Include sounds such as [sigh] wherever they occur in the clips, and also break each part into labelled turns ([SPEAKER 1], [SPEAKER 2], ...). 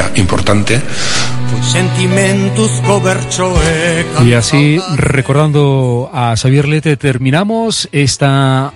[SPEAKER 1] económica importante.
[SPEAKER 2] Y así, recordando a Xavier Lete, terminamos esta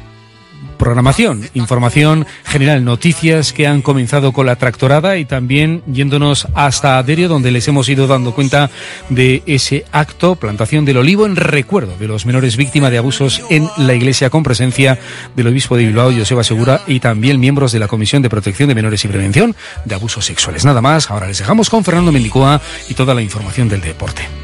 [SPEAKER 2] programación, información general, noticias que han comenzado con la tractorada y también yéndonos hasta Aderio, donde les hemos ido dando cuenta de ese acto, plantación del olivo en recuerdo de los menores víctimas de abusos en la iglesia con presencia del obispo de Bilbao, Joseba Segura, y también miembros de la Comisión de Protección de Menores y Prevención de Abusos Sexuales. Nada más, ahora les dejamos con Fernando Mendicoa y toda la información del deporte.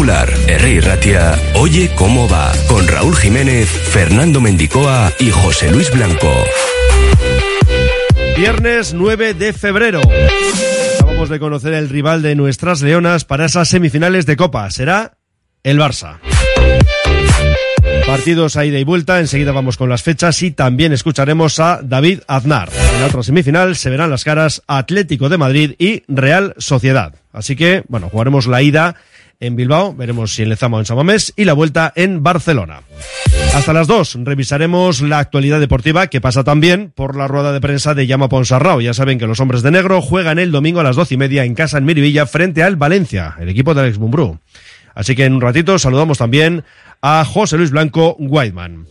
[SPEAKER 3] Popular. Ratia, Oye cómo va, con Raúl Jiménez, Fernando Mendicoa y José Luis Blanco.
[SPEAKER 4] Viernes 9 de febrero. Acabamos de conocer el rival de nuestras leonas para esas semifinales de Copa. Será el Barça. Partidos a ida y vuelta, enseguida vamos con las fechas y también escucharemos a David Aznar. En la otra semifinal se verán las caras Atlético de Madrid y Real Sociedad. Así que, bueno, jugaremos la ida en Bilbao, veremos si en Lezama o en Samamés, y la vuelta en Barcelona. Hasta las dos revisaremos la actualidad deportiva que pasa también por la rueda de prensa de Llama Ponsarrao. Ya saben que los hombres de negro juegan el domingo a las doce y media en casa en Miribilla frente al Valencia, el equipo de Alex Mumbrú. Así que en un ratito saludamos también a José Luis Blanco Whiteman.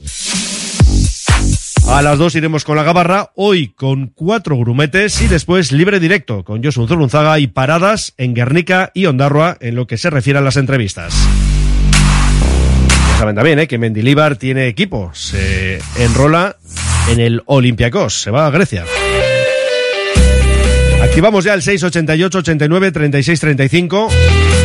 [SPEAKER 4] A las dos iremos con la gabarra, hoy con cuatro grumetes y después libre directo con Josu Zurunzaga y paradas en Guernica y Ondarroa en lo que se refiere a las entrevistas. Saben también ¿eh? que Mendilibar tiene equipo, se enrola en el Olympiacos, se va a Grecia. Activamos ya el 688 89 36 35.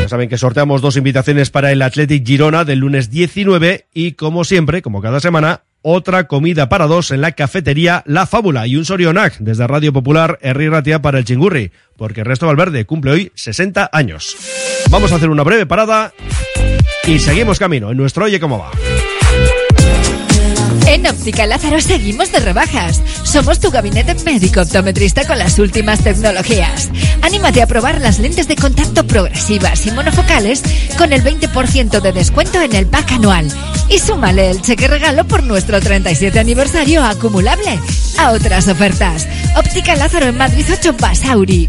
[SPEAKER 4] Ya saben que sorteamos dos invitaciones para el Athletic Girona del lunes 19 y como siempre, como cada semana, otra comida para dos en la cafetería La Fábula y un Sorionac desde Radio Popular Herri Ratia para el Chingurri, porque Resto Valverde cumple hoy 60 años. Vamos a hacer una breve parada y seguimos camino en nuestro Oye Cómo Va.
[SPEAKER 5] En Óptica Lázaro seguimos de rebajas. Somos tu gabinete médico optometrista con las últimas tecnologías. Anímate a probar las lentes de contacto progresivas y monofocales con el 20% de descuento en el pack anual. Y súmale el cheque regalo por nuestro 37 aniversario acumulable a otras ofertas. Óptica Lázaro en Madrid 8 Basauri.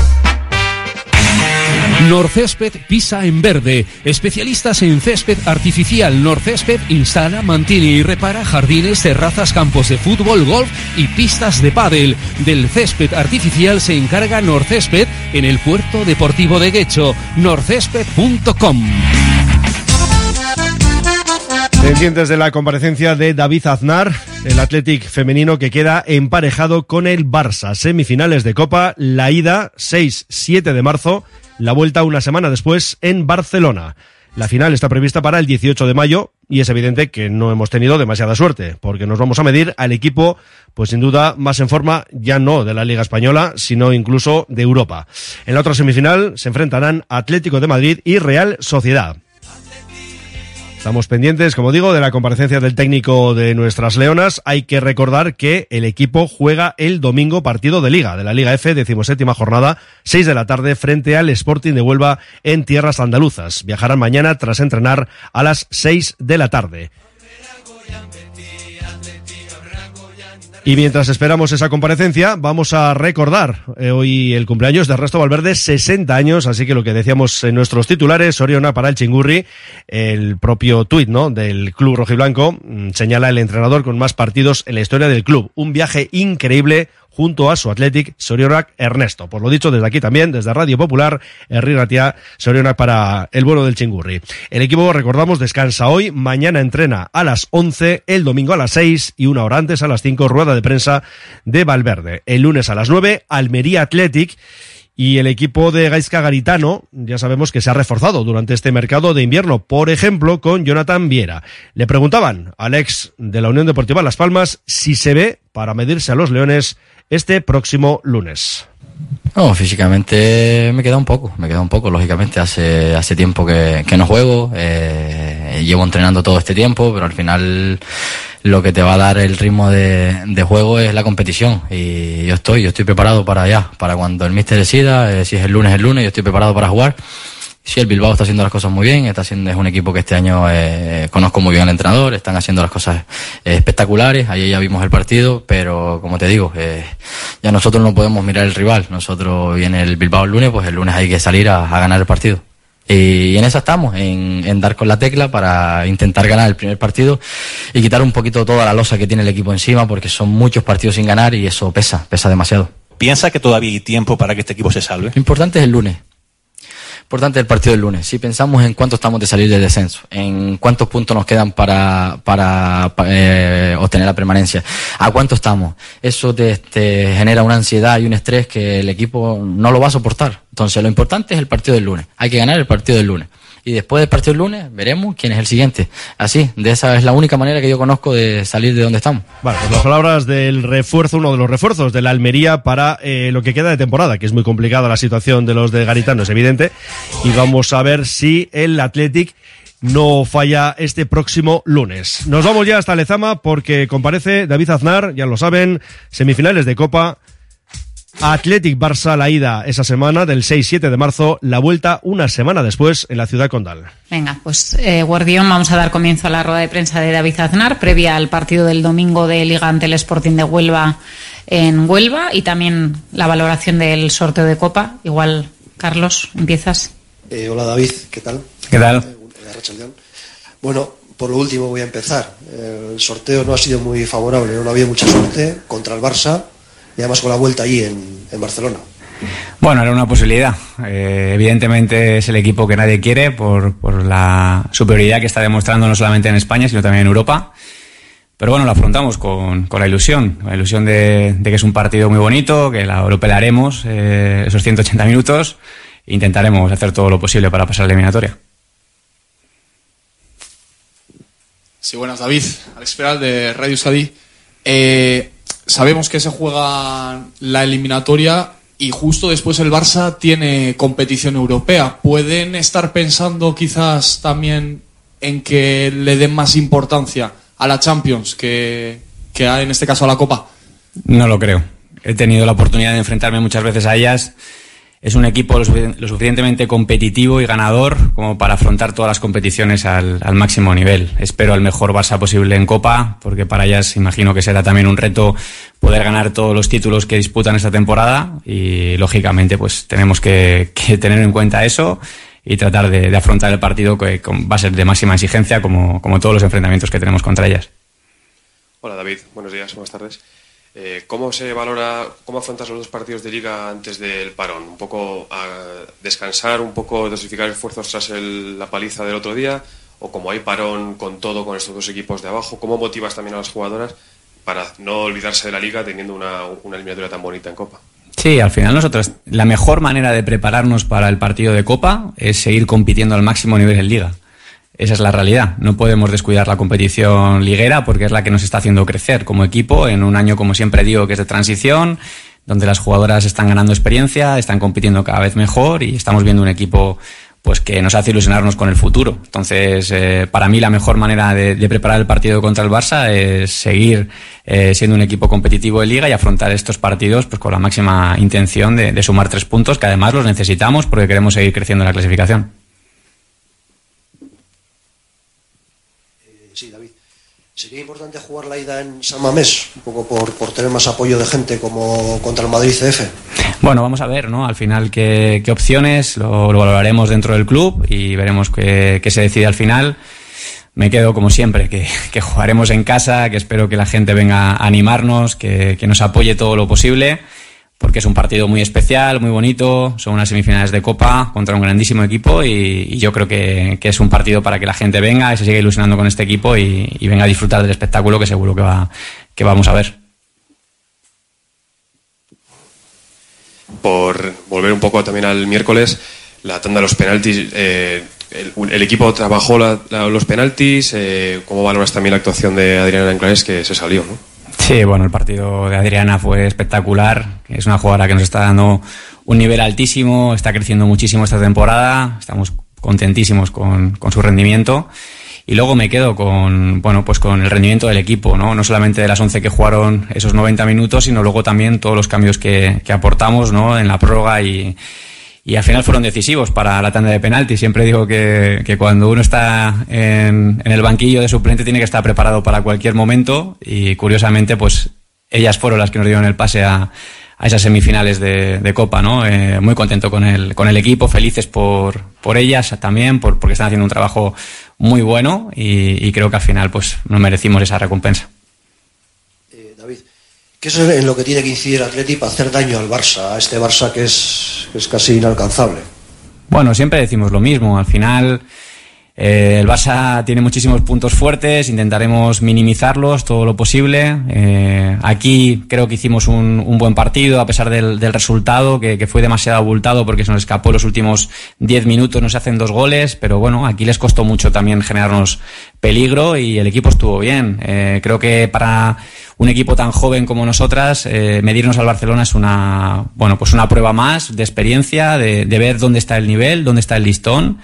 [SPEAKER 2] Norcésped pisa en verde. Especialistas en césped artificial. Norcésped instala, mantiene y repara jardines, terrazas, campos de fútbol, golf y pistas de pádel. Del césped artificial se encarga Norcésped en el puerto deportivo de Guecho. norcésped.com.
[SPEAKER 4] Pendientes de la comparecencia de David Aznar, el Athletic femenino que queda emparejado con el Barça. Semifinales de Copa, la ida 6-7 de marzo, la vuelta una semana después en Barcelona. La final está prevista para el 18 de mayo y es evidente que no hemos tenido demasiada suerte, porque nos vamos a medir al equipo, pues sin duda, más en forma, ya no de la Liga Española, sino incluso de Europa. En la otra semifinal se enfrentarán Atlético de Madrid y Real Sociedad. Estamos pendientes, como digo, de la comparecencia del técnico de nuestras Leonas. Hay que recordar que el equipo juega el domingo partido de Liga, de la Liga F, decimoséptima jornada, 6 de la tarde, frente al Sporting de Huelva en tierras andaluzas. Viajarán mañana tras entrenar a las 6 de la tarde. Y mientras esperamos esa comparecencia, vamos a recordar eh, hoy el cumpleaños de Ernesto Valverde, 60 años, así que lo que decíamos en nuestros titulares, Oriona para el Chingurri, el propio tuit ¿no? del club rojiblanco, mm, señala el entrenador con más partidos en la historia del club. Un viaje increíble junto a su Athletic Sorionak Ernesto. Por lo dicho, desde aquí también, desde Radio Popular, Herri Ratia Sorionak para el vuelo del Chingurri. El equipo, recordamos, descansa hoy, mañana entrena a las 11, el domingo a las 6 y una hora antes a las 5, rueda de prensa de Valverde. El lunes a las 9, Almería Athletic. Y el equipo de Gaisca Garitano, ya sabemos que se ha reforzado durante este mercado de invierno, por ejemplo, con Jonathan Viera. Le preguntaban al ex de la Unión Deportiva Las Palmas si se ve para medirse a los Leones este próximo lunes.
[SPEAKER 6] No, físicamente me queda un poco, me queda un poco, lógicamente, hace, hace tiempo que, que no juego, eh, llevo entrenando todo este tiempo, pero al final lo que te va a dar el ritmo de, juego es la competición y yo estoy, yo estoy preparado para allá, para cuando el míster decida, eh, si es el lunes, el lunes, yo estoy preparado para jugar. Sí, el Bilbao está haciendo las cosas muy bien, está haciendo, es un equipo que este año eh, conozco muy bien al entrenador, están haciendo las cosas eh, espectaculares, ayer ya vimos el partido, pero como te digo, eh, ya nosotros no podemos mirar el rival, nosotros viene el Bilbao el lunes, pues el lunes hay que salir a, a ganar el partido. Y en eso estamos, en, en, dar con la tecla para intentar ganar el primer partido y quitar un poquito toda la losa que tiene el equipo encima, porque son muchos partidos sin ganar y eso pesa, pesa demasiado.
[SPEAKER 7] ¿Piensa que todavía hay tiempo para que este equipo se salve?
[SPEAKER 6] Lo importante es el lunes importante el partido del lunes. Si pensamos en cuánto estamos de salir del descenso, en cuántos puntos nos quedan para, para, eh, obtener la permanencia, a cuánto estamos, eso te, te, genera una ansiedad y un estrés que el equipo no lo va a soportar. Entonces, lo importante es el partido del lunes. Hay que ganar el partido del lunes. Y después del partido del lunes veremos quién es el siguiente. Así, de esa es la única manera que yo conozco de salir de donde estamos.
[SPEAKER 4] Vale, pues las palabras del refuerzo, uno de los refuerzos de la Almería para eh, lo que queda de temporada, que es muy complicada la situación de los de Garitano, es evidente. Y vamos a ver si el Athletic no falla este próximo lunes. Nos vamos ya hasta Lezama porque comparece David Aznar, ya lo saben, semifinales de Copa Athletic Barça la ida esa semana del 6-7 de marzo, la vuelta una semana después en la ciudad condal.
[SPEAKER 8] Venga, pues eh, Guardión, vamos a dar comienzo a la rueda de prensa de David Aznar, previa al partido del domingo de Liga ante el Sporting de Huelva en Huelva y también la valoración del sorteo de Copa. Igual, Carlos, empiezas.
[SPEAKER 9] Eh, hola David, ¿qué tal?
[SPEAKER 2] ¿Qué tal?
[SPEAKER 9] Eh, bueno, por lo último voy a empezar. El sorteo no ha sido muy favorable, no ha habido mucha suerte contra el Barça y además con la vuelta allí en, en Barcelona.
[SPEAKER 10] Bueno, era una posibilidad. Eh, evidentemente es el equipo que nadie quiere por, por, la superioridad que está demostrando no solamente en España, sino también en Europa. Pero bueno, lo afrontamos con, con la ilusión, la ilusión de, de, que es un partido muy bonito, que la, lo pelearemos eh, esos 180 minutos e intentaremos hacer todo lo posible para pasar la eliminatoria.
[SPEAKER 11] Sí, buenas, David. Alex Peral de Radio. Eh, sabemos que se juega la eliminatoria y justo después el Barça tiene competición europea. ¿Pueden estar pensando quizás también en que le den más importancia a la Champions que, que a, en este caso a la Copa?
[SPEAKER 10] No lo creo. He tenido la oportunidad de enfrentarme muchas veces a ellas es un equipo lo, suficientemente competitivo y ganador como para afrontar todas las competiciones al, al, máximo nivel. Espero el mejor Barça posible en Copa, porque para ellas imagino que será también un reto poder ganar todos los títulos que disputan esta temporada y lógicamente pues tenemos que, tener en cuenta eso y tratar de, de, afrontar el partido que va a ser de máxima exigencia como, como todos los enfrentamientos que tenemos contra ellas.
[SPEAKER 12] Hola David, buenos días, buenas tardes. Eh, ¿Cómo se valora, cómo afrontas los dos partidos de liga antes del parón? ¿Un poco descansar, un poco dosificar esfuerzos tras el, la paliza del otro día? ¿O como hay parón con todo, con estos dos equipos de abajo? ¿Cómo motivas también a las jugadoras para no olvidarse de la liga teniendo una, una eliminatoria tan bonita en Copa?
[SPEAKER 10] Sí, al final nosotros, la mejor manera de prepararnos para el partido de Copa es seguir compitiendo al máximo nivel en liga. Esa es la realidad. No podemos descuidar la competición liguera porque es la que nos está haciendo crecer como equipo en un año, como siempre digo, que es de transición, donde las jugadoras están ganando experiencia, están compitiendo cada vez mejor y estamos viendo un equipo pues que nos hace ilusionarnos con el futuro. Entonces, eh, para mí la mejor manera de, preparar el partido contra el Barça es seguir eh, siendo un equipo competitivo de liga y afrontar estos partidos pues con la máxima intención de, de sumar tres puntos, que además los necesitamos porque queremos seguir creciendo en la clasificación.
[SPEAKER 9] Sería importante jugar la ida en San Mamés, un poco por, por, tener más apoyo de gente como contra el Madrid CF.
[SPEAKER 10] Bueno, vamos a ver, ¿no? Al final qué, qué opciones, lo, lo, valoraremos dentro del club y veremos qué, qué, se decide al final. Me quedo como siempre, que, que, jugaremos en casa, que espero que la gente venga a animarnos, que, que nos apoye todo lo posible porque es un partido muy especial, muy bonito, son unas semifinales de Copa contra un grandísimo equipo y, yo creo que, es un partido para que la gente venga y se siga ilusionando con este equipo y, venga a disfrutar del espectáculo que seguro que, va, que vamos a ver.
[SPEAKER 12] Por volver un poco también al miércoles, la tanda de los penaltis, eh, el, equipo trabajó los penaltis, eh, ¿cómo valoras también la actuación de Adriana Anclares que se salió? ¿no?
[SPEAKER 10] Sí, bueno, el partido de Adriana fue espectacular. Es una jugadora que nos está dando un nivel altísimo, está creciendo muchísimo esta temporada. Estamos contentísimos con, con su rendimiento. Y luego me quedo con, bueno, pues con el rendimiento del equipo, ¿no? No solamente de las 11 que jugaron esos 90 minutos, sino luego también todos los cambios que, que aportamos, ¿no? En la prórroga y, y al final fueron decisivos para la tanda de penaltis. Siempre digo que, que cuando uno está en, en, el banquillo de suplente tiene que estar preparado para cualquier momento y curiosamente pues ellas fueron las que nos dieron el pase a, a esas semifinales de, de Copa, ¿no? Eh, muy contento con el, con el equipo, felices por, por ellas también, por, porque están haciendo un trabajo muy bueno y, y creo que al final pues nos merecimos esa recompensa.
[SPEAKER 9] ¿Qué es en lo que tiene que incidir Atleti para hacer daño al Barça, a este Barça que es, que es casi inalcanzable?
[SPEAKER 10] Bueno, siempre decimos lo mismo. Al final, eh, el Barça tiene muchísimos puntos fuertes, intentaremos minimizarlos todo lo posible. Eh, aquí creo que hicimos un, un, buen partido, a pesar del, resultado, que, fue demasiado abultado porque se nos escapó los últimos 10 minutos, nos hacen dos goles, pero bueno, aquí les costó mucho también generarnos peligro y el equipo estuvo bien. Eh, creo que para un equipo tan joven como nosotras, medirnos al Barcelona es una, bueno, pues una prueba más de experiencia, de, ver dónde está el nivel, dónde está el listón.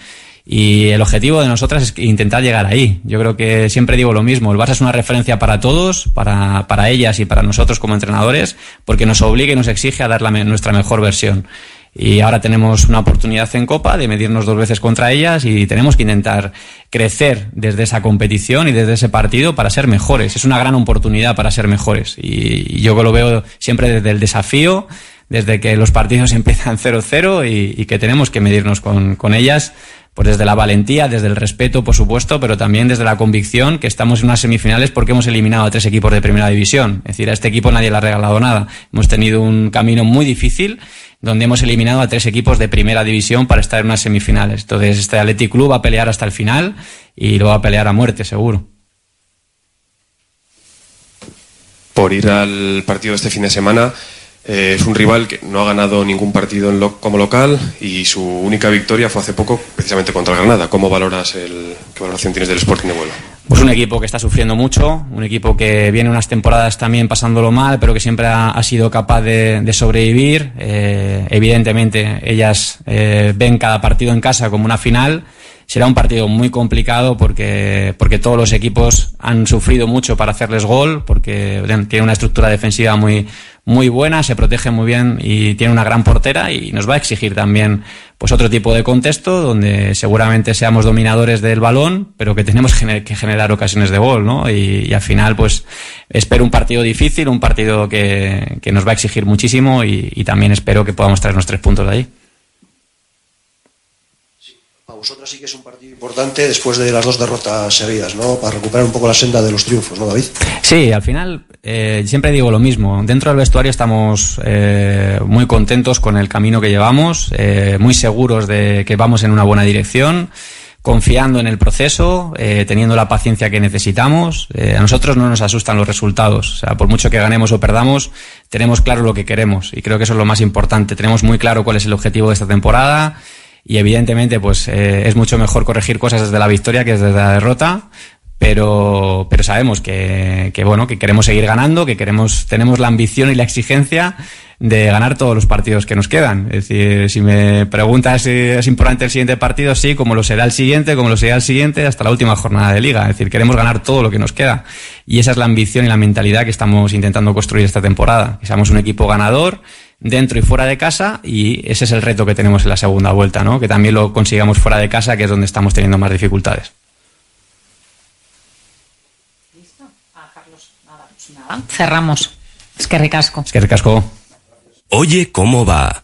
[SPEAKER 10] Y el objetivo de nosotras es intentar llegar ahí. Yo creo que siempre digo lo mismo. El Barça es una referencia para todos, para, para ellas y para nosotros como entrenadores, porque nos obliga y nos exige a dar la, nuestra mejor versión. Y ahora tenemos una oportunidad en Copa de medirnos dos veces contra ellas y tenemos que intentar crecer desde esa competición y desde ese partido para ser mejores. Es una gran oportunidad para ser mejores. Y, yo lo veo siempre desde el desafío, desde que los partidos [laughs] empiezan 0-0 y, y, que tenemos que medirnos con, con ellas pues desde la valentía, desde el respeto, por supuesto, pero también desde la convicción que estamos en unas semifinales porque hemos eliminado a tres equipos de primera división. Es decir, a este equipo nadie le ha regalado nada. Hemos tenido un camino muy difícil donde hemos eliminado a tres equipos de primera división para estar en unas semifinales. Entonces, este Athletic Club va a pelear hasta el final y lo va a pelear a muerte, seguro.
[SPEAKER 12] Por ir al partido este fin de semana, eh, es un rival que no ha ganado ningún partido en lo, como local y su única victoria fue hace poco precisamente contra Granada. ¿Cómo valoras el, qué valoración tienes del Sporting de Huelva?
[SPEAKER 10] Pues un equipo que está sufriendo mucho, un equipo que viene unas temporadas también pasándolo mal, pero que siempre ha, sido capaz de, de sobrevivir. Eh, evidentemente, ellas eh, ven cada partido en casa como una final será un partido muy complicado porque, porque todos los equipos han sufrido mucho para hacerles gol, porque tiene una estructura defensiva muy, muy buena, se protege muy bien y tiene una gran portera y nos va a exigir también pues otro tipo de contexto donde seguramente seamos dominadores del balón, pero que tenemos que generar ocasiones de gol, ¿no? Y, y al final, pues espero un partido difícil, un partido que, que nos va a exigir muchísimo y, y también espero que podamos traernos tres puntos de ahí
[SPEAKER 9] vosotras sí que es un partido importante después de las dos derrotas seguidas, ¿no? Para recuperar un poco la senda de los triunfos, ¿no, David?
[SPEAKER 10] Sí, al final eh, siempre digo lo mismo. Dentro del vestuario estamos eh, muy contentos con el camino que llevamos, eh, muy seguros de que vamos en una buena dirección confiando en el proceso, eh, teniendo la paciencia que necesitamos. Eh, a nosotros no nos asustan los resultados. O sea, por mucho que ganemos o perdamos, tenemos claro lo que queremos. Y creo que eso es lo más importante. Tenemos muy claro cuál es el objetivo de esta temporada y evidentemente pues eh, es mucho mejor corregir cosas desde la victoria que desde la derrota pero pero sabemos que, que bueno que queremos seguir ganando que queremos tenemos la ambición y la exigencia de ganar todos los partidos que nos quedan. Es decir, si me preguntas si es importante el siguiente partido, sí, como lo será el siguiente, como lo será el siguiente, hasta la última jornada de liga. Es decir, queremos ganar todo lo que nos queda. Y esa es la ambición y la mentalidad que estamos intentando construir esta temporada. Que seamos un equipo ganador dentro y fuera de casa y ese es el reto que tenemos en la segunda vuelta, ¿no? Que también lo consigamos fuera de casa, que es donde estamos teniendo más dificultades.
[SPEAKER 8] ¿Listo? Ah, Carlos, nada, pues nada. Cerramos. Es que ricasco.
[SPEAKER 10] Es que ricasco.
[SPEAKER 3] Oye, ¿cómo va?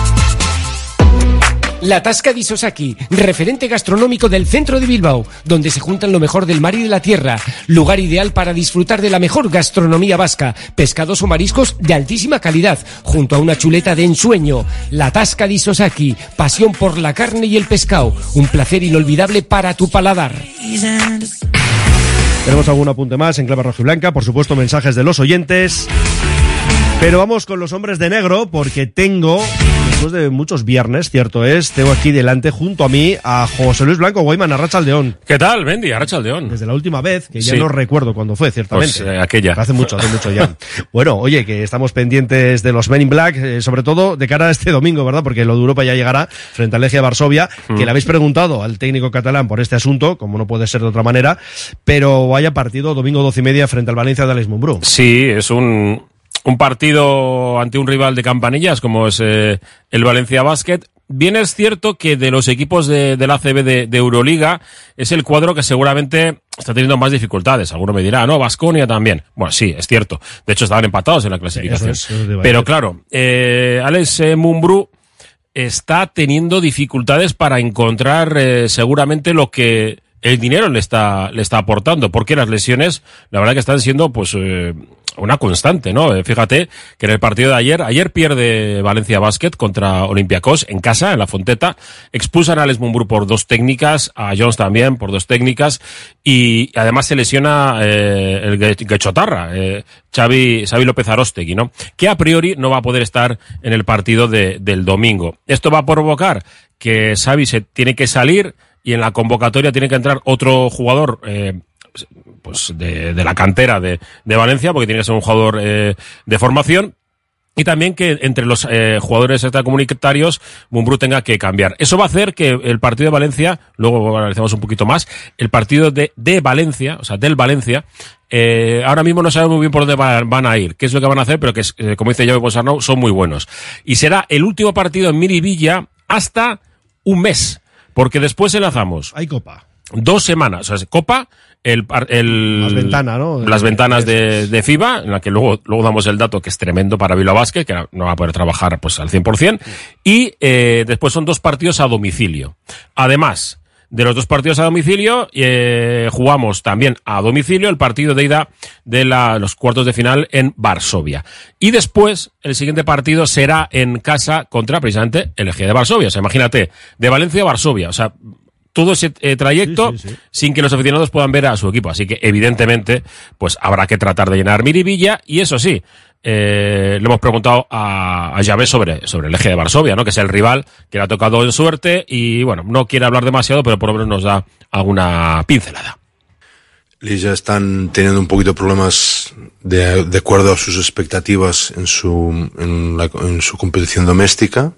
[SPEAKER 13] La Tasca de Isosaki, referente gastronómico del centro de Bilbao, donde se juntan lo mejor del mar y de la tierra. Lugar ideal para disfrutar de la mejor gastronomía vasca, pescados o mariscos de altísima calidad, junto a una chuleta de ensueño. La Tasca de Isosaki, pasión por la carne y el pescado, un placer inolvidable para tu paladar.
[SPEAKER 4] Tenemos algún apunte más en clave roja y blanca, por supuesto mensajes de los oyentes. Pero vamos con los hombres de negro porque tengo, después de muchos viernes, cierto es, tengo aquí delante junto a mí a José Luis Blanco Guayman, Arracha Aldeón.
[SPEAKER 14] ¿Qué tal, Bendy? Arracha Aldeón.
[SPEAKER 4] Desde la última vez, que ya
[SPEAKER 14] Sí.
[SPEAKER 4] no recuerdo cuándo fue, ciertamente.
[SPEAKER 14] Pues, eh, aquella.
[SPEAKER 4] Hace mucho, hace mucho ya. [laughs] bueno, oye, que estamos pendientes de los Men in Black, eh, sobre todo de cara a este domingo, ¿verdad? Porque lo de Europa ya llegará frente al Legia Varsovia,
[SPEAKER 14] Mm.
[SPEAKER 4] que le habéis preguntado al técnico catalán por este asunto, como no puede ser de otra manera, pero vaya partido domingo doce y media frente al Valencia de Alex Mumbrú.
[SPEAKER 14] Sí, es un, un partido ante un rival de campanillas como es eh, el Valencia Basket. Bien es cierto que de los equipos de, del ACB de, de Euroliga es el cuadro que seguramente está teniendo más dificultades. Alguno me dirá, no, Vasconia también. Bueno, sí, es cierto. De hecho, estaban empatados en la clasificación.
[SPEAKER 4] Es,
[SPEAKER 14] Pero claro, eh, Alex eh, Mumbrú está teniendo dificultades para encontrar eh, seguramente lo que el dinero le está le está aportando porque las lesiones la verdad que están siendo pues eh, una constante, ¿no? Eh, Fíjate que en el partido de ayer, ayer pierde Valencia Basket contra Olympiacos en casa, en la Fonteta, expulsan a Alex por dos técnicas, a Jones también por dos técnicas, y además se lesiona eh, el Ge- Gechotarra, eh, Xavi, Xavi López Arostegui, ¿no? Que a priori no va a poder estar en el partido de- del domingo. Esto va a provocar que Xavi se tiene que salir y en la convocatoria tiene que entrar otro jugador, eh, pues de, la cantera de, Valencia, porque tiene que ser un jugador eh, de formación. Y también que entre los eh, jugadores extracomunitarios Mumbrú tenga que cambiar. Eso va a hacer que el partido de Valencia, luego analizamos un poquito más, el partido de, Valencia, o sea, del Valencia, eh, ahora mismo no sabemos muy bien por dónde van, van a ir, qué es lo que van a hacer, pero que, como dice Javi Bonsarnau, son muy buenos. Y será el último partido en Miribilla hasta un mes, porque después enlazamos.
[SPEAKER 4] Hay copa.
[SPEAKER 14] Dos semanas, o sea, Copa, el, el
[SPEAKER 4] Las ventanas, ¿no?
[SPEAKER 14] Las ventanas de, de FIBA, en la que luego, luego damos el dato que es tremendo para Bilbao Basket, que no va a poder trabajar pues al 100%, y eh, después son dos partidos a domicilio. Además, de los dos partidos a domicilio, eh, jugamos también a domicilio el partido de ida de la- los cuartos de final en Varsovia. Y después, el siguiente partido será en casa contra precisamente el Eje de Varsovia. O sea, imagínate, de Valencia a Varsovia. O sea, todo ese eh, trayecto sin que los aficionados puedan ver a su equipo. Así que, evidentemente, pues habrá que tratar de llenar Miribilla. Y eso sí, eh, le hemos preguntado a, a Javé sobre, sobre el eje de Varsovia, ¿no? Que es el rival que le ha tocado en suerte. Y bueno, no quiere hablar demasiado, pero por lo menos nos da alguna pincelada.
[SPEAKER 15] Liga están teniendo un poquito problemas de, de acuerdo a sus expectativas en su, en, la- en su competición doméstica,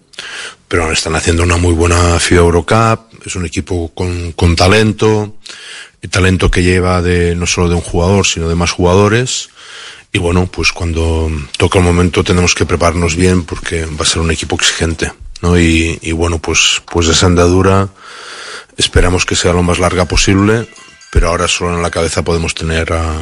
[SPEAKER 15] pero están haciendo una muy buena FIBA Eurocup, es un equipo con, con talento, y talento que lleva de, no solo de un jugador, sino de más jugadores, y bueno, pues cuando toca el momento tenemos que prepararnos bien porque va a ser un equipo exigente, ¿no? Y, y bueno, pues, pues esa andadura esperamos que sea lo más larga posible, pero ahora solo en la cabeza podemos tener a,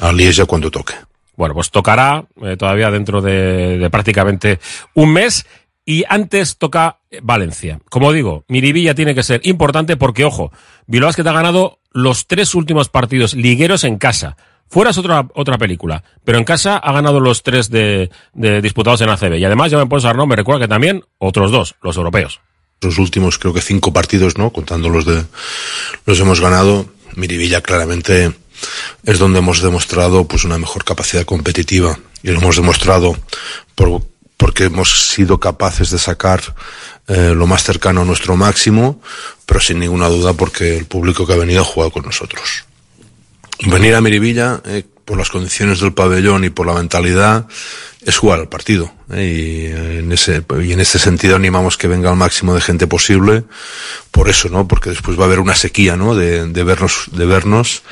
[SPEAKER 15] a Lieja cuando toque.
[SPEAKER 14] Bueno, pues tocará eh, todavía dentro de, de prácticamente un mes. Y antes toca Valencia. Como digo, Miribilla tiene que ser importante porque, ojo, Bilbao Basket ha ganado los tres últimos partidos ligueros en casa. Fuera es otra, otra película, pero en casa ha ganado los tres de, de disputados en ACB. Y además, ya me puedo no me recuerda que también otros dos, los europeos.
[SPEAKER 15] Los últimos creo que cinco partidos, ¿no? Contando los de los hemos ganado. Miribilla claramente es donde hemos demostrado pues una mejor capacidad competitiva y lo hemos demostrado por, porque hemos sido capaces de sacar eh, lo más cercano a nuestro máximo, pero sin ninguna duda porque el público que ha venido ha jugado con nosotros. Venir a Miribilla, eh, por las condiciones del pabellón y por la mentalidad, es jugar al partido. ¿eh? Y, en ese, y en ese sentido animamos que venga el máximo de gente posible, por eso, ¿no? Porque después va a haber una sequía, ¿no? De, de vernos, de vernos,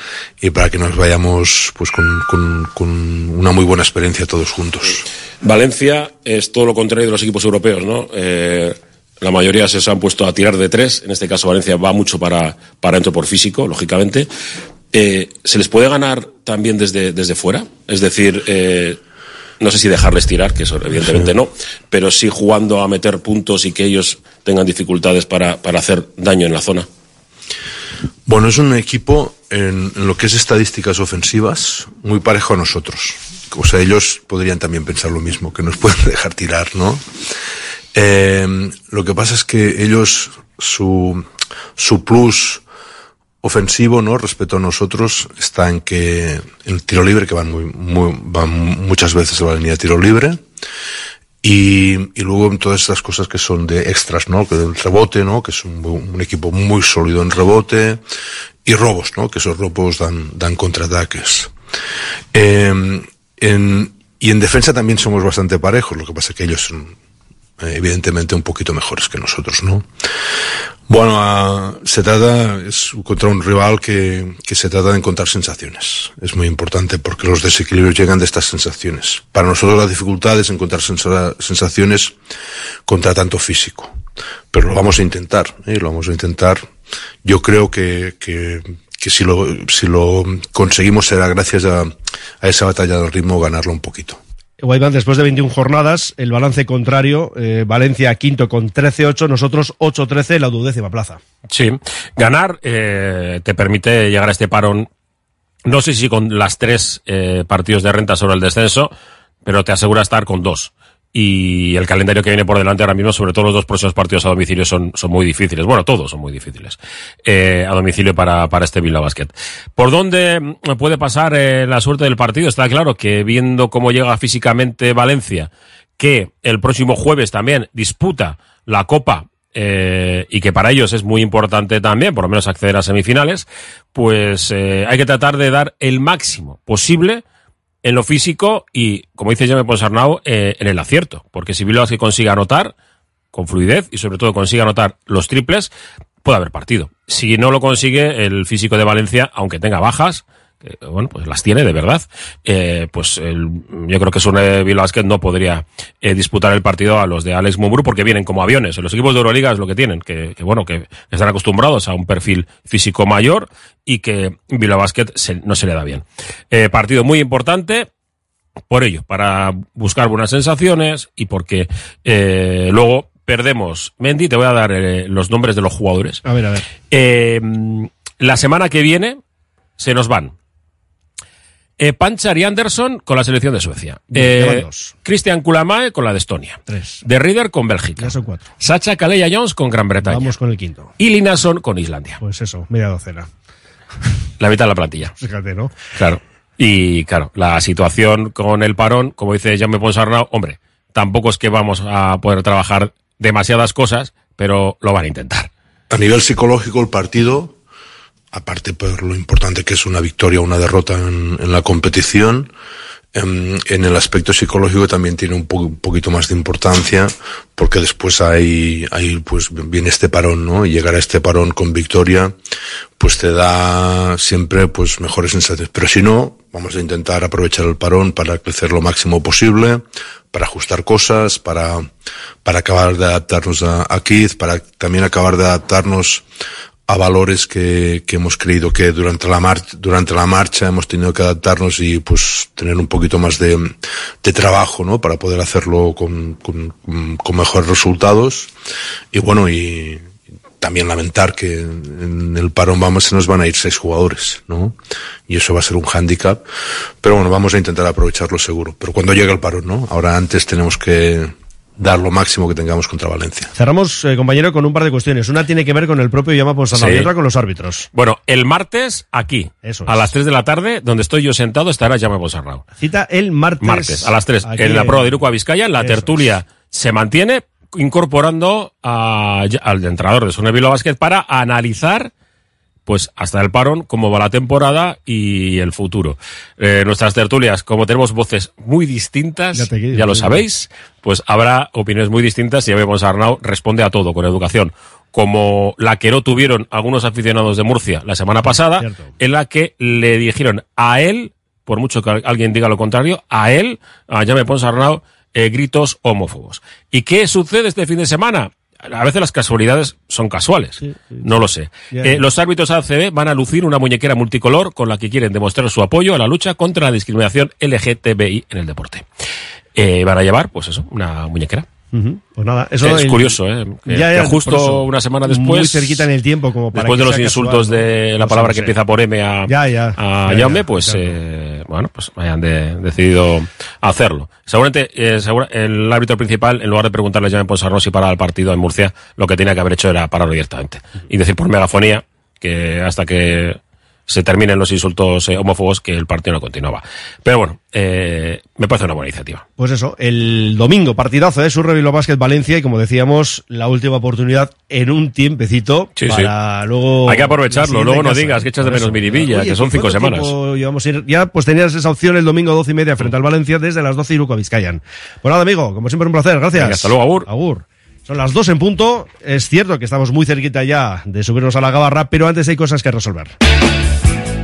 [SPEAKER 15] y para que nos vayamos, pues con, con, con una muy buena experiencia todos juntos.
[SPEAKER 14] Valencia es todo lo contrario de los equipos europeos, ¿no? Eh, la mayoría se han puesto a tirar de tres. En este caso, Valencia va mucho para, para dentro por físico, lógicamente. Eh, ¿Se les puede ganar también desde, desde fuera? Es decir, eh, no sé si dejarles tirar, que eso evidentemente no, pero sí jugando a meter puntos y que ellos tengan dificultades para, para hacer daño en la zona.
[SPEAKER 15] Bueno, es un equipo en, en, lo que es estadísticas ofensivas muy parejo a nosotros. O sea, ellos podrían también pensar lo mismo, que nos [laughs] pueden dejar tirar, ¿no? Eh, lo que pasa es que ellos, su, su plus ofensivo, ¿no? Respecto a nosotros, está en que el tiro libre, que van muy, muy van muchas veces a la línea de tiro libre, y, y luego en todas estas cosas que son de extras, ¿no? Que el rebote, ¿no? Que es un, un, equipo muy sólido en rebote, y robos, ¿no? Que esos robos dan, dan contraataques. Eh, en, y en defensa también somos bastante parejos, lo que pasa es que ellos son evidentemente un poquito mejores que nosotros, ¿no? Bueno, uh, se trata, es contra un rival que, que se trata de encontrar sensaciones. Es muy importante porque los desequilibrios llegan de estas sensaciones. Para nosotros la dificultad es encontrar sensaciones contra tanto físico. Pero lo vamos a intentar, ¿eh? lo vamos a intentar. Yo creo que, que, que si, lo, si lo conseguimos será gracias a, a esa batalla del ritmo ganarlo un poquito.
[SPEAKER 4] Guaymán, después de 21 jornadas, el balance contrario, eh, Valencia quinto con 13-8, nosotros 8-13 la duodécima plaza.
[SPEAKER 14] Sí, ganar eh, te permite llegar a este parón, no sé si con las tres eh, partidos de renta sobre el descenso, pero te asegura estar con dos y el calendario que viene por delante ahora mismo, sobre todo los dos próximos partidos a domicilio, son, son muy difíciles. Bueno, todos son muy difíciles eh, a domicilio para, para este Bilbao Basket. ¿Por dónde puede pasar eh, la suerte del partido? Está claro que viendo cómo llega físicamente Valencia, que el próximo jueves también disputa la Copa eh, y que para ellos es muy importante también, por lo menos acceder a semifinales, pues eh, hay que tratar de dar el máximo posible en lo físico y, como dice Jaime Ponsarnau, eh, en el acierto. Porque si Bilbao que consiga anotar con fluidez y sobre todo consiga anotar los triples, puede haber partido. Si no lo consigue, el físico de Valencia, aunque tenga bajas, que, bueno, pues las tiene de verdad, eh, pues el, yo creo que Sune Basket no podría eh, disputar el partido a los de Alex Mumbrú porque vienen como aviones. Los equipos de Euroliga es lo que tienen, que, que bueno, que están acostumbrados a un perfil físico mayor y que Bilbao Basket se, no se le da bien. Eh, partido muy importante, por ello, para buscar buenas sensaciones y porque eh, luego perdemos. Mendy, te voy a dar eh, los nombres de los jugadores.
[SPEAKER 4] A ver, a ver.
[SPEAKER 14] Eh, la semana que viene se nos van. Eh, Panchar y Anderson con la selección de Suecia. Eh, Christian Kulamae con la de Estonia.
[SPEAKER 4] Tres.
[SPEAKER 14] De Rieder con Bélgica.
[SPEAKER 4] Ya son cuatro.
[SPEAKER 14] Sacha Kaleya Jones con Gran Bretaña.
[SPEAKER 4] Vamos con el quinto.
[SPEAKER 14] Y Linason con Islandia.
[SPEAKER 4] Pues eso, media docena.
[SPEAKER 14] La mitad de la plantilla. [laughs]
[SPEAKER 4] Fíjate, ¿no?
[SPEAKER 14] Claro. Y claro, la situación con el parón, como dice Jaume Ponsarnau, hombre, tampoco es que vamos a poder trabajar demasiadas cosas, pero lo van a intentar.
[SPEAKER 15] A nivel psicológico, el partido, aparte por lo importante que es una victoria o una derrota en, la competición, en, en, el aspecto psicológico también tiene un, po poquito más de importancia porque después hay, hay pues viene este parón, ¿no? Y llegar a este parón con victoria, pues te da siempre pues mejores sensaciones. Pero si no, vamos a intentar aprovechar el parón para crecer lo máximo posible, para ajustar cosas, para, para acabar de adaptarnos a, a para también acabar de adaptarnos a valores que, que hemos creído que durante la marcha, durante la marcha hemos tenido que adaptarnos y pues tener un poquito más de, de trabajo, ¿no? Para poder hacerlo con, con, con mejores resultados. Y bueno, y también lamentar que en el parón vamos, se nos van a ir seis jugadores, ¿no? Y eso va a ser un hándicap. Pero bueno, vamos a intentar aprovecharlo seguro. Pero cuando llegue el parón, ¿no? Ahora antes tenemos que, dar lo máximo que tengamos contra Valencia.
[SPEAKER 4] Cerramos, eh, compañero, con un par de cuestiones. Una tiene que ver con el propio Llama Ponsarnau sí. y otra con los árbitros.
[SPEAKER 14] Bueno, el martes aquí,
[SPEAKER 4] Eso
[SPEAKER 14] a
[SPEAKER 4] es.
[SPEAKER 14] las 3 de la tarde, donde estoy yo sentado, estará Llama Ponsarnau.
[SPEAKER 4] Cita el martes.
[SPEAKER 14] Martes, a las 3,
[SPEAKER 4] aquí
[SPEAKER 14] en la prueba de Iruko a Vizcaya, la
[SPEAKER 4] Eso
[SPEAKER 14] tertulia se mantiene incorporando a- al entrenador de Sone Bilbao Basket para analizar pues hasta el parón, cómo va la temporada y el futuro. Eh, nuestras tertulias, como tenemos voces muy distintas,
[SPEAKER 4] Ya
[SPEAKER 14] lo sabéis, pues habrá opiniones muy distintas y ya vemos Arnau responde a todo con educación. Como la que no tuvieron algunos aficionados de Murcia la semana pasada, en la que le dijeron a él, por mucho que alguien diga lo contrario, a él, a Jaime Pons Arnau, eh, gritos homófobos. ¿Y qué sucede este fin de semana? A veces las casualidades son casuales. No lo sé.
[SPEAKER 4] Ya,
[SPEAKER 14] Eh, los árbitros ACB van a lucir una muñequera multicolor con la que quieren demostrar su apoyo a la lucha contra la discriminación LGTBI en el deporte. Eh, van a llevar, pues eso, una muñequera.
[SPEAKER 4] Pues nada, eso
[SPEAKER 14] es
[SPEAKER 4] el-
[SPEAKER 14] curioso, ¿eh? Que,
[SPEAKER 4] Ya, ya,
[SPEAKER 14] que justo
[SPEAKER 4] eso,
[SPEAKER 14] una semana después.
[SPEAKER 4] Muy cerquita en el tiempo, como para
[SPEAKER 14] Después
[SPEAKER 4] que
[SPEAKER 14] de los insultos de la palabra que
[SPEAKER 4] sé.
[SPEAKER 14] empieza por M a,
[SPEAKER 4] Ya, ya.
[SPEAKER 14] a
[SPEAKER 4] Ya,
[SPEAKER 14] Jaume,
[SPEAKER 4] ya,
[SPEAKER 14] pues, eh, bueno, pues hayan de- decidido hacerlo. Seguramente, eh, segura- el árbitro principal, en lugar de preguntarle a Jaume Ponsarnau si para el partido en Murcia, lo que tenía que haber hecho era pararlo directamente. Y decir por megafonía que hasta que se terminen los insultos eh, homófobos que el partido no continuaba. Pero bueno, eh, me parece una buena iniciativa.
[SPEAKER 4] Pues eso, el domingo, partidazo de Surre Bilbao Basket Valencia y como decíamos, la última oportunidad en un tiempecito
[SPEAKER 14] Sí,
[SPEAKER 4] para
[SPEAKER 14] sí.
[SPEAKER 4] luego...
[SPEAKER 14] Hay que aprovecharlo, luego no
[SPEAKER 4] casa.
[SPEAKER 14] digas que echas de menos. Miribilla,
[SPEAKER 4] Oye,
[SPEAKER 14] que son cinco
[SPEAKER 4] ¿cuánto
[SPEAKER 14] semanas.
[SPEAKER 4] llevamos ir? Ya pues tenías esa opción el domingo 12 y media frente al Valencia desde las 12 Iruko Vizcayan. Pues nada, amigo, como siempre un placer, gracias.
[SPEAKER 14] Venga, hasta luego, Agur.
[SPEAKER 4] Agur. Son las 2 en punto, es cierto que estamos muy cerquita ya de subirnos a la gabarra, pero antes hay cosas que resolver.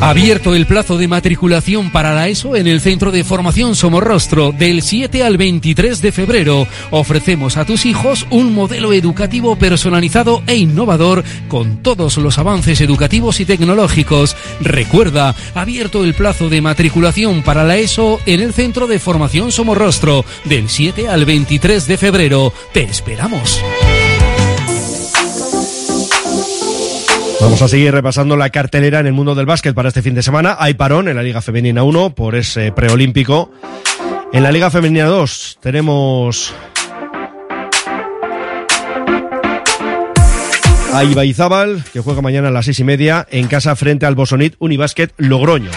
[SPEAKER 2] Abierto el plazo de matriculación para la ESO en el Centro de Formación Somorrostro del 7 al 23 de febrero. Ofrecemos a tus hijos un modelo educativo personalizado e innovador con todos los avances educativos y tecnológicos. Recuerda, abierto el plazo de matriculación para la ESO en el Centro de Formación Somorrostro del 7 al 23 de febrero. Te esperamos.
[SPEAKER 4] Vamos a seguir repasando la cartelera en el mundo del básquet para este fin de semana. Hay parón en la Liga Femenina 1 por ese preolímpico. En la Liga Femenina 2 tenemos a Ibaizábal, que juega mañana a las seis y media en casa frente al Bosonit Unibásquet Logroño.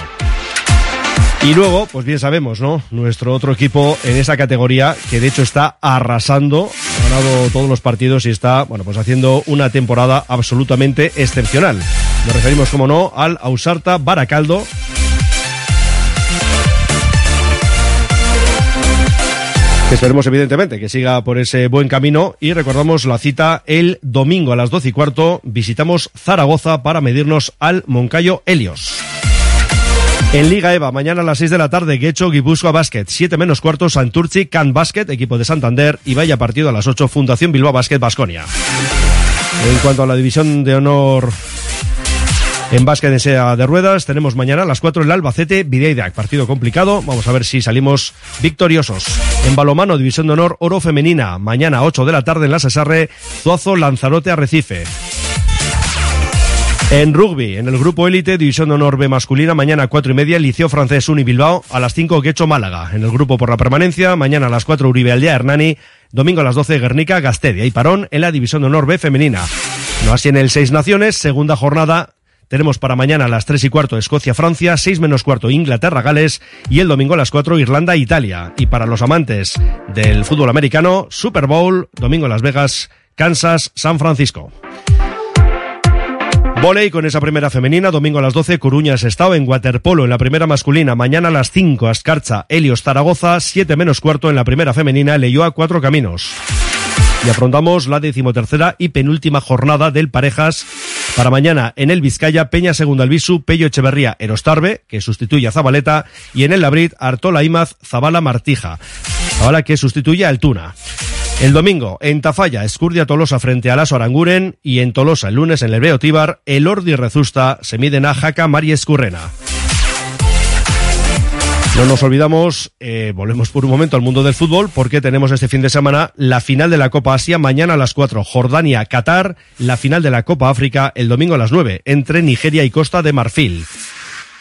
[SPEAKER 4] Y luego, pues bien sabemos, ¿no? Nuestro otro equipo en esa categoría, que de hecho está arrasando, ha ganado todos los partidos y está, bueno, pues haciendo una temporada absolutamente excepcional. Nos referimos, como no, al Ausarta Baracaldo. Esperemos, evidentemente, que siga por ese buen camino. Y recordamos la cita el domingo a las 12 y cuarto. Visitamos Zaragoza para medirnos al Moncayo Helios. En Liga EVA, mañana a las 6 de la tarde, Guecho, Guipúzcoa Basket, 7 menos cuarto, Santurci, Can Basket, equipo de Santander, y vaya partido a las 8, Fundación Bilbao Basket, Basconia. En cuanto a la división de honor en básquet en sea de ruedas, tenemos mañana a las 4 el Albacete, Videidac, partido complicado, vamos a ver si salimos victoriosos. En balomano, división de honor, oro femenina, mañana a 8 de la tarde en la Cesarre, Zuazo, Lanzarote, Arrecife. En rugby, en el grupo élite, división de honor B masculina, mañana a 4 y media, Liceo Francés Uni Bilbao, a las 5 Quecho Málaga. En el grupo por la permanencia, mañana a las 4 Uribe Aldea Hernani, domingo a las 12 Guernica Gastedia y Parón en la división de honor B femenina. No así en el Seis Naciones, segunda jornada tenemos para mañana a las 3 y cuarto Escocia-Francia, 6 menos cuarto Inglaterra-Gales y el domingo a las 4 Irlanda-Italia. Y para los amantes del fútbol americano, Super Bowl, domingo Las Vegas, Kansas, San Francisco. Voley con esa primera femenina, domingo a las 12, Coruña Estado en waterpolo en la primera masculina, mañana a las 5, Ascarcha, Helios Zaragoza, 7 menos cuarto en la primera femenina, a Cuatro Caminos. Y afrontamos la decimotercera y penúltima jornada del Parejas para mañana en el Vizcaya, Peña Segunda Albisu, Pello Echeverría, Erostarbe, que sustituye a Zabaleta, y en el Labrit, Artola Imaz, Zabala Martija. Zabala que sustituye a Altuna. El domingo, en Tafalla, Escurdia Tolosa frente a Laso Aranguren y en Tolosa el lunes en el Beo Tíbar, el Ordi Rezusta se miden a Jaca María Escurrena. No nos olvidamos, eh, volvemos por un momento al mundo del fútbol porque tenemos este fin de semana la final de la Copa Asia mañana a las 4, Jordania-Qatar, la final de la Copa África el domingo a las 9 entre Nigeria y Costa de Marfil.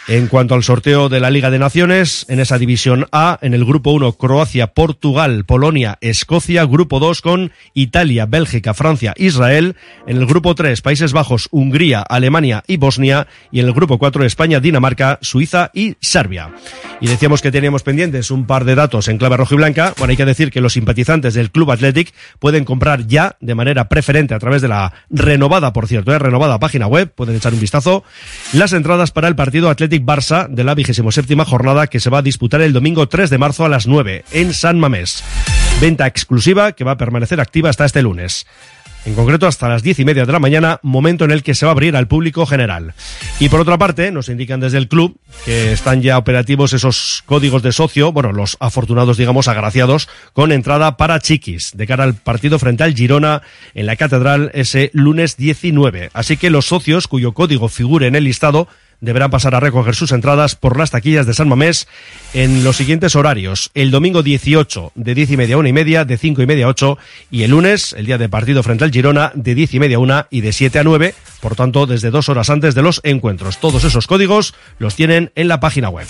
[SPEAKER 4] En cuanto al sorteo de la Liga de Naciones, en esa división A, en el grupo 1, Croacia, Portugal, Polonia, Escocia, grupo 2 con Italia, Bélgica, Francia, Israel, en el grupo 3, Países Bajos, Hungría, Alemania y Bosnia, y en el grupo 4, España, Dinamarca, Suiza y Serbia. Y decíamos que teníamos pendientes un par de datos en clave rojo y blanca. Bueno, hay que decir que los simpatizantes del Club Athletic pueden comprar ya de manera preferente a través de la renovada, por cierto, ¿eh? renovada página web, pueden echar un vistazo, las entradas para el partido Barça de la vigésimo séptima jornada que se va a disputar el domingo 3 de marzo a las 9 en San Mamés. Venta exclusiva que va a permanecer activa hasta este lunes en concreto hasta las diez y media de la mañana, momento en el que se va a abrir al público general. Y por otra parte, nos indican desde el club que están ya operativos esos códigos de socio, bueno, los afortunados, digamos, agraciados, con entrada para chiquis, de cara al partido frente al Girona en la Catedral ese lunes 19. Así que los socios cuyo código figure en el listado deberán pasar a recoger sus entradas por las taquillas de San Mamés en los siguientes horarios. El domingo 18 de 10 y media a 1 y media, de 5 y media a 8 y el lunes, el día de partido frente al Girona, de 10 y media a 1 y de 7 a 9, por tanto desde dos horas antes de los encuentros. Todos esos códigos los tienen en la página web.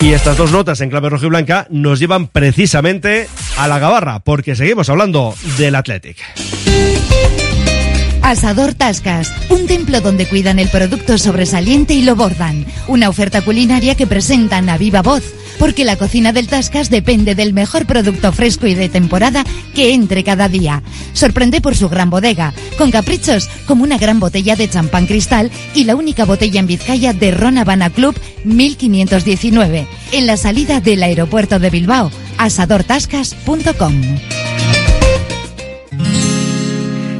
[SPEAKER 4] Y estas dos notas en clave rojo y blanca nos llevan precisamente a la gabarra, porque seguimos hablando del Athletic.
[SPEAKER 5] Asador Tascas, un templo donde cuidan el producto sobresaliente y lo bordan. Una oferta culinaria que presentan a viva voz, porque la cocina del Tascas depende del mejor producto fresco y de temporada que entre cada día. Sorprende por su gran bodega, con caprichos como una gran botella de champán cristal y la única botella en Vizcaya de Ron Habana Club 1519, en la salida del aeropuerto de Bilbao, asadortascas.com.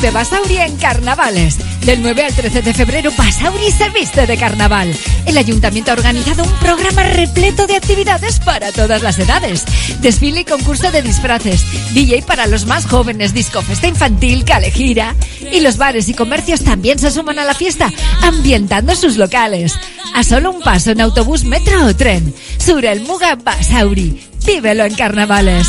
[SPEAKER 5] Vive Basauri en carnavales. Del 9 al 13 de febrero, Basauri se viste de carnaval. El ayuntamiento ha organizado un programa repleto de actividades para todas las edades. Desfile y concurso de disfraces, DJ para los más jóvenes, disco festa infantil, calejira. Y los bares y comercios también se suman a la fiesta, ambientando sus locales. A solo un paso en autobús, metro o tren. Sur el Muga Basauri. Vívelo en carnavales.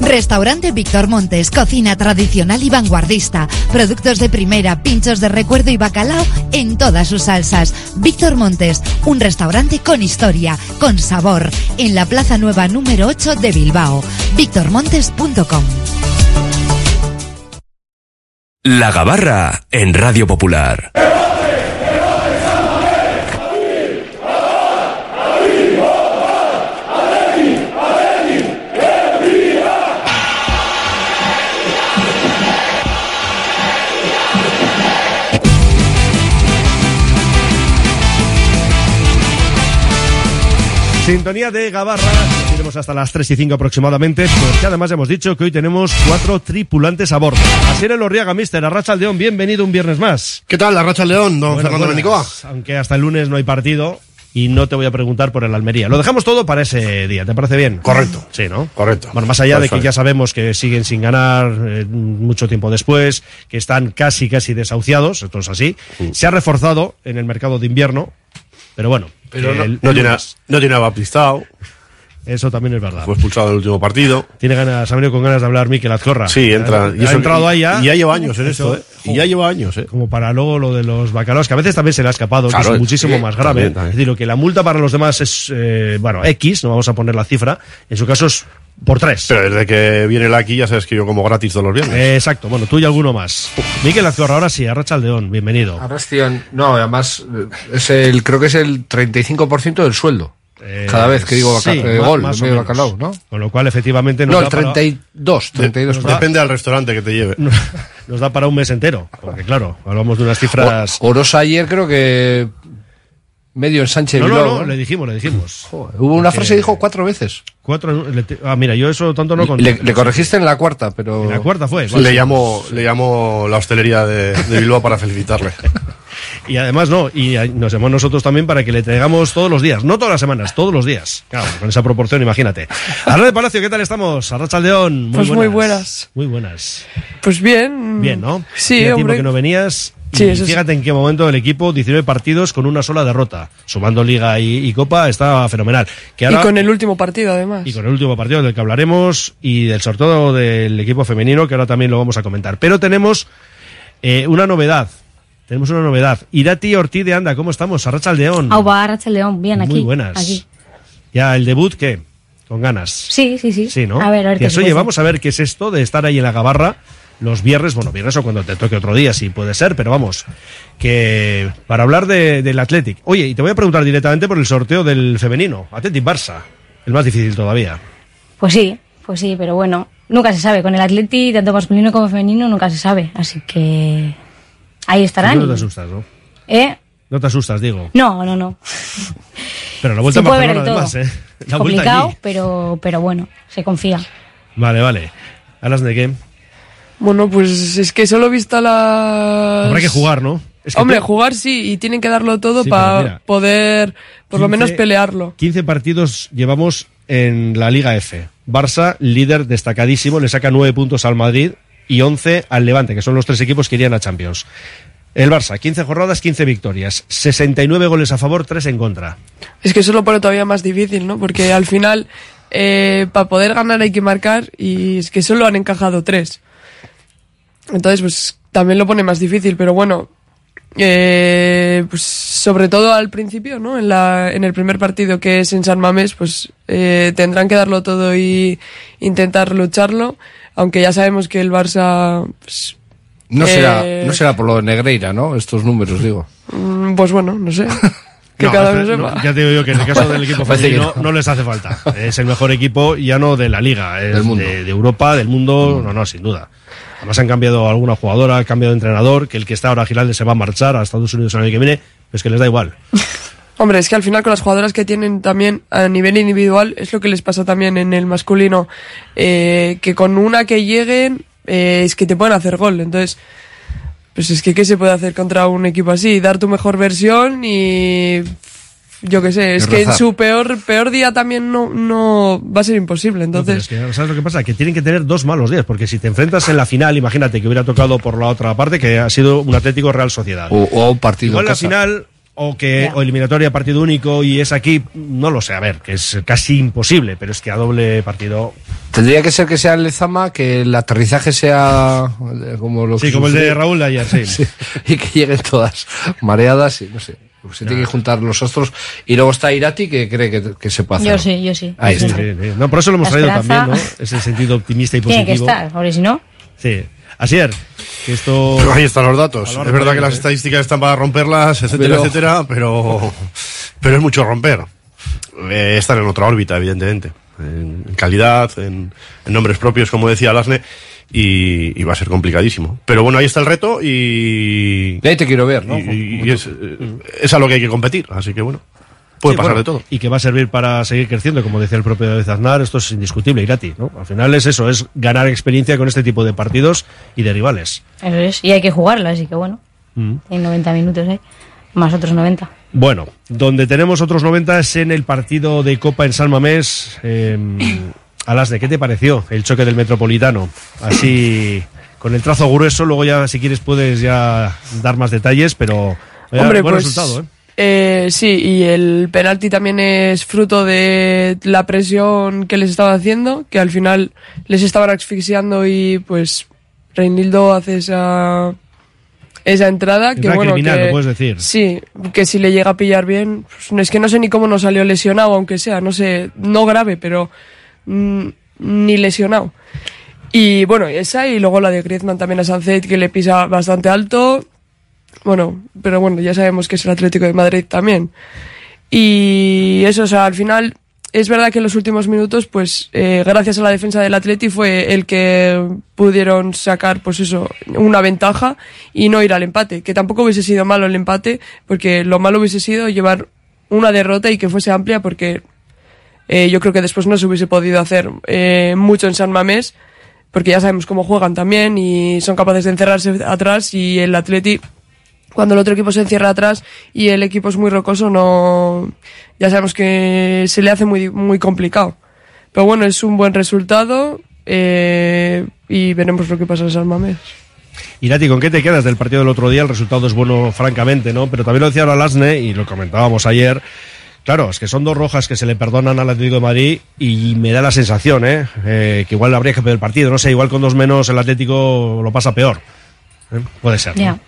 [SPEAKER 16] Restaurante Víctor Montes, cocina tradicional y vanguardista, productos de primera, pinchos de recuerdo y bacalao en todas sus salsas. Víctor Montes, un restaurante con historia, con sabor, en la Plaza Nueva número 8 de Bilbao. victormontes.com.
[SPEAKER 17] La Gabarra en Radio Popular.
[SPEAKER 4] Sintonía de Gabarra, tenemos hasta las 3 y 5 aproximadamente, porque además hemos dicho que hoy tenemos cuatro tripulantes a bordo. Así en el Orriaga Mister, Arracha León, bienvenido un viernes más.
[SPEAKER 18] ¿Qué tal, Arracha León, don Fernando
[SPEAKER 4] buenas.
[SPEAKER 18] Benicoa?
[SPEAKER 4] Aunque hasta el lunes no hay partido y no te voy a preguntar por el Almería. Lo dejamos todo para ese día, ¿te parece bien?
[SPEAKER 18] Correcto.
[SPEAKER 4] Sí, ¿no?
[SPEAKER 18] Correcto.
[SPEAKER 4] Bueno, más allá de que ya sabemos que siguen sin ganar eh, mucho tiempo después, que están casi, casi desahuciados, esto es así. Se ha reforzado en el mercado de invierno, pero bueno.
[SPEAKER 18] Pero no, no tiene, no tiene a Baptistao.
[SPEAKER 4] Eso también es verdad.
[SPEAKER 18] Fue expulsado del último partido.
[SPEAKER 4] Tiene ganas, ha venido con ganas de hablar Miquel Azcorra.
[SPEAKER 18] Sí, entra.
[SPEAKER 4] Ha,
[SPEAKER 18] y eso-
[SPEAKER 4] entrado ahí ya.
[SPEAKER 18] Y ya lleva años en esto, ¿eh? Y ya lleva años, ¿eh?
[SPEAKER 4] Como para luego lo de los bacalaos, que a veces también se le ha escapado, que es muchísimo más grave.
[SPEAKER 18] también, también.
[SPEAKER 4] Es decir, lo que la multa para los demás es, eh, bueno, X, no vamos a poner la cifra. En su caso es por tres.
[SPEAKER 18] Pero desde que viene el aquí ya sabes que yo como gratis todos los viernes.
[SPEAKER 4] Eh, exacto, bueno, tú y alguno más. Miquel Azcorra, ahora sí, Arracha Aldeón, bienvenido.
[SPEAKER 19] Arrastian, no, además es el, creo que es el 35% del sueldo.
[SPEAKER 4] Eh,
[SPEAKER 19] Cada vez que digo
[SPEAKER 4] sí,
[SPEAKER 19] eh, gol,
[SPEAKER 4] más
[SPEAKER 19] medio bacalao, ¿no?
[SPEAKER 4] Con lo cual, efectivamente, nos
[SPEAKER 19] No, el
[SPEAKER 4] da para-
[SPEAKER 19] 32, 32.
[SPEAKER 4] Nos da-
[SPEAKER 18] Depende del restaurante que te lleve. [laughs]
[SPEAKER 4] nos da para un mes entero. Porque claro, hablamos de unas cifras...
[SPEAKER 19] O- Orosa ayer creo que medio en Sánchez
[SPEAKER 4] No, no,
[SPEAKER 19] Bilbao,
[SPEAKER 4] no, le dijimos, le dijimos.
[SPEAKER 19] Hubo una frase que dijo cuatro veces.
[SPEAKER 4] Cuatro, le te- ah, mira, yo eso tanto no conté.
[SPEAKER 19] Le, le corregiste en la cuarta, pero...
[SPEAKER 4] En la cuarta fue.
[SPEAKER 18] Le llamo, le llamo la hostelería de, de Bilbao para felicitarle. [laughs]
[SPEAKER 4] Y además no, y nos llamamos nosotros también para que le traigamos todos los días, no todas las semanas, todos los días. Claro, con esa proporción, imagínate. Arra de Palacio, ¿qué tal estamos? Arracha León, muy
[SPEAKER 20] Pues muy
[SPEAKER 4] buenas.
[SPEAKER 20] buenas.
[SPEAKER 4] Muy buenas.
[SPEAKER 20] Pues bien.
[SPEAKER 4] Bien, ¿no?
[SPEAKER 20] Sí,
[SPEAKER 4] Hacía tiempo que no venías. Y
[SPEAKER 20] Sí, sí.
[SPEAKER 4] fíjate en qué momento el equipo, 19 partidos con una sola derrota. Sumando Liga y, y Copa, está fenomenal. Que ahora-
[SPEAKER 20] Y con el último partido, además.
[SPEAKER 4] y con el último partido del que hablaremos y del sorteo del equipo femenino, que ahora también lo vamos a comentar. Pero tenemos eh, una novedad. Tenemos una novedad. Irati Ortiz de Anda, ¿cómo estamos? Arracha León.
[SPEAKER 21] Auba, Arracha León, bien, aquí.
[SPEAKER 4] Muy buenas.
[SPEAKER 21] Aquí.
[SPEAKER 4] Ya, el debut, ¿qué? Con ganas.
[SPEAKER 21] Sí, sí, sí.
[SPEAKER 4] Sí, ¿no?
[SPEAKER 21] A ver, a ver
[SPEAKER 4] oye, vamos a ver qué es esto de estar ahí en la gabarra los viernes, bueno, viernes o cuando te toque otro día, si puede ser, pero vamos, que para hablar de- del Athletic. Oye, y te voy a preguntar directamente por el sorteo del femenino, Athletic Barça, el más difícil todavía.
[SPEAKER 21] Pues sí, pues sí, pero bueno, nunca se sabe. Con el Atleti, tanto masculino como femenino, nunca se sabe. Así que ahí estarán.
[SPEAKER 4] No te asustas, ¿no?
[SPEAKER 21] ¿Eh?
[SPEAKER 4] No te asustas, digo.
[SPEAKER 21] No, no, no.
[SPEAKER 4] Pero la vuelta
[SPEAKER 21] se
[SPEAKER 4] a
[SPEAKER 21] puede ver de todo.
[SPEAKER 4] además, ¿eh?
[SPEAKER 21] Es
[SPEAKER 4] La
[SPEAKER 21] complicado,
[SPEAKER 4] allí.
[SPEAKER 21] pero, pero bueno, se confía.
[SPEAKER 4] Vale, vale. ¿Hablas de qué?
[SPEAKER 20] Bueno, pues es que solo he visto las...
[SPEAKER 4] Habrá que jugar, ¿no? Es que
[SPEAKER 20] Hombre,
[SPEAKER 4] tú-
[SPEAKER 20] jugar sí, y tienen que darlo todo
[SPEAKER 4] Sí,
[SPEAKER 20] para
[SPEAKER 4] mira,
[SPEAKER 20] poder, por lo
[SPEAKER 4] 15
[SPEAKER 20] menos, pelearlo.
[SPEAKER 4] 15 partidos llevamos en la Liga F. Barça, líder destacadísimo, le saca 9 puntos al Madrid y 11 al Levante, que son los tres equipos que irían a Champions. El Barça, 15 jornadas, 15 victorias, 69 goles a favor, 3 en contra.
[SPEAKER 20] Es que eso lo pone todavía más difícil, ¿no? Porque al final, para poder ganar hay que marcar y es que solo han encajado tres. Entonces, pues también lo pone más difícil, pero bueno, eh, pues sobre todo al principio, ¿no? En, la, en el primer partido que es en San Mamés, pues eh, tendrán que darlo todo y intentar lucharlo, aunque ya sabemos que el Barça pues,
[SPEAKER 19] No será,
[SPEAKER 20] Eh,
[SPEAKER 19] no será por lo de Negreira, ¿no? Estos números, digo.
[SPEAKER 20] mm, Pues bueno, no sé. [laughs] que
[SPEAKER 4] No,
[SPEAKER 20] cada
[SPEAKER 4] no, no, ya te digo yo que en el caso del equipo [laughs] femenino no.
[SPEAKER 19] no.
[SPEAKER 4] les hace falta. Es el mejor equipo ya no de la liga, es
[SPEAKER 19] Del mundo.
[SPEAKER 4] De, de Europa, del mundo, no, no, sin duda. Además han cambiado alguna jugadora, han cambiado de entrenador, que el que está ahora Giralde se va a marchar a Estados Unidos el año que viene, pues que les da igual. [laughs]
[SPEAKER 20] Hombre, es que al final con las jugadoras que tienen también a nivel individual es lo que les pasa también en el masculino, eh, que con una que lleguen eh, es que te pueden hacer gol. Entonces, pues es que ¿qué se puede hacer contra un equipo así? Dar tu mejor versión y yo qué sé, es que en su peor peor día también no, no va a ser imposible.
[SPEAKER 4] No,
[SPEAKER 20] Entonces,
[SPEAKER 4] es que, ¿sabes lo que pasa? Que tienen que tener dos malos días, porque si te enfrentas en la final, imagínate que hubiera tocado por la otra parte, que ha sido un Atlético Real Sociedad.
[SPEAKER 19] O, o un partido
[SPEAKER 4] Igual
[SPEAKER 19] en
[SPEAKER 4] la
[SPEAKER 19] casa.
[SPEAKER 4] final o que o eliminatoria partido único y es aquí, no lo sé, a ver, que es casi imposible, pero es que a doble partido.
[SPEAKER 19] Tendría que ser que sea en Lezama, que el aterrizaje sea eh, como lo
[SPEAKER 4] Sí,
[SPEAKER 19] que
[SPEAKER 4] como el de. Raúl ayer, [laughs] sí.
[SPEAKER 19] y que lleguen todas mareadas y no sé. pues Se tiene que juntar los ostros. Y luego está Irati, que cree que, que se puede hacer.
[SPEAKER 21] Yo sí, yo sí.
[SPEAKER 19] Ahí está.
[SPEAKER 21] sí.
[SPEAKER 4] Sí, sí. No, por eso lo hemos traído también, ¿no? Ese sentido optimista y
[SPEAKER 21] Tiene
[SPEAKER 4] positivo.
[SPEAKER 21] que estar, porque si no,
[SPEAKER 4] Sí. Asier, que esto.
[SPEAKER 18] Pero ahí están los datos. Es verdad que las estadísticas están para romperlas, etcétera,
[SPEAKER 19] Pero-
[SPEAKER 18] etcétera, pero, pero es mucho romper. Eh, están en otra órbita, evidentemente. En, en calidad, en, en nombres propios, como decía Lasne, y, y va a ser complicadísimo. Pero bueno, ahí está el reto y.
[SPEAKER 19] Ahí te quiero ver, ¿no?
[SPEAKER 18] Y, y es, eh, es a lo que hay que competir, así que bueno. Puede
[SPEAKER 4] Sí,
[SPEAKER 18] pasar
[SPEAKER 4] bueno,
[SPEAKER 18] de todo.
[SPEAKER 4] Y que va a servir para seguir creciendo, como decía el propio David Aznar, esto es indiscutible, Irati, ¿no? Al final es eso, es ganar experiencia con este tipo de partidos y de rivales.
[SPEAKER 21] eso es. Y hay que jugarlo, así que bueno,
[SPEAKER 4] Mm.
[SPEAKER 21] en 90 minutos, ¿eh? Más otros 90.
[SPEAKER 4] Bueno, donde tenemos otros 90 es en el partido de Copa en San Mamés. Eh, Alasne, ¿qué te pareció el choque del Metropolitano? Así, con el trazo grueso, luego ya, si quieres, puedes ya dar más detalles, pero
[SPEAKER 20] Hombre,
[SPEAKER 4] buen
[SPEAKER 20] pues,
[SPEAKER 4] resultado, ¿eh?
[SPEAKER 20] Eh, sí, y el penalti también es fruto de la presión que les estaba haciendo, que al final les estaban asfixiando y pues Reinildo hace esa esa entrada que bueno
[SPEAKER 4] criminal,
[SPEAKER 20] que
[SPEAKER 4] lo puedes decir.
[SPEAKER 20] sí que si le llega a pillar bien pues, es que no sé ni cómo no salió lesionado aunque sea no sé no grave pero mm, ni lesionado y bueno esa y luego la de Griezmann también a Sancet que le pisa bastante alto bueno, pero bueno, ya sabemos que es el Atlético de Madrid también. Y eso, o sea, al final es verdad que en los últimos minutos, pues eh, gracias a la defensa del Atleti fue el que pudieron sacar, pues eso, una ventaja y no ir al empate, que tampoco hubiese sido malo el empate, porque lo malo hubiese sido llevar una derrota y que fuese amplia, porque eh, yo creo que después no se hubiese podido hacer eh, mucho en San Mamés, porque ya sabemos cómo juegan también y son capaces de encerrarse atrás y el Atleti cuando el otro equipo se encierra atrás y el equipo es muy rocoso, no, ya sabemos que se le hace muy, muy complicado. Pero bueno, es un buen resultado eh, y veremos lo que pasa en San Mamés.
[SPEAKER 4] Irati, ¿con qué te quedas del partido del otro día? El resultado es bueno, francamente, ¿no? Pero también lo decía ahora Lasne y lo comentábamos ayer. Claro, es que son dos rojas que se le perdonan al Atlético de Madrid y me da la sensación, ¿eh? Eh, que igual habría que perder el partido. No sé, igual con dos menos el Atlético lo pasa peor. ¿Eh? Puede ser. ¿no?
[SPEAKER 21] Ya.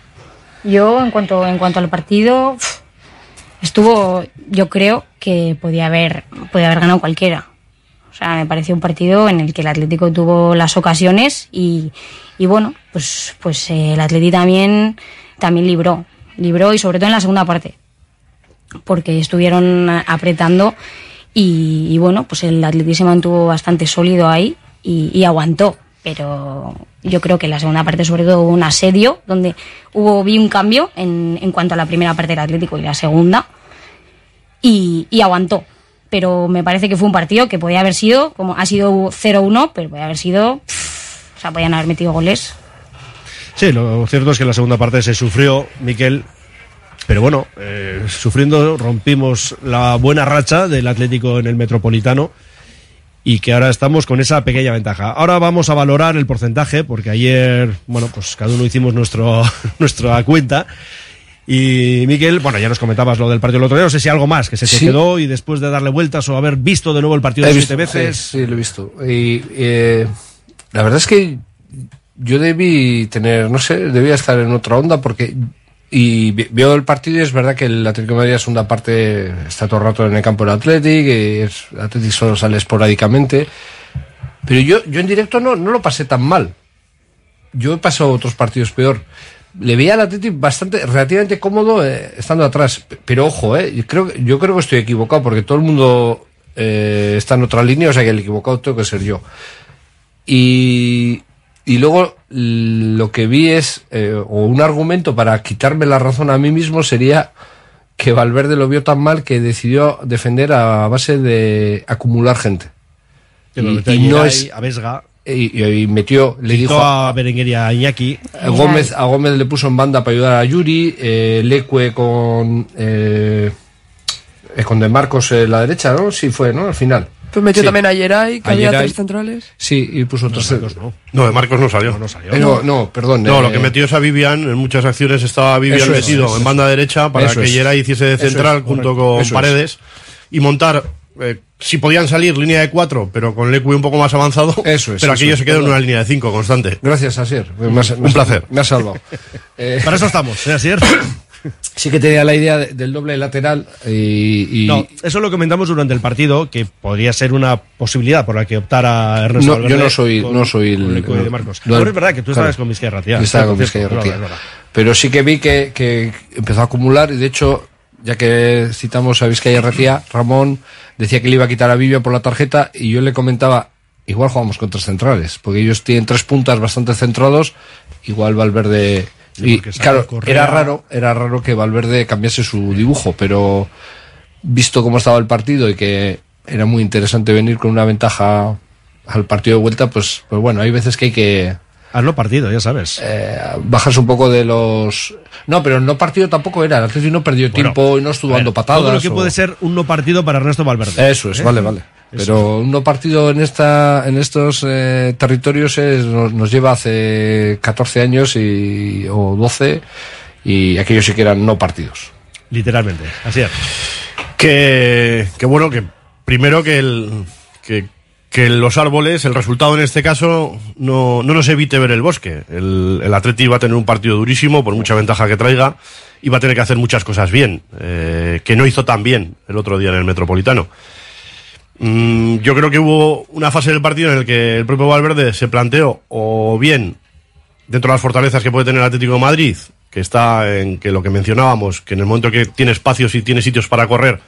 [SPEAKER 21] Yo, en cuanto, en cuanto al partido, estuvo, yo creo que podía haber, podía haber ganado cualquiera. O sea, me pareció un partido en el que el Atlético tuvo las ocasiones y, y bueno, pues, pues eh, el Atlético también, también libró. Libró y sobre todo en la segunda parte. Porque estuvieron apretando y, y bueno, pues el Atlético se mantuvo bastante sólido ahí y, y aguantó. Pero yo creo que la segunda parte sobre todo hubo un asedio donde hubo vi un cambio en, en cuanto a la primera parte del Atlético y la segunda y, y aguantó. Pero me parece que fue un partido que podía haber sido, como ha sido 0-1, pero podía haber sido, pff, o sea, podían haber metido goles.
[SPEAKER 4] Sí, lo cierto es que la segunda parte se sufrió, Miquel. Pero bueno, eh, sufriendo rompimos la buena racha del Atlético en el Metropolitano y que ahora estamos con esa pequeña ventaja. Ahora vamos a valorar el porcentaje, porque ayer, bueno, pues cada uno hicimos nuestro, [laughs] nuestra cuenta. Y Miquel, bueno, ya nos comentabas lo del partido del otro día, no sé si algo más que se te
[SPEAKER 19] Sí.
[SPEAKER 4] quedó y después de darle vueltas o haber visto de nuevo el partido siete veces.
[SPEAKER 19] Sí, sí, lo he visto. Y eh, la verdad es que yo debí tener, no sé, debía estar en otra onda porque y veo el partido y es verdad que el Atlético de Madrid en segunda parte está todo el rato en el campo del es, el Athletic solo sale esporádicamente. Pero yo, yo en directo no, no lo pasé tan mal. yo he pasado otros partidos peor. Le veía al Atlético bastante, relativamente cómodo eh, estando atrás. Pero ojo, eh, creo, yo creo que estoy equivocado porque todo el mundo eh, está en otra línea, o sea que el equivocado tengo que ser yo. Y, y luego lo que vi es, eh, o un argumento para quitarme la razón a mí mismo sería que Valverde lo vio tan mal que decidió defender a base de acumular gente. Y- no es-
[SPEAKER 4] a Vesga.
[SPEAKER 19] Y, metió, le dijo
[SPEAKER 4] a Berenguer y a Iñaki.
[SPEAKER 19] a Gómez, a Gómez le puso en banda para ayudar a Yuri, eh, Leque con eh, eh, con De Marcos en la derecha, ¿no? Sí fue, ¿no? Al final.
[SPEAKER 20] Pues metió
[SPEAKER 19] Sí.
[SPEAKER 20] también a Geray, que
[SPEAKER 19] A
[SPEAKER 20] había tres centrales.
[SPEAKER 19] Sí, y puso otros.
[SPEAKER 18] No, de Marcos no salió.
[SPEAKER 4] No salió.
[SPEAKER 19] Eh, no, no, perdón.
[SPEAKER 18] No,
[SPEAKER 19] eh,
[SPEAKER 18] lo que metió es a Vivian. En muchas acciones estaba Vivian
[SPEAKER 19] es,
[SPEAKER 18] metido
[SPEAKER 19] eso
[SPEAKER 18] en banda derecha para que
[SPEAKER 19] es.
[SPEAKER 18] Yera hiciese de
[SPEAKER 19] Eso es,
[SPEAKER 18] central junto
[SPEAKER 19] correcto.
[SPEAKER 18] con. Paredes y montar. eh, si podían salir línea de cuatro, pero con Leque un poco más avanzado.
[SPEAKER 19] Eso es,
[SPEAKER 18] Pero aquello se quedó en una línea de cinco constante.
[SPEAKER 19] Gracias, Asier. Me has- me
[SPEAKER 18] Un placer.
[SPEAKER 19] Me has salvado. [laughs] Eh,
[SPEAKER 4] Para eso estamos, ¿eh, Asier? [coughs]
[SPEAKER 19] sí que tenía la idea de- del doble lateral y, y-
[SPEAKER 4] No, eso lo comentamos durante el partido, que podría ser una posibilidad por la que optara Ernesto
[SPEAKER 19] No, yo no soy-
[SPEAKER 4] con-
[SPEAKER 19] no soy el-
[SPEAKER 4] Leco y de Marcos.
[SPEAKER 19] no,
[SPEAKER 4] Ahora es verdad que tú
[SPEAKER 19] claro.
[SPEAKER 4] estabas con Vizquerra, tía.
[SPEAKER 19] Estaba con
[SPEAKER 4] es verdad.
[SPEAKER 19] Pero sí que vi que, que empezó a acumular y de hecho, ya que citamos a Vizcaya Ratía, Ramón decía que le iba a quitar a Vivia por la tarjeta y yo le comentaba, igual jugamos con tres centrales, porque ellos tienen tres puntas bastante centrados, igual Valverde... Y claro,
[SPEAKER 4] Correa.
[SPEAKER 19] era raro, era raro que Valverde cambiase su dibujo, pero visto cómo estaba el partido y que era muy interesante venir con una ventaja al partido de vuelta, pues, pues bueno, hay veces que hay que
[SPEAKER 4] Hazlo partido, ya sabes.
[SPEAKER 19] eh, bajas un poco de los... No, pero el no partido tampoco era, el Atlético no perdió
[SPEAKER 4] Bueno,
[SPEAKER 19] tiempo y no estuvo dando patadas.
[SPEAKER 4] Todo lo que
[SPEAKER 19] o-
[SPEAKER 4] puede ser un no partido para Ernesto Valverde.
[SPEAKER 19] Eso es,
[SPEAKER 4] ¿Eh?
[SPEAKER 19] vale, vale. Pero un no partido en esta en estos eh, territorios es- nos, nos lleva hace 14 años y, o 12 y aquellos sí que eran no partidos.
[SPEAKER 4] Literalmente, así es.
[SPEAKER 18] Que, que bueno, que primero que el que, que los árboles, el resultado en este caso, no, no nos evite ver el bosque. El, el Atleti va a tener un partido durísimo, por mucha ventaja que traiga, y va a tener que hacer muchas cosas bien, eh, que no hizo tan bien el otro día en el Metropolitano. Mm, yo creo que hubo una fase del partido en el que el propio Valverde se planteó, o bien dentro de las fortalezas que puede tener el Atlético de Madrid, que está en que lo que mencionábamos, que en el momento que tiene espacios y tiene sitios para correr,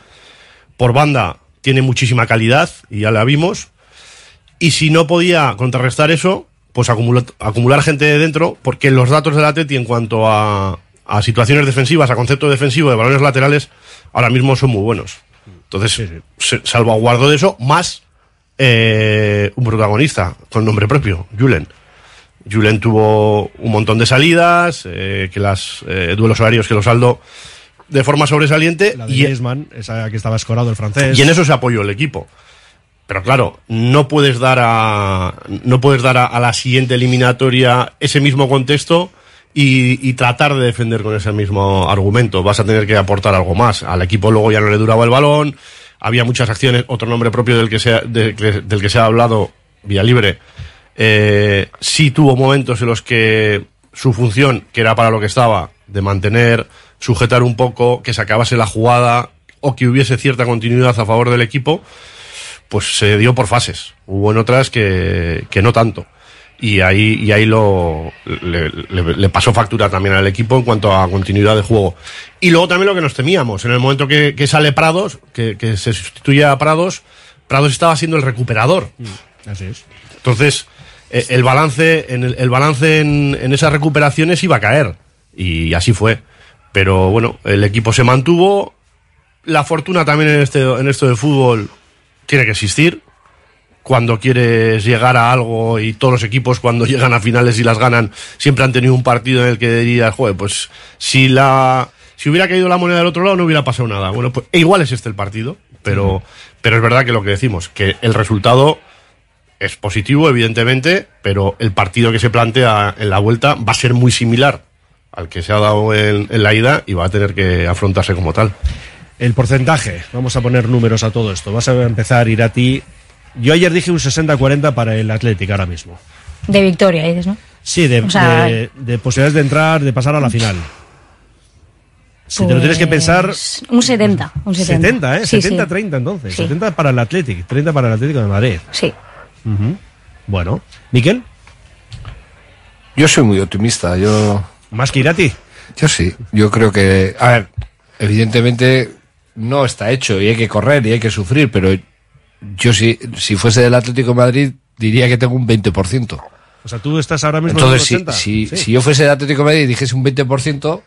[SPEAKER 18] por banda tiene muchísima calidad, y ya la vimos, y si no podía contrarrestar eso, pues acumular, gente de dentro, porque los datos del Atleti en cuanto a, a situaciones defensivas, a concepto defensivo de balones laterales, ahora mismo son muy buenos. Entonces, salvaguardo de eso, más eh, un protagonista con nombre propio, Julen. Julen tuvo un montón de salidas, eh, que las eh, duelos horarios que los saldo de forma sobresaliente
[SPEAKER 4] La de
[SPEAKER 18] y,
[SPEAKER 4] Griezmann, esa que estaba escorado el francés.
[SPEAKER 18] y en eso se apoyó el equipo. Pero claro, no puedes dar a no puedes dar a, a la siguiente eliminatoria ese mismo contexto y, tratar de defender con ese mismo argumento. Vas a tener que aportar algo más. Al equipo luego ya no le duraba el balón, había muchas acciones, otro nombre propio del que se ha, del que se ha hablado, Vía Libre, eh, sí tuvo momentos en los que su función, que era para lo que estaba, de mantener, sujetar un poco, que se acabase la jugada o que hubiese cierta continuidad a favor del equipo, pues se dio por fases. Hubo en otras que, que no tanto. Y ahí, y ahí lo, le, le- le pasó factura también al equipo en cuanto a continuidad de juego. Y luego también lo que nos temíamos, en el momento que, que sale Prados, que, que se sustituye a Prados, Prados estaba siendo el recuperador.
[SPEAKER 4] Así es.
[SPEAKER 18] Entonces, eh, el balance, en el, el balance en, en esas recuperaciones iba a caer. Y así fue. Pero bueno, el equipo se mantuvo. La fortuna también en, este, en esto del fútbol tiene que existir. Cuando quieres llegar a algo y todos los equipos cuando [laughs] llegan a finales y las ganan, siempre han tenido un partido en el que dirías, joder, pues si la, si hubiera caído la moneda del otro lado no hubiera pasado nada. Bueno, pues e igual es este el partido, pero, pero es verdad que lo que decimos, que el resultado es positivo, evidentemente, pero el partido que se plantea en la vuelta va a ser muy similar al que se ha dado en, la ida y va a tener que afrontarse como tal.
[SPEAKER 4] El porcentaje, vamos a poner números a todo esto. Vas a empezar, ir a ti. Yo ayer dije un 60-40 para el Atlético ahora mismo.
[SPEAKER 21] De victoria, dices, ¿no?
[SPEAKER 4] Sí, de,
[SPEAKER 21] O sea-
[SPEAKER 4] de- de posibilidades de entrar, de pasar a la final. Si te lo tienes que pensar,
[SPEAKER 21] Pues, Un 70. Un 70,
[SPEAKER 4] 70, ¿eh?
[SPEAKER 21] Sí, sí.
[SPEAKER 4] 70-30 entonces.
[SPEAKER 21] Sí.
[SPEAKER 4] 70 para el Atlético, 30 para el Atlético de Madrid.
[SPEAKER 21] Sí.
[SPEAKER 4] Ujú. Bueno, Miquel,
[SPEAKER 19] Yo soy muy optimista. Yo.
[SPEAKER 4] ¿Más que Irati?
[SPEAKER 19] Yo sí. Yo creo que. A ver, evidentemente no está hecho y hay que correr y hay que sufrir, pero yo sí, si fuese del Atlético de Madrid, diría que tengo un 20%.
[SPEAKER 4] O sea, tú estás ahora mismo
[SPEAKER 19] Entonces,
[SPEAKER 4] en
[SPEAKER 19] si,
[SPEAKER 4] el 80.
[SPEAKER 19] si,
[SPEAKER 4] Sí.
[SPEAKER 19] si yo fuese del Atlético de Madrid y dijese un 20%,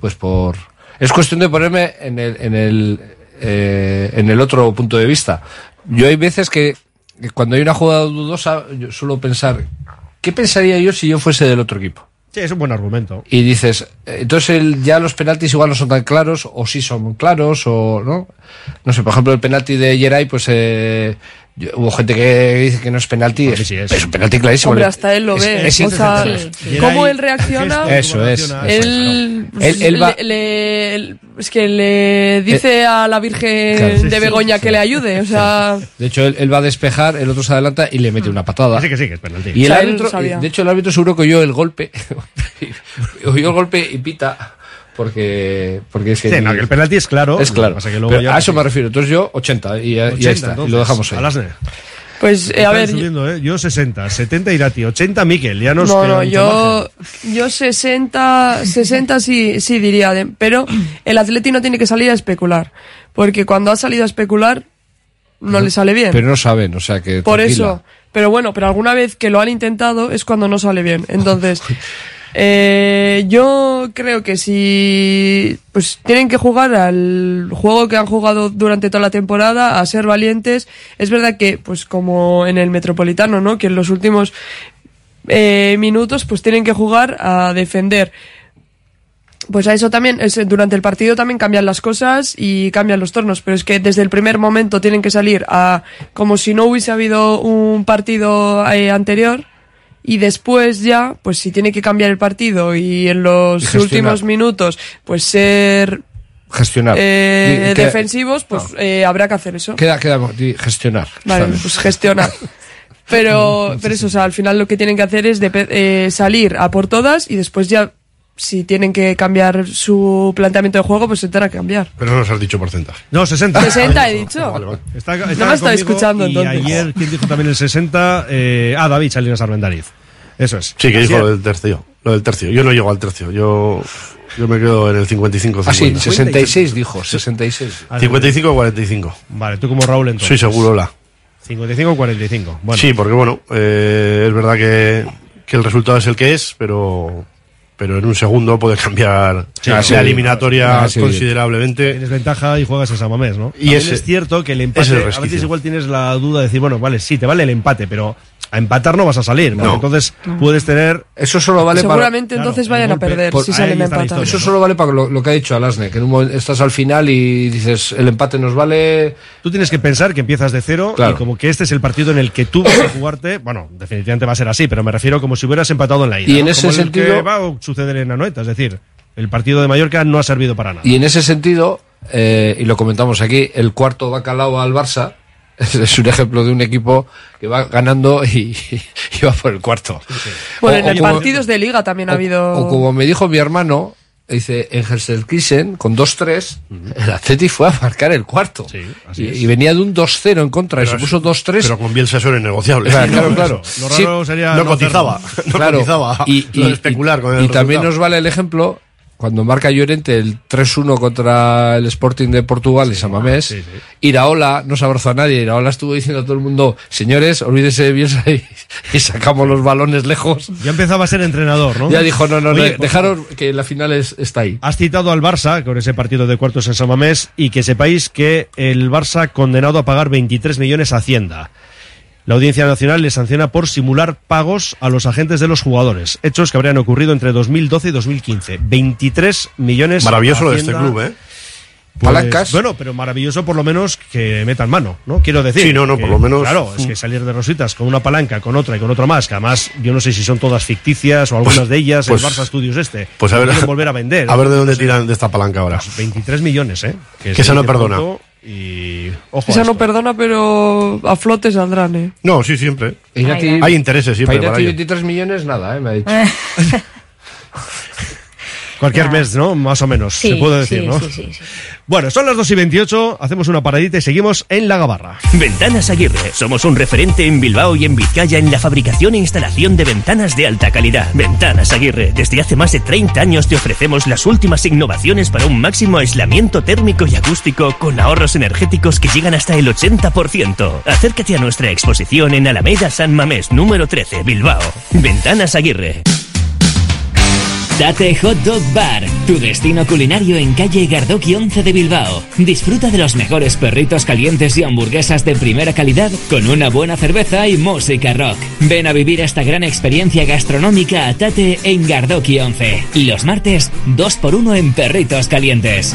[SPEAKER 19] pues por. Es cuestión de ponerme en el, en el, eh, en el otro punto de vista. Yo hay veces que, que cuando hay una jugada dudosa, yo suelo pensar, ¿qué pensaría yo si yo fuese del otro equipo?
[SPEAKER 4] Sí, es un buen argumento.
[SPEAKER 19] Y dices, eh, entonces el- ya los penaltis igual no son tan claros, o sí son claros, o no. No sé, por ejemplo, el penalti de Geray, pues eh, yo- hubo gente que dice que no es penalti. es, es un penalti clarísimo.
[SPEAKER 20] Hombre, hasta él lo
[SPEAKER 19] es-
[SPEAKER 20] ve.
[SPEAKER 19] es
[SPEAKER 20] o sea, cómo él reacciona. [laughs]
[SPEAKER 19] Eso es. es,
[SPEAKER 20] Él.
[SPEAKER 19] Él- él va-
[SPEAKER 20] le- le- es que le dice a la Virgen
[SPEAKER 19] Claro, sí,
[SPEAKER 20] de
[SPEAKER 19] sí,
[SPEAKER 20] Begoña
[SPEAKER 19] sí.
[SPEAKER 20] que le ayude. O sea,
[SPEAKER 19] De hecho, él, él va a despejar, el otro se adelanta y le mete una patada.
[SPEAKER 4] Sí, que sí, que es penalti.
[SPEAKER 19] Y el
[SPEAKER 20] O sea,
[SPEAKER 19] árbitro, de hecho, el árbitro seguro que oyó el golpe. [laughs] oyó el golpe y pita. Porque, porque es que.
[SPEAKER 4] Sí, no, que el penalti es claro.
[SPEAKER 19] Es claro.
[SPEAKER 4] que luego ya-
[SPEAKER 19] a eso me refiero. Entonces yo, 80. Y, ya- y
[SPEAKER 4] 80,
[SPEAKER 19] ya está. y
[SPEAKER 4] entonces,
[SPEAKER 19] lo dejamos ahí.
[SPEAKER 4] Alasne.
[SPEAKER 20] pues eh, a ver.
[SPEAKER 4] subiendo, ¿eh? Yo 60, 70 Irati, 80 Miquel. Ya nos
[SPEAKER 20] No, no, yo, yo 60, 60 sí, sí diría, de- pero el Atleti no tiene que salir a especular, porque cuando ha salido a especular no le sale bien.
[SPEAKER 19] Pero no saben, o sea que.
[SPEAKER 20] Por
[SPEAKER 19] tranquila.
[SPEAKER 20] eso, pero bueno, pero alguna vez que lo han intentado es cuando no sale bien. Entonces, [laughs] eh, yo creo que si pues tienen que jugar al juego que han jugado durante toda la temporada, a ser valientes, es verdad que pues como en el Metropolitano, ¿no? Que en los últimos eh, minutos pues tienen que jugar a defender. Pues a eso también, es, durante el partido también cambian las cosas y cambian los tornos, pero es que desde el primer momento tienen que salir a como si no hubiese habido un partido eh, anterior y después ya, pues si tiene que cambiar el partido y en los
[SPEAKER 19] Y
[SPEAKER 20] últimos minutos, pues ser
[SPEAKER 19] Gestionar.
[SPEAKER 20] eh,
[SPEAKER 19] queda-
[SPEAKER 20] defensivos, pues eh, habrá que hacer eso.
[SPEAKER 19] Queda, queda, gestionar.
[SPEAKER 20] Vale,
[SPEAKER 19] ¿sabes?
[SPEAKER 20] pues gestionar. [laughs] Pero, pero eso, o sea, al final lo que tienen que hacer es depe- eh, salir a por todas y después ya, si tienen que cambiar su planteamiento de juego, pues se tendrá que cambiar.
[SPEAKER 18] Pero no nos has dicho porcentaje.
[SPEAKER 4] No, 60.
[SPEAKER 20] 60 he dicho.
[SPEAKER 4] Está,
[SPEAKER 20] No
[SPEAKER 4] está
[SPEAKER 20] me estaba
[SPEAKER 4] conmigo
[SPEAKER 20] escuchando,
[SPEAKER 4] y
[SPEAKER 20] entonces.
[SPEAKER 4] ayer, ¿quién dijo también el 60? Eh, ah, David Salinas Armendariz. Eso es.
[SPEAKER 18] Sí, que dijo lo del tercio. Lo del tercio. Yo no llego al tercio. Yo, yo me quedo en el 55
[SPEAKER 19] Ah, sí,
[SPEAKER 18] 50.
[SPEAKER 19] 66 dijo, 66.
[SPEAKER 18] 55 45.
[SPEAKER 4] Vale, tú como Raúl entonces.
[SPEAKER 18] Soy seguro, la.
[SPEAKER 4] 55 o 45. Bueno.
[SPEAKER 18] Sí, porque bueno, eh, es verdad que, que el resultado es el que es, pero, pero en un segundo puede cambiar
[SPEAKER 4] Sí,
[SPEAKER 18] la
[SPEAKER 4] sí,
[SPEAKER 18] eliminatoria
[SPEAKER 4] ah, sí,
[SPEAKER 18] considerablemente.
[SPEAKER 4] Tienes ventaja y juegas en San Mamés, ¿no?
[SPEAKER 18] Y ese-
[SPEAKER 4] es cierto que el empate,
[SPEAKER 18] es el
[SPEAKER 4] a veces igual tienes la duda de decir, bueno, vale, sí, te vale el empate, pero a empatar no vas a salir,
[SPEAKER 19] No.
[SPEAKER 4] entonces puedes tener...
[SPEAKER 19] Eso solo vale para.
[SPEAKER 20] Seguramente entonces vayan a perder si salen empatados.
[SPEAKER 19] Eso solo vale para lo, lo que ha dicho Alasne, que en un momento estás al final y dices, el empate nos vale.
[SPEAKER 4] Tú tienes que pensar que empiezas de cero
[SPEAKER 19] Claro.
[SPEAKER 4] y como que este es el partido en el que tú vas a jugarte, [coughs] bueno, definitivamente va a ser así, pero me refiero como si hubieras empatado en la ida.
[SPEAKER 19] Y en
[SPEAKER 4] ¿no?
[SPEAKER 19] ese
[SPEAKER 4] Como el
[SPEAKER 19] sentido-
[SPEAKER 4] que va a suceder en Anoeta, es decir, el partido de Mallorca no ha servido para nada.
[SPEAKER 19] Y en ese sentido, eh, y lo comentamos aquí, el cuarto bacalao al Barça [laughs] es, un ejemplo de un equipo que va ganando y, [laughs] y va por el cuarto.
[SPEAKER 20] Bueno,
[SPEAKER 19] O-
[SPEAKER 20] en
[SPEAKER 19] o
[SPEAKER 20] el
[SPEAKER 19] como-
[SPEAKER 20] partidos de liga también ha habido...
[SPEAKER 19] O como me dijo mi hermano, dice, en Herselkirchen, con 2-3, el Atleti fue a marcar el cuarto. y, y venía de un 2-0 en contra, y se puso 2-3.
[SPEAKER 18] Pero con Bielsa eso era innegociable.
[SPEAKER 19] Claro, claro, [laughs]
[SPEAKER 18] No,
[SPEAKER 19] claro.
[SPEAKER 18] Lo
[SPEAKER 19] Sí,
[SPEAKER 18] raro sería no, cotizaba. No
[SPEAKER 19] Claro,
[SPEAKER 18] cotizaba.
[SPEAKER 19] Y, y-
[SPEAKER 18] especular con
[SPEAKER 19] y
[SPEAKER 18] el
[SPEAKER 19] también
[SPEAKER 18] resultado.
[SPEAKER 19] nos vale el ejemplo cuando marca Llorente el 3-1 contra el Sporting de Portugal y San Mamés, Iraola no se abrazó a nadie, Iraola estuvo diciendo a todo el mundo, señores, olvídese de Bielsa y, y sacamos los balones lejos.
[SPEAKER 4] Ya empezaba a ser entrenador, ¿no?
[SPEAKER 19] Ya dijo, no, no, no,
[SPEAKER 4] Oye, por
[SPEAKER 19] dejaros que la final es- está ahí.
[SPEAKER 4] Has citado al Barça con ese partido de cuartos en San Mamés y que sepáis que el Barça condenado a pagar 23 millones a Hacienda. La Audiencia Nacional le sanciona por simular pagos a los agentes de los jugadores, hechos que habrían ocurrido entre 2012 y 2015. 23 millones.
[SPEAKER 18] Maravilloso lo de este club, ¿eh?
[SPEAKER 4] Pues,
[SPEAKER 18] Palancas.
[SPEAKER 4] Bueno, pero maravilloso por lo menos que metan mano, ¿no? Quiero decir.
[SPEAKER 18] Sí, no, no,
[SPEAKER 4] que,
[SPEAKER 18] por lo menos-
[SPEAKER 4] Claro, es que salir de rositas con una palanca, con otra y con otra más, que además yo no sé si son todas ficticias o algunas
[SPEAKER 18] Pues-
[SPEAKER 4] de ellas,
[SPEAKER 18] pues-
[SPEAKER 4] el Barça Studios este.
[SPEAKER 18] Pues a ver,
[SPEAKER 4] volver a vender.
[SPEAKER 18] a ver de dónde tiran de esta palanca ahora.
[SPEAKER 4] 23 millones, ¿eh?
[SPEAKER 18] Que
[SPEAKER 4] se
[SPEAKER 18] esa no perdona.
[SPEAKER 4] pronto Y ojo.
[SPEAKER 20] Esa no perdona, pero a flote saldrán, ¿eh?
[SPEAKER 18] No, sí, siempre. Hay intereses siempre
[SPEAKER 19] Para
[SPEAKER 18] ello.
[SPEAKER 19] 23 millones, nada, eh, me ha dicho. [laughs]
[SPEAKER 4] Cualquier mes, ¿no? Más o menos,
[SPEAKER 21] Sí,
[SPEAKER 4] se puede decir,
[SPEAKER 21] sí,
[SPEAKER 4] ¿no?
[SPEAKER 21] sí, sí, sí.
[SPEAKER 4] Bueno, son las 2 y 28, hacemos una paradita y seguimos en La Gabarra.
[SPEAKER 22] Ventanas Aguirre. Somos un referente en Bilbao y en Vizcaya en la fabricación e instalación de ventanas de alta calidad. Ventanas Aguirre. Desde hace más de 30 años te ofrecemos las últimas innovaciones para un máximo aislamiento térmico y acústico con ahorros energéticos que llegan hasta el 80%. Acércate a nuestra exposición en Alameda San Mamés, número 13, Bilbao. Ventanas Aguirre. Date Hot Dog Bar, tu destino culinario en calle Gardoki 11 de Bilbao. Disfruta de los mejores perritos calientes y hamburguesas de primera calidad con una buena cerveza y música rock. Ven a vivir esta gran experiencia gastronómica a Tate en Gardoki 11. Y los martes, 2x1 en perritos calientes.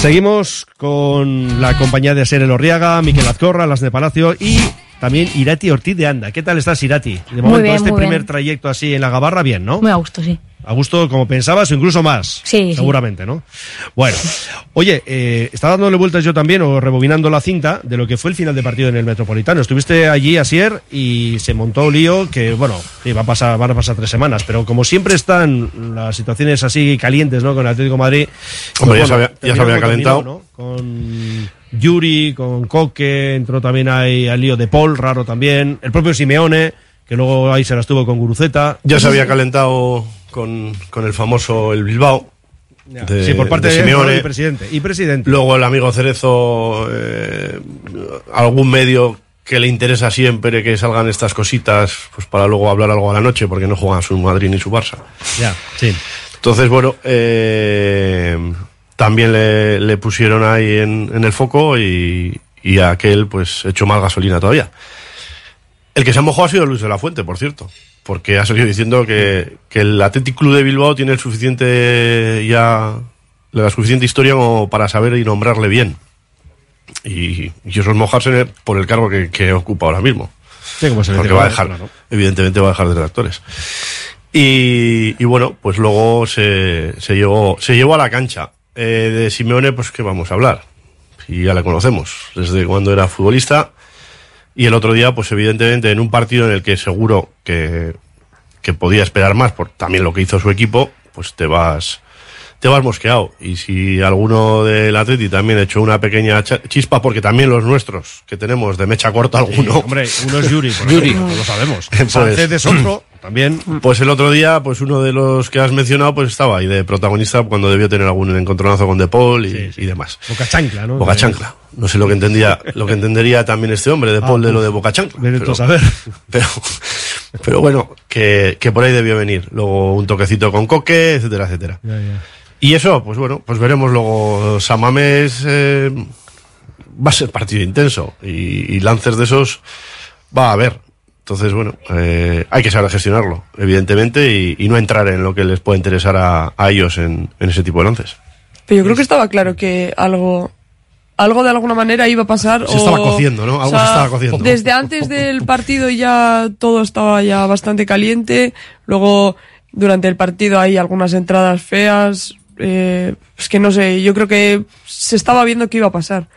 [SPEAKER 4] Seguimos con la compañía de Ser Orriaga, Miquel Azcorra, Las de Palacio y también Irati Ortiz de Anda. ¿Qué tal estás, Irati? De momento,
[SPEAKER 21] bien,
[SPEAKER 4] este primer
[SPEAKER 21] bien.
[SPEAKER 4] trayecto así en la Gabarra, bien, ¿no?
[SPEAKER 21] Muy a gusto, sí.
[SPEAKER 4] A gusto como pensabas o incluso más.
[SPEAKER 21] Sí, sí.
[SPEAKER 4] Seguramente, ¿no? Bueno, oye, eh, estaba dándole vueltas yo también o rebobinando la cinta de lo que fue el final de partido en el Metropolitano. Estuviste allí ayer y se montó un lío que, bueno, sí, va a pasar, van a pasar tres semanas, pero como siempre están las situaciones así calientes, ¿no? Con el Atlético de Madrid.
[SPEAKER 18] Hombre,
[SPEAKER 4] pues
[SPEAKER 18] ya se había- ya se había calentado.
[SPEAKER 4] terminó, ¿no? Con Yuri, con Coque, entró también ahí al lío de Paul, raro también. El propio Simeone, que luego ahí se las tuvo con Guruceta.
[SPEAKER 18] Ya se había calentado con, con el famoso el Bilbao. de-
[SPEAKER 4] sí, por parte
[SPEAKER 18] de
[SPEAKER 4] de,
[SPEAKER 18] Simeone.
[SPEAKER 4] y presidente. Y presidente.
[SPEAKER 18] Luego el amigo Cerezo, eh, algún medio que le interesa siempre que salgan estas cositas, pues para luego hablar algo a la noche, porque no juegan su Madrid ni su Barça.
[SPEAKER 4] Ya, sí.
[SPEAKER 18] Entonces, bueno, eh, también le, le pusieron ahí en, en el foco y, y a aquel pues echó más gasolina todavía. El que se ha mojado ha sido Luis de la Fuente, por cierto, porque ha salido diciendo que, que el Athletic Club de Bilbao tiene el suficiente ya la suficiente historia como para saber y nombrarle bien. Y, y eso es mojarse por el cargo que, que ocupa ahora mismo.
[SPEAKER 4] Sí, como se le
[SPEAKER 18] Porque va a dejar,
[SPEAKER 4] claro.
[SPEAKER 18] evidentemente va a dejar detractores. Y, y bueno, pues luego se, se, llevó, se llevó a la cancha. Eh, de Simeone, pues que vamos a hablar. Y ya le conocemos, desde cuando era futbolista. Y el otro día, pues evidentemente, en un partido en el que seguro que, que podía esperar más, por también lo que hizo su equipo, pues te vas, te vas mosqueado. Y si alguno del Atleti también echó una pequeña chispa, porque también los nuestros, que tenemos de mecha corta alguno.
[SPEAKER 4] hombre, uno es Yuri, por [laughs]
[SPEAKER 18] Yuri.
[SPEAKER 4] ejemplo, lo sabemos. [laughs] Sánchez es otro, también.
[SPEAKER 18] Pues el otro día, pues uno de los que has mencionado, pues estaba ahí de protagonista cuando debió tener algún encontronazo con De Paul y, y demás.
[SPEAKER 4] Boca chancla, ¿no?
[SPEAKER 18] Boca chancla. No sé lo que entendía, lo que entendería también este hombre, De
[SPEAKER 4] Ah,
[SPEAKER 18] Paul, de lo de Boca chancla. Pero,
[SPEAKER 4] saber. [laughs]
[SPEAKER 18] pero, pero bueno, que, que por ahí debió venir. Luego un toquecito con Coque, etcétera, etcétera.
[SPEAKER 4] Ya, ya.
[SPEAKER 18] Y eso, pues bueno, pues veremos luego. Samamés eh, va a ser partido intenso y, y lances de esos va a haber. Entonces, bueno, eh, hay que saber gestionarlo, evidentemente, y, y no entrar en lo que les puede interesar a, a ellos en, en ese tipo de lances.
[SPEAKER 20] Pero yo creo que estaba claro que algo, algo de alguna manera iba a pasar.
[SPEAKER 18] Se
[SPEAKER 20] o-
[SPEAKER 18] estaba cociendo, ¿no?
[SPEAKER 20] o
[SPEAKER 18] Algo
[SPEAKER 20] sea,
[SPEAKER 18] se estaba cociendo.
[SPEAKER 20] Desde antes del [laughs] partido ya todo estaba ya bastante caliente. Luego, durante el partido hay algunas entradas feas. Eh, es que no sé, yo creo que se estaba viendo qué iba a pasar.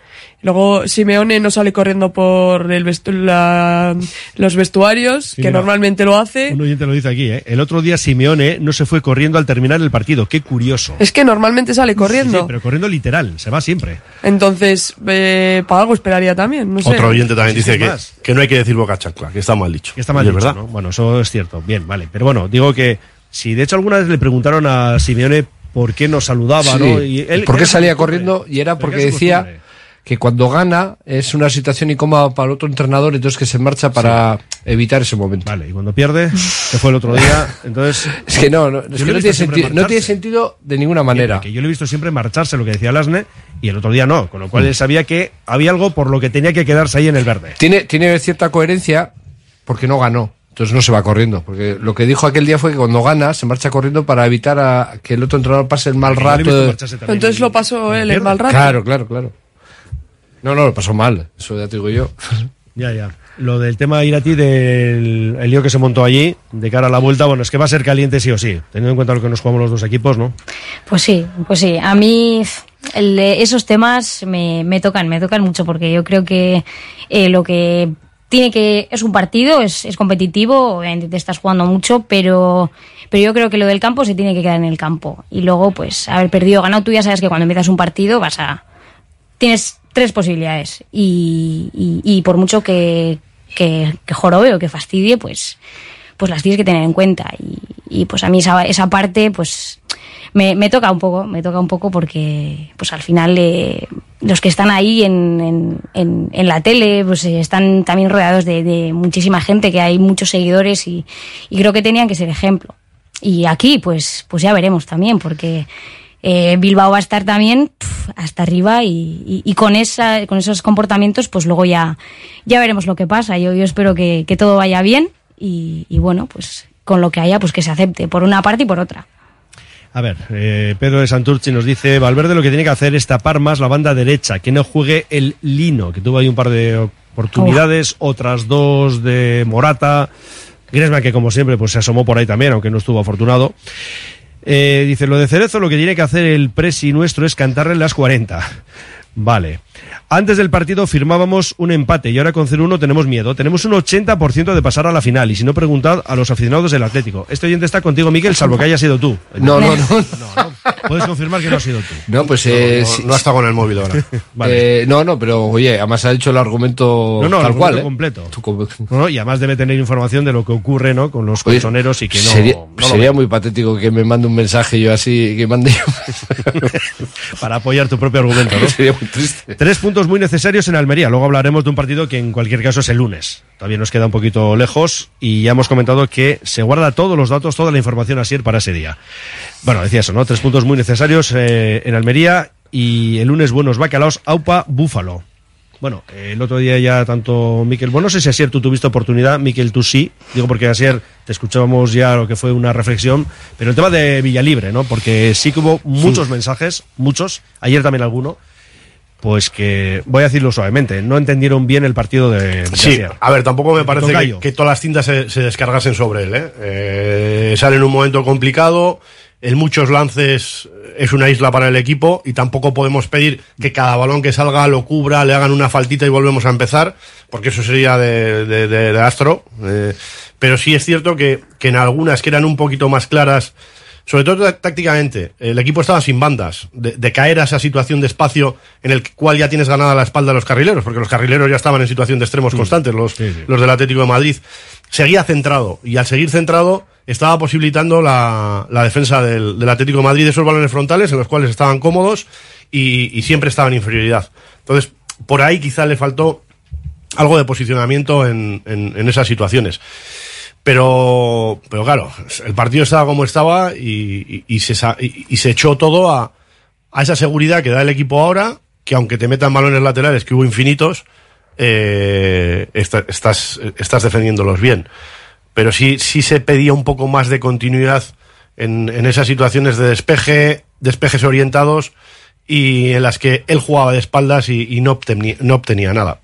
[SPEAKER 20] Luego Simeone no sale corriendo por el vestu- la- los vestuarios,
[SPEAKER 4] Sí,
[SPEAKER 20] que
[SPEAKER 4] mira.
[SPEAKER 20] normalmente lo hace.
[SPEAKER 4] Un oyente lo dice aquí, ¿eh? El otro día Simeone no se fue corriendo al terminar el partido. Qué curioso.
[SPEAKER 20] Es que normalmente sale corriendo.
[SPEAKER 4] Sí, pero corriendo literal, se va siempre.
[SPEAKER 20] Entonces, eh, para algo esperaría también. No sé.
[SPEAKER 18] Otro oyente también
[SPEAKER 4] Sí,
[SPEAKER 18] dice que, que no hay que decir boca chancla, que está mal dicho.
[SPEAKER 4] Que está mal
[SPEAKER 18] Y es
[SPEAKER 4] dicho,
[SPEAKER 18] verdad.
[SPEAKER 4] ¿no? Bueno, eso es cierto. Bien, vale. Pero bueno, digo que si de hecho alguna vez le preguntaron a Simeone por qué no saludaba,
[SPEAKER 19] Sí.
[SPEAKER 4] ¿no? Y él,
[SPEAKER 19] ¿Por qué salía corriendo? Y era porque decía que cuando gana es una situación incómoda para el otro entrenador, entonces que se marcha para evitar ese momento.
[SPEAKER 4] Vale, y cuando pierde, que fue el otro día, entonces... [laughs]
[SPEAKER 19] Es que no, no, es que no tiene, sentido, no tiene sentido de ninguna manera.
[SPEAKER 4] Que yo lo he visto siempre marcharse, lo que decía Lasne, y el otro día no, con lo cual él sabía que había algo por lo que tenía que quedarse ahí en el verde.
[SPEAKER 19] Tiene, tiene cierta coherencia porque no ganó. Entonces no se va corriendo. Porque lo que dijo aquel día fue que cuando gana se marcha corriendo para evitar a que el otro entrenador pase el mal rato. de-.
[SPEAKER 20] Entonces lo pasó él el mal rato.
[SPEAKER 19] Claro, claro, claro. No, no, lo pasó mal. Eso ya te digo yo. [laughs]
[SPEAKER 4] Ya, ya. Lo del tema Irati, del el lío que se montó allí, de cara a la vuelta, bueno, es que va a ser caliente sí o sí, teniendo en cuenta lo que nos jugamos los dos equipos, ¿no?
[SPEAKER 21] Pues sí, pues sí. A mí el de esos temas me, me tocan, me tocan mucho porque yo creo que eh, lo que tiene que es un partido, es, es competitivo, obviamente te estás jugando mucho, pero pero yo creo que lo del campo se tiene que quedar en el campo y luego pues haber perdido o ganado tú ya sabes que cuando empiezas un partido vas a tienes tres posibilidades y, y, y por mucho que, que, que jorobe o que fastidie, pues, pues las tienes que tener en cuenta. Y, y pues a mí esa, esa parte, pues me, me toca un poco, me toca un poco porque pues al final eh, los que están ahí en, en, en, la tele, pues eh, están también rodeados de, muchísima gente, que hay muchos seguidores y, y creo que tenían que ser ejemplo. Y aquí, pues, pues ya veremos también, porque eh, Bilbao va a estar también pf, hasta arriba y, y- con esa, con esos comportamientos, pues luego ya, ya veremos lo que pasa. Yo, yo espero que, que todo vaya bien y bueno, pues con lo que haya, pues que se acepte, por una parte y por otra.
[SPEAKER 4] A ver, eh, Pedro de Santurci nos dice, Valverde lo que tiene que hacer es tapar más la banda derecha, que no juegue el Lino, que tuvo ahí un par de oportunidades, otras dos de Morata, Griezmann que como siempre pues se asomó por ahí también, aunque no estuvo afortunado. Eh, dice, lo de Cerezo lo que tiene que hacer el presi nuestro es cantarle las 40. Vale. Antes del partido firmábamos un empate y ahora con 0-1 tenemos miedo. Tenemos un 80% de pasar a la final y si no preguntad a los aficionados del Atlético. Este oyente está contigo, Miguel, salvo que haya sido tú.
[SPEAKER 19] No, no, no.
[SPEAKER 4] Puedes confirmar que no ha sido tú.
[SPEAKER 19] No, pues eh,
[SPEAKER 18] no, ha estado con el móvil ahora. [laughs]
[SPEAKER 4] Vale.
[SPEAKER 19] Eh, no, no, pero oye, además ha dicho el argumento
[SPEAKER 4] No, no,
[SPEAKER 19] tal
[SPEAKER 4] el
[SPEAKER 19] cual.
[SPEAKER 4] argumento
[SPEAKER 19] ¿eh?
[SPEAKER 4] completo. Y además debe tener información de lo que ocurre, ¿no? Con los
[SPEAKER 19] Oye,
[SPEAKER 4] colchoneros y que no.
[SPEAKER 19] sería sería muy patético que me mande un mensaje yo así, que mande yo. [laughs]
[SPEAKER 4] Para apoyar tu propio argumento, ¿no? [laughs]
[SPEAKER 19] sería muy triste.
[SPEAKER 4] Tres puntos muy necesarios en Almería. Luego hablaremos de un partido que en cualquier caso es el lunes. Todavía nos queda un poquito lejos y ya hemos comentado que se guarda todos los datos, toda la información así para ese día. Bueno, decía eso, ¿no? Tres puntos muy necesarios eh, en Almería y el lunes buenos bacalaos, Aupa, Búfalo. Bueno, el otro día ya tanto Miquel, bueno, no sé si Asier tú tuviste oportunidad, Miquel tú sí, digo porque Asier te escuchábamos ya lo que fue una reflexión, pero el tema de Villalibre, ¿no? Porque sí que hubo muchos mensajes, muchos, ayer también alguno, pues que, voy a decirlo suavemente, no entendieron bien el partido de, de
[SPEAKER 18] Sí, a ver, tampoco me parece que, que todas las cintas se, se descargasen sobre él. ¿eh? Eh, sale en un momento complicado, en muchos lances es una isla para el equipo y tampoco podemos pedir que cada balón que salga lo cubra, le hagan una faltita y volvemos a empezar, porque eso sería de, de- de- de astro. Eh, pero sí es cierto que, que en algunas que eran un poquito más claras, sobre todo tá- tácticamente, el equipo estaba sin bandas, de, de caer a esa situación de espacio en el cual ya tienes ganada la espalda a los carrileros, porque los carrileros ya estaban en situación de extremos constantes, los, los del Atlético de Madrid. Seguía centrado, y al seguir centrado, estaba posibilitando la, la defensa del, del Atlético de Madrid esos balones frontales en los cuales estaban cómodos y, y siempre estaban en inferioridad. Entonces, por ahí quizá le faltó algo de posicionamiento en, en- en esas situaciones. Pero, pero claro, el partido estaba como estaba y, se, y, se echó todo a, esa seguridad que da el equipo ahora, que aunque te metan balones laterales, que hubo infinitos, eh, estás, estás defendiéndolos bien. Pero sí, sí se pedía un poco más de continuidad en, en esas situaciones de despeje, despejes orientados y en las que él jugaba de espaldas y, no, obtenía, no obtenía nada.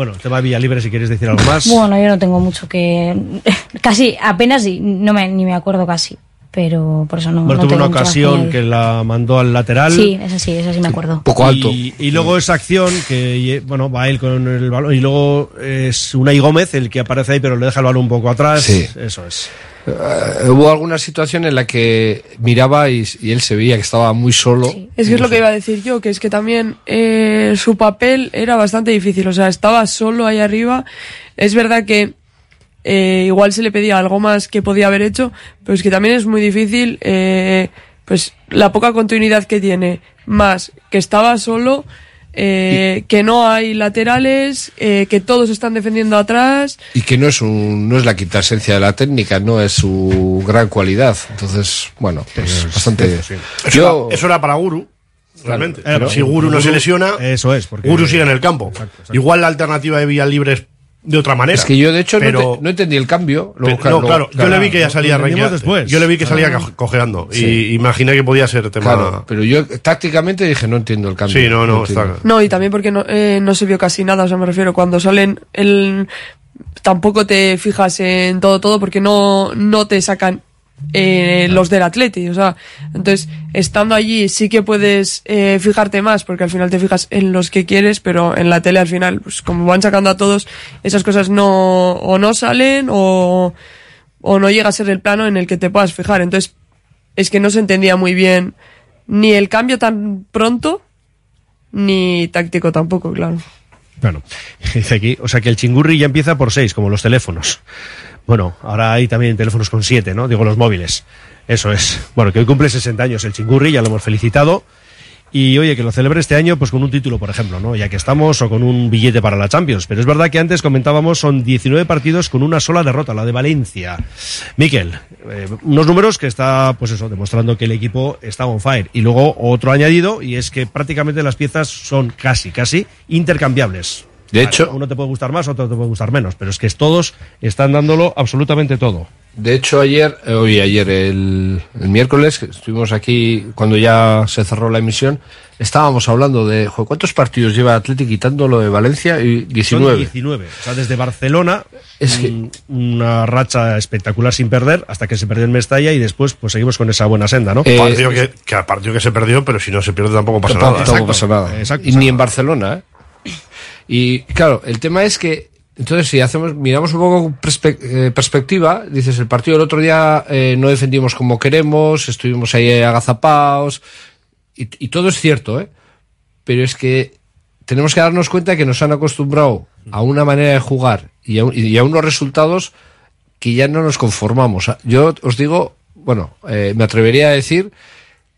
[SPEAKER 4] Bueno, tema de Villalibre, si quieres decir algo más.
[SPEAKER 21] Bueno, yo no tengo mucho que. [laughs] Casi, apenas y no me, ni me acuerdo casi. Pero por eso no.
[SPEAKER 4] Bueno,
[SPEAKER 21] no
[SPEAKER 4] tuvo una ocasión que la mandó al lateral.
[SPEAKER 21] Sí, esa sí, esa sí me acuerdo.
[SPEAKER 4] Y, y luego esa acción que, bueno, va él con el balón. Y luego es Unai Gómez el que aparece ahí, pero le deja el balón un poco atrás.
[SPEAKER 19] Sí.
[SPEAKER 4] Eso es.
[SPEAKER 19] Eh, hubo alguna situación en la que miraba y, y él se veía que estaba muy solo.
[SPEAKER 20] Es que es lo que iba a decir yo, que es que también eh, su papel era bastante difícil, o sea, estaba solo ahí arriba. Es verdad que eh, igual se le pedía algo más que podía haber hecho, pero es que también es muy difícil, eh, pues la poca continuidad que tiene, más que estaba solo, eh, que no hay laterales, eh, que todos están defendiendo atrás.
[SPEAKER 19] Y que no es un, no es la quinta esencia de la técnica, no es su gran cualidad. Entonces, bueno, pues bastante.
[SPEAKER 18] Eso,
[SPEAKER 19] Yo,
[SPEAKER 18] era, eso era para Guru, realmente. Pero si Guru no se lesiona,
[SPEAKER 4] eso es, porque
[SPEAKER 18] Guru sigue en el campo. Igual la alternativa de Villalibre es de otra manera.
[SPEAKER 19] es que yo, de hecho, no
[SPEAKER 18] pero,
[SPEAKER 19] te- no, entendí el cambio.
[SPEAKER 18] Pero-
[SPEAKER 19] Luego,
[SPEAKER 18] no, claro, yo le vi que ya
[SPEAKER 19] lo-
[SPEAKER 18] salía
[SPEAKER 19] lo después.
[SPEAKER 18] Yo le vi que salía
[SPEAKER 19] Ah.
[SPEAKER 18] co- cojeando.
[SPEAKER 19] Sí.
[SPEAKER 18] Y imaginé que podía ser tema.
[SPEAKER 19] Claro, pero yo tácticamente dije, no entiendo el cambio.
[SPEAKER 18] Sí, no, no, está-
[SPEAKER 20] No, y también porque no, eh, no se vio casi nada, o sea, me refiero, cuando salen, el, tampoco te fijas en todo, todo, porque no, no te sacan eh, los del Atleti, o sea, entonces, estando allí sí que puedes eh, fijarte más, porque al final te fijas en los que quieres, pero en la tele al final, pues como van sacando a todos, esas cosas no, o no salen, o, o no llega a ser el plano en el que te puedas fijar, entonces, es que no se entendía muy bien ni el cambio tan pronto, ni táctico tampoco, claro.
[SPEAKER 4] Bueno, [laughs] dice aquí, o sea que el chingurri ya empieza por seis, como los teléfonos. Bueno, ahora hay también teléfonos con siete, ¿no? Digo, los móviles. Eso es. Bueno, que hoy cumple 60 años el chingurri, ya lo hemos felicitado. Y oye, que lo celebre este año, pues con un título, por ejemplo, ¿no? Ya que estamos, o con un billete para la Champions. Pero es verdad que antes comentábamos, son 19 partidos con una sola derrota, la de Valencia. Miquel, eh, unos números que está, pues eso, demostrando que el equipo está on fire. Y luego otro añadido, y es que prácticamente las piezas son casi, casi intercambiables.
[SPEAKER 19] De hecho-
[SPEAKER 4] uno te puede gustar más, otro te puede gustar menos, pero es que todos están dándolo absolutamente todo.
[SPEAKER 19] De hecho, ayer, eh, hoy ayer, el, el miércoles, que estuvimos aquí cuando ya se cerró la emisión, estábamos hablando de cuántos partidos lleva Atlético quitando lo de Valencia y 19.
[SPEAKER 4] Son 19. O sea, desde Barcelona,
[SPEAKER 19] Es que-
[SPEAKER 4] un- una racha espectacular sin perder, hasta que se perdió en Mestalla y después pues seguimos con esa buena senda, ¿no?
[SPEAKER 19] Eh,
[SPEAKER 18] partido que, que partido que se perdió, pero si no se pierde tampoco pasa
[SPEAKER 19] Tampoco-
[SPEAKER 18] nada.
[SPEAKER 19] tampoco pasa nada.
[SPEAKER 4] Exacto,
[SPEAKER 19] y ni en Barcelona, ¿eh? Y claro, el tema es que, entonces, si hacemos, miramos un poco perspe- eh, perspectiva, dices, el partido del otro día eh, no defendimos como queremos, estuvimos ahí agazapados, y, todo es cierto, ¿eh? Pero es que tenemos que darnos cuenta que nos han acostumbrado a una manera de jugar y a, y a unos resultados que ya no nos conformamos. Yo os digo, bueno, eh, me atrevería a decir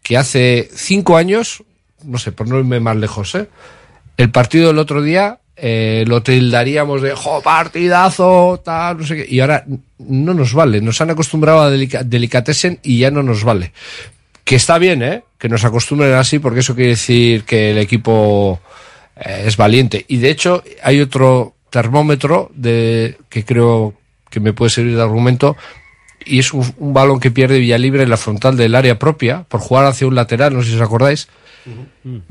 [SPEAKER 19] que hace cinco años, no sé, por no irme más lejos, ¿eh? el partido del otro día eh, lo tildaríamos de jo, partidazo, tal, no sé qué, y ahora no nos vale, nos han acostumbrado a delica delicatessen y ya no nos vale. Que está bien, ¿eh? Que nos acostumbren así, porque eso quiere decir que el equipo eh, es valiente. Y de hecho, hay otro termómetro de que creo que me puede servir de argumento, y es un, un balón que pierde Villalibre en la frontal del área propia por jugar hacia un lateral, no sé si os acordáis.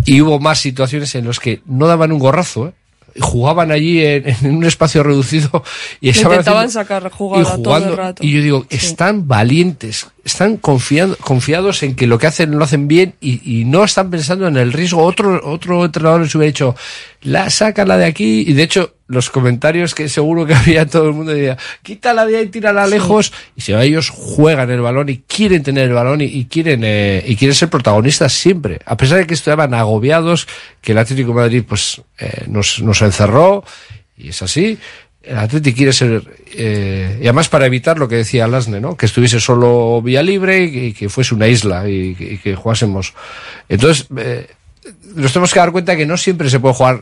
[SPEAKER 19] Y hubo más situaciones en las que no daban un gorrazo, ¿eh? Jugaban allí en, en un espacio reducido y estaban
[SPEAKER 20] Intentaban
[SPEAKER 19] haciendo-
[SPEAKER 20] sacar
[SPEAKER 19] y
[SPEAKER 20] jugada todo
[SPEAKER 19] jugando.
[SPEAKER 20] el rato.
[SPEAKER 19] Y yo digo, están valientes, están confiando, confiados en que lo que hacen lo hacen bien y, y no están pensando en el riesgo. Otro, otro entrenador les hubiera dicho, la sácala de aquí. Y de hecho, los comentarios que seguro que [laughs] había todo el mundo decía, quítala de ahí, tírala lejos. Y si ellos juegan el balón y quieren tener el balón y, y quieren, eh, y quieren ser protagonistas siempre. A pesar de que estaban agobiados, que el Atlético de Madrid, pues, eh, nos, nos encerró. Y es así. El Atlético quiere ser, eh, y además para evitar lo que decía Lasne, ¿no? Que estuviese solo vía libre y que, y que fuese una isla y que, y que jugásemos. Entonces, eh, nos tenemos que dar cuenta que no siempre se puede jugar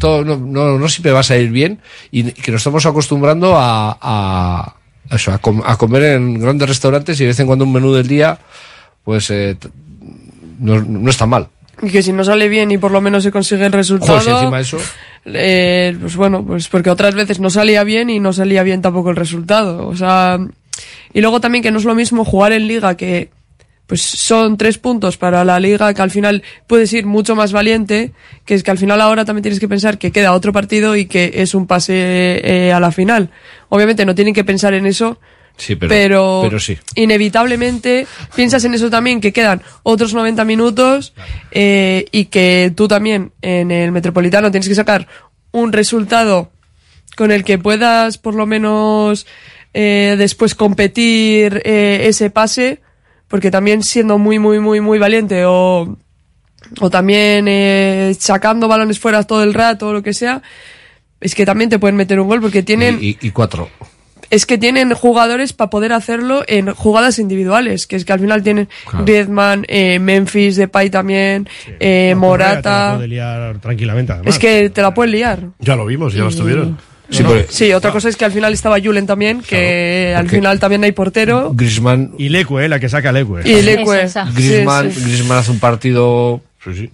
[SPEAKER 19] todo no, no, no siempre va a salir bien y que nos estamos acostumbrando a, a, eso, a, com- a comer en grandes restaurantes y de vez en cuando un menú del día, pues eh, no, no está mal.
[SPEAKER 20] Y que si no sale bien y por lo menos se consigue el resultado.
[SPEAKER 19] Joder, si encima eso.
[SPEAKER 20] Eh, pues bueno, pues porque otras veces no salía bien y no salía bien tampoco el resultado. O sea, y luego también que no es lo mismo jugar en liga que pues son tres puntos para la liga que al final puedes ir mucho más valiente, que es que al final ahora también tienes que pensar que queda otro partido y que es un pase eh, a la final. Obviamente no tienen que pensar en eso,
[SPEAKER 19] Sí, pero,
[SPEAKER 20] pero,
[SPEAKER 19] pero sí.
[SPEAKER 20] inevitablemente piensas en eso también, que quedan otros 90 minutos eh, y que tú también en el Metropolitano tienes que sacar un resultado con el que puedas por lo menos eh, después competir eh, ese pase, porque también siendo muy, muy, muy, muy valiente o, o también eh, sacando balones fuera todo el rato o lo que sea, es que también te pueden meter un gol porque tienen
[SPEAKER 19] Y, y- y cuatro.
[SPEAKER 20] Es que tienen jugadores para poder hacerlo en jugadas individuales, que es que al final tienen
[SPEAKER 4] Claro.
[SPEAKER 20] Griezmann, eh, Memphis, Depay también, eh,
[SPEAKER 4] Correa te la
[SPEAKER 20] Morata.
[SPEAKER 4] liar tranquilamente, además.
[SPEAKER 20] Es que te la pueden liar.
[SPEAKER 18] Ya lo vimos, ya lo estuvieron.
[SPEAKER 19] Sí,
[SPEAKER 20] No,
[SPEAKER 19] porque-
[SPEAKER 20] sí, otra cosa es que al final estaba Julen también, que al final también hay portero.
[SPEAKER 19] Griezmann,
[SPEAKER 4] Y Leque, la que saca Leque.
[SPEAKER 20] Y Leque.
[SPEAKER 19] Griezmann,
[SPEAKER 20] Sí, sí.
[SPEAKER 19] Griezmann hace un partido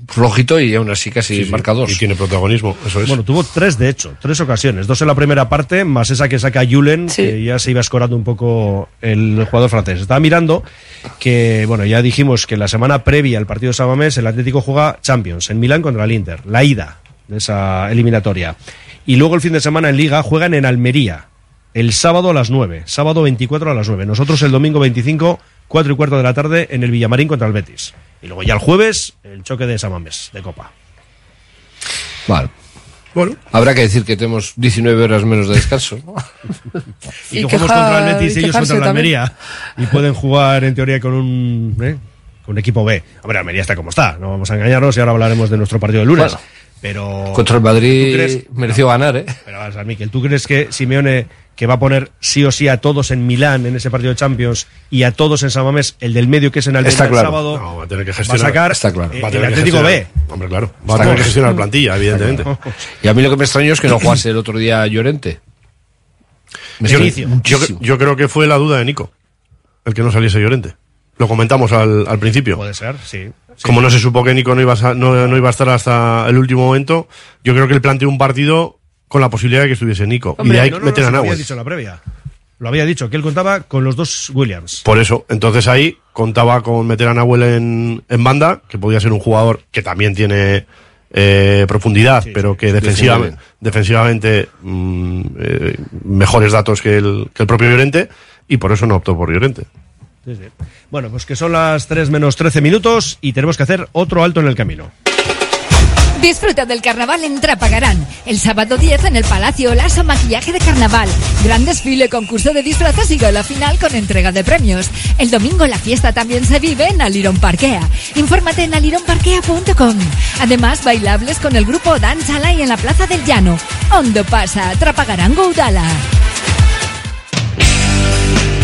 [SPEAKER 19] flojito y aún así casi marca dos.
[SPEAKER 18] Y tiene protagonismo, eso es.
[SPEAKER 4] Bueno, tuvo tres, de hecho, tres ocasiones. Dos en la primera parte, más esa que saca Julen, que ya se iba escorando un poco el jugador francés. Estaba mirando que, bueno, ya dijimos que la semana previa al partido de Samamés, el Atlético juega Champions en Milán contra el Inter, la ida de esa eliminatoria. Y luego el fin de semana en Liga juegan en Almería, el sábado a las 9, sábado 24 a las 9. Nosotros el domingo 25, 4 y cuarto de la tarde en el Villamarín contra el Betis. Y luego ya el jueves, el choque de Samamés, de Copa.
[SPEAKER 19] Vale.
[SPEAKER 18] Bueno.
[SPEAKER 19] Habrá que decir que tenemos 19 horas menos de descanso. [laughs]
[SPEAKER 4] Y,
[SPEAKER 20] Y
[SPEAKER 4] que jugamos contra el Betis y ellos contra la
[SPEAKER 20] también.
[SPEAKER 4] Almería. Y pueden jugar en teoría con un, ¿eh? con un equipo B. Hombre, Almería está como está, no vamos a engañarnos y ahora hablaremos de nuestro partido de lunes.
[SPEAKER 19] Bueno.
[SPEAKER 4] pero
[SPEAKER 19] Contra el
[SPEAKER 4] ¿tú
[SPEAKER 19] Madrid mereció ganar, ¿eh?
[SPEAKER 4] Pero vas a ver, Miquel, ¿tú crees que Simeone que va a poner sí o sí a todos en Milán en ese partido de Champions y a todos en San Mamés, el del medio que es en Almería
[SPEAKER 19] Está
[SPEAKER 4] el
[SPEAKER 19] claro.
[SPEAKER 4] sábado,
[SPEAKER 18] No, va a tener que
[SPEAKER 4] va a
[SPEAKER 18] gestionar.
[SPEAKER 4] sacar
[SPEAKER 19] Está claro.
[SPEAKER 4] eh,
[SPEAKER 18] Va a
[SPEAKER 4] el
[SPEAKER 18] tener
[SPEAKER 4] Atlético B.
[SPEAKER 18] gestionar. Hombre, claro. Va a tener
[SPEAKER 19] claro.
[SPEAKER 18] que gestionar plantilla, evidentemente. [laughs]
[SPEAKER 19] Y a mí lo que me extrañó es que no jugase el otro día Llorente. Me
[SPEAKER 18] Yo, yo-
[SPEAKER 19] muchísimo.
[SPEAKER 18] yo creo que fue la duda de Nico, el que no saliese Llorente. Lo comentamos al, al principio.
[SPEAKER 4] Puede ser, sí. Sí.
[SPEAKER 18] Como no se supo que Nico no iba, a, no, no iba a estar hasta el último momento, yo creo que él planteó un partido con la posibilidad de que estuviese Nico. y de ahí
[SPEAKER 4] no, no,
[SPEAKER 18] meter
[SPEAKER 4] no,
[SPEAKER 18] a
[SPEAKER 4] lo había
[SPEAKER 18] Nahuel.
[SPEAKER 4] dicho la previa. Lo había dicho, que él contaba con los dos Williams.
[SPEAKER 18] Por eso, entonces ahí contaba con meter a Nahuel en, en banda, que podía ser un jugador que también tiene eh, profundidad, pero que defensivamente mm, eh, mejores datos que el, que el propio Llorente, y por eso no optó por Llorente.
[SPEAKER 4] Sí. Bueno, pues que son las 3 menos 13 minutos y tenemos que hacer otro alto en el camino.
[SPEAKER 5] Disfruta del carnaval en Trapagarán. El sábado 10 en el Palacio Lazo Maquillaje de Carnaval. Gran desfile, concurso de disfraces y gala final con entrega de premios. El domingo la fiesta también se vive en Aliron Parquea. Infórmate en alironparquea.com. Además, bailables con el grupo Danzala y en la Plaza del Llano. Hondo pasa, Trapagarán Goudala.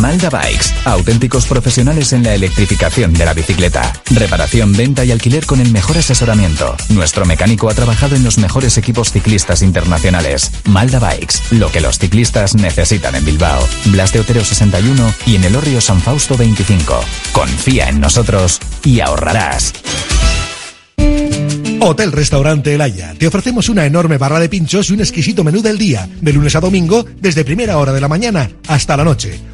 [SPEAKER 3] Malda Bikes, auténticos profesionales en la electrificación de la bicicleta. Reparación, venta y alquiler con el mejor asesoramiento. Nuestro mecánico ha trabajado en los mejores equipos ciclistas internacionales. Malda Bikes, lo que los ciclistas necesitan en Bilbao. Blas de Otero 61 y en el Orrio San Fausto 25. Confía en nosotros y ahorrarás.
[SPEAKER 23] Hotel Restaurante El Haya. Te ofrecemos una enorme barra de pinchos y un exquisito menú del día, de lunes a domingo, desde primera hora de la mañana hasta la noche.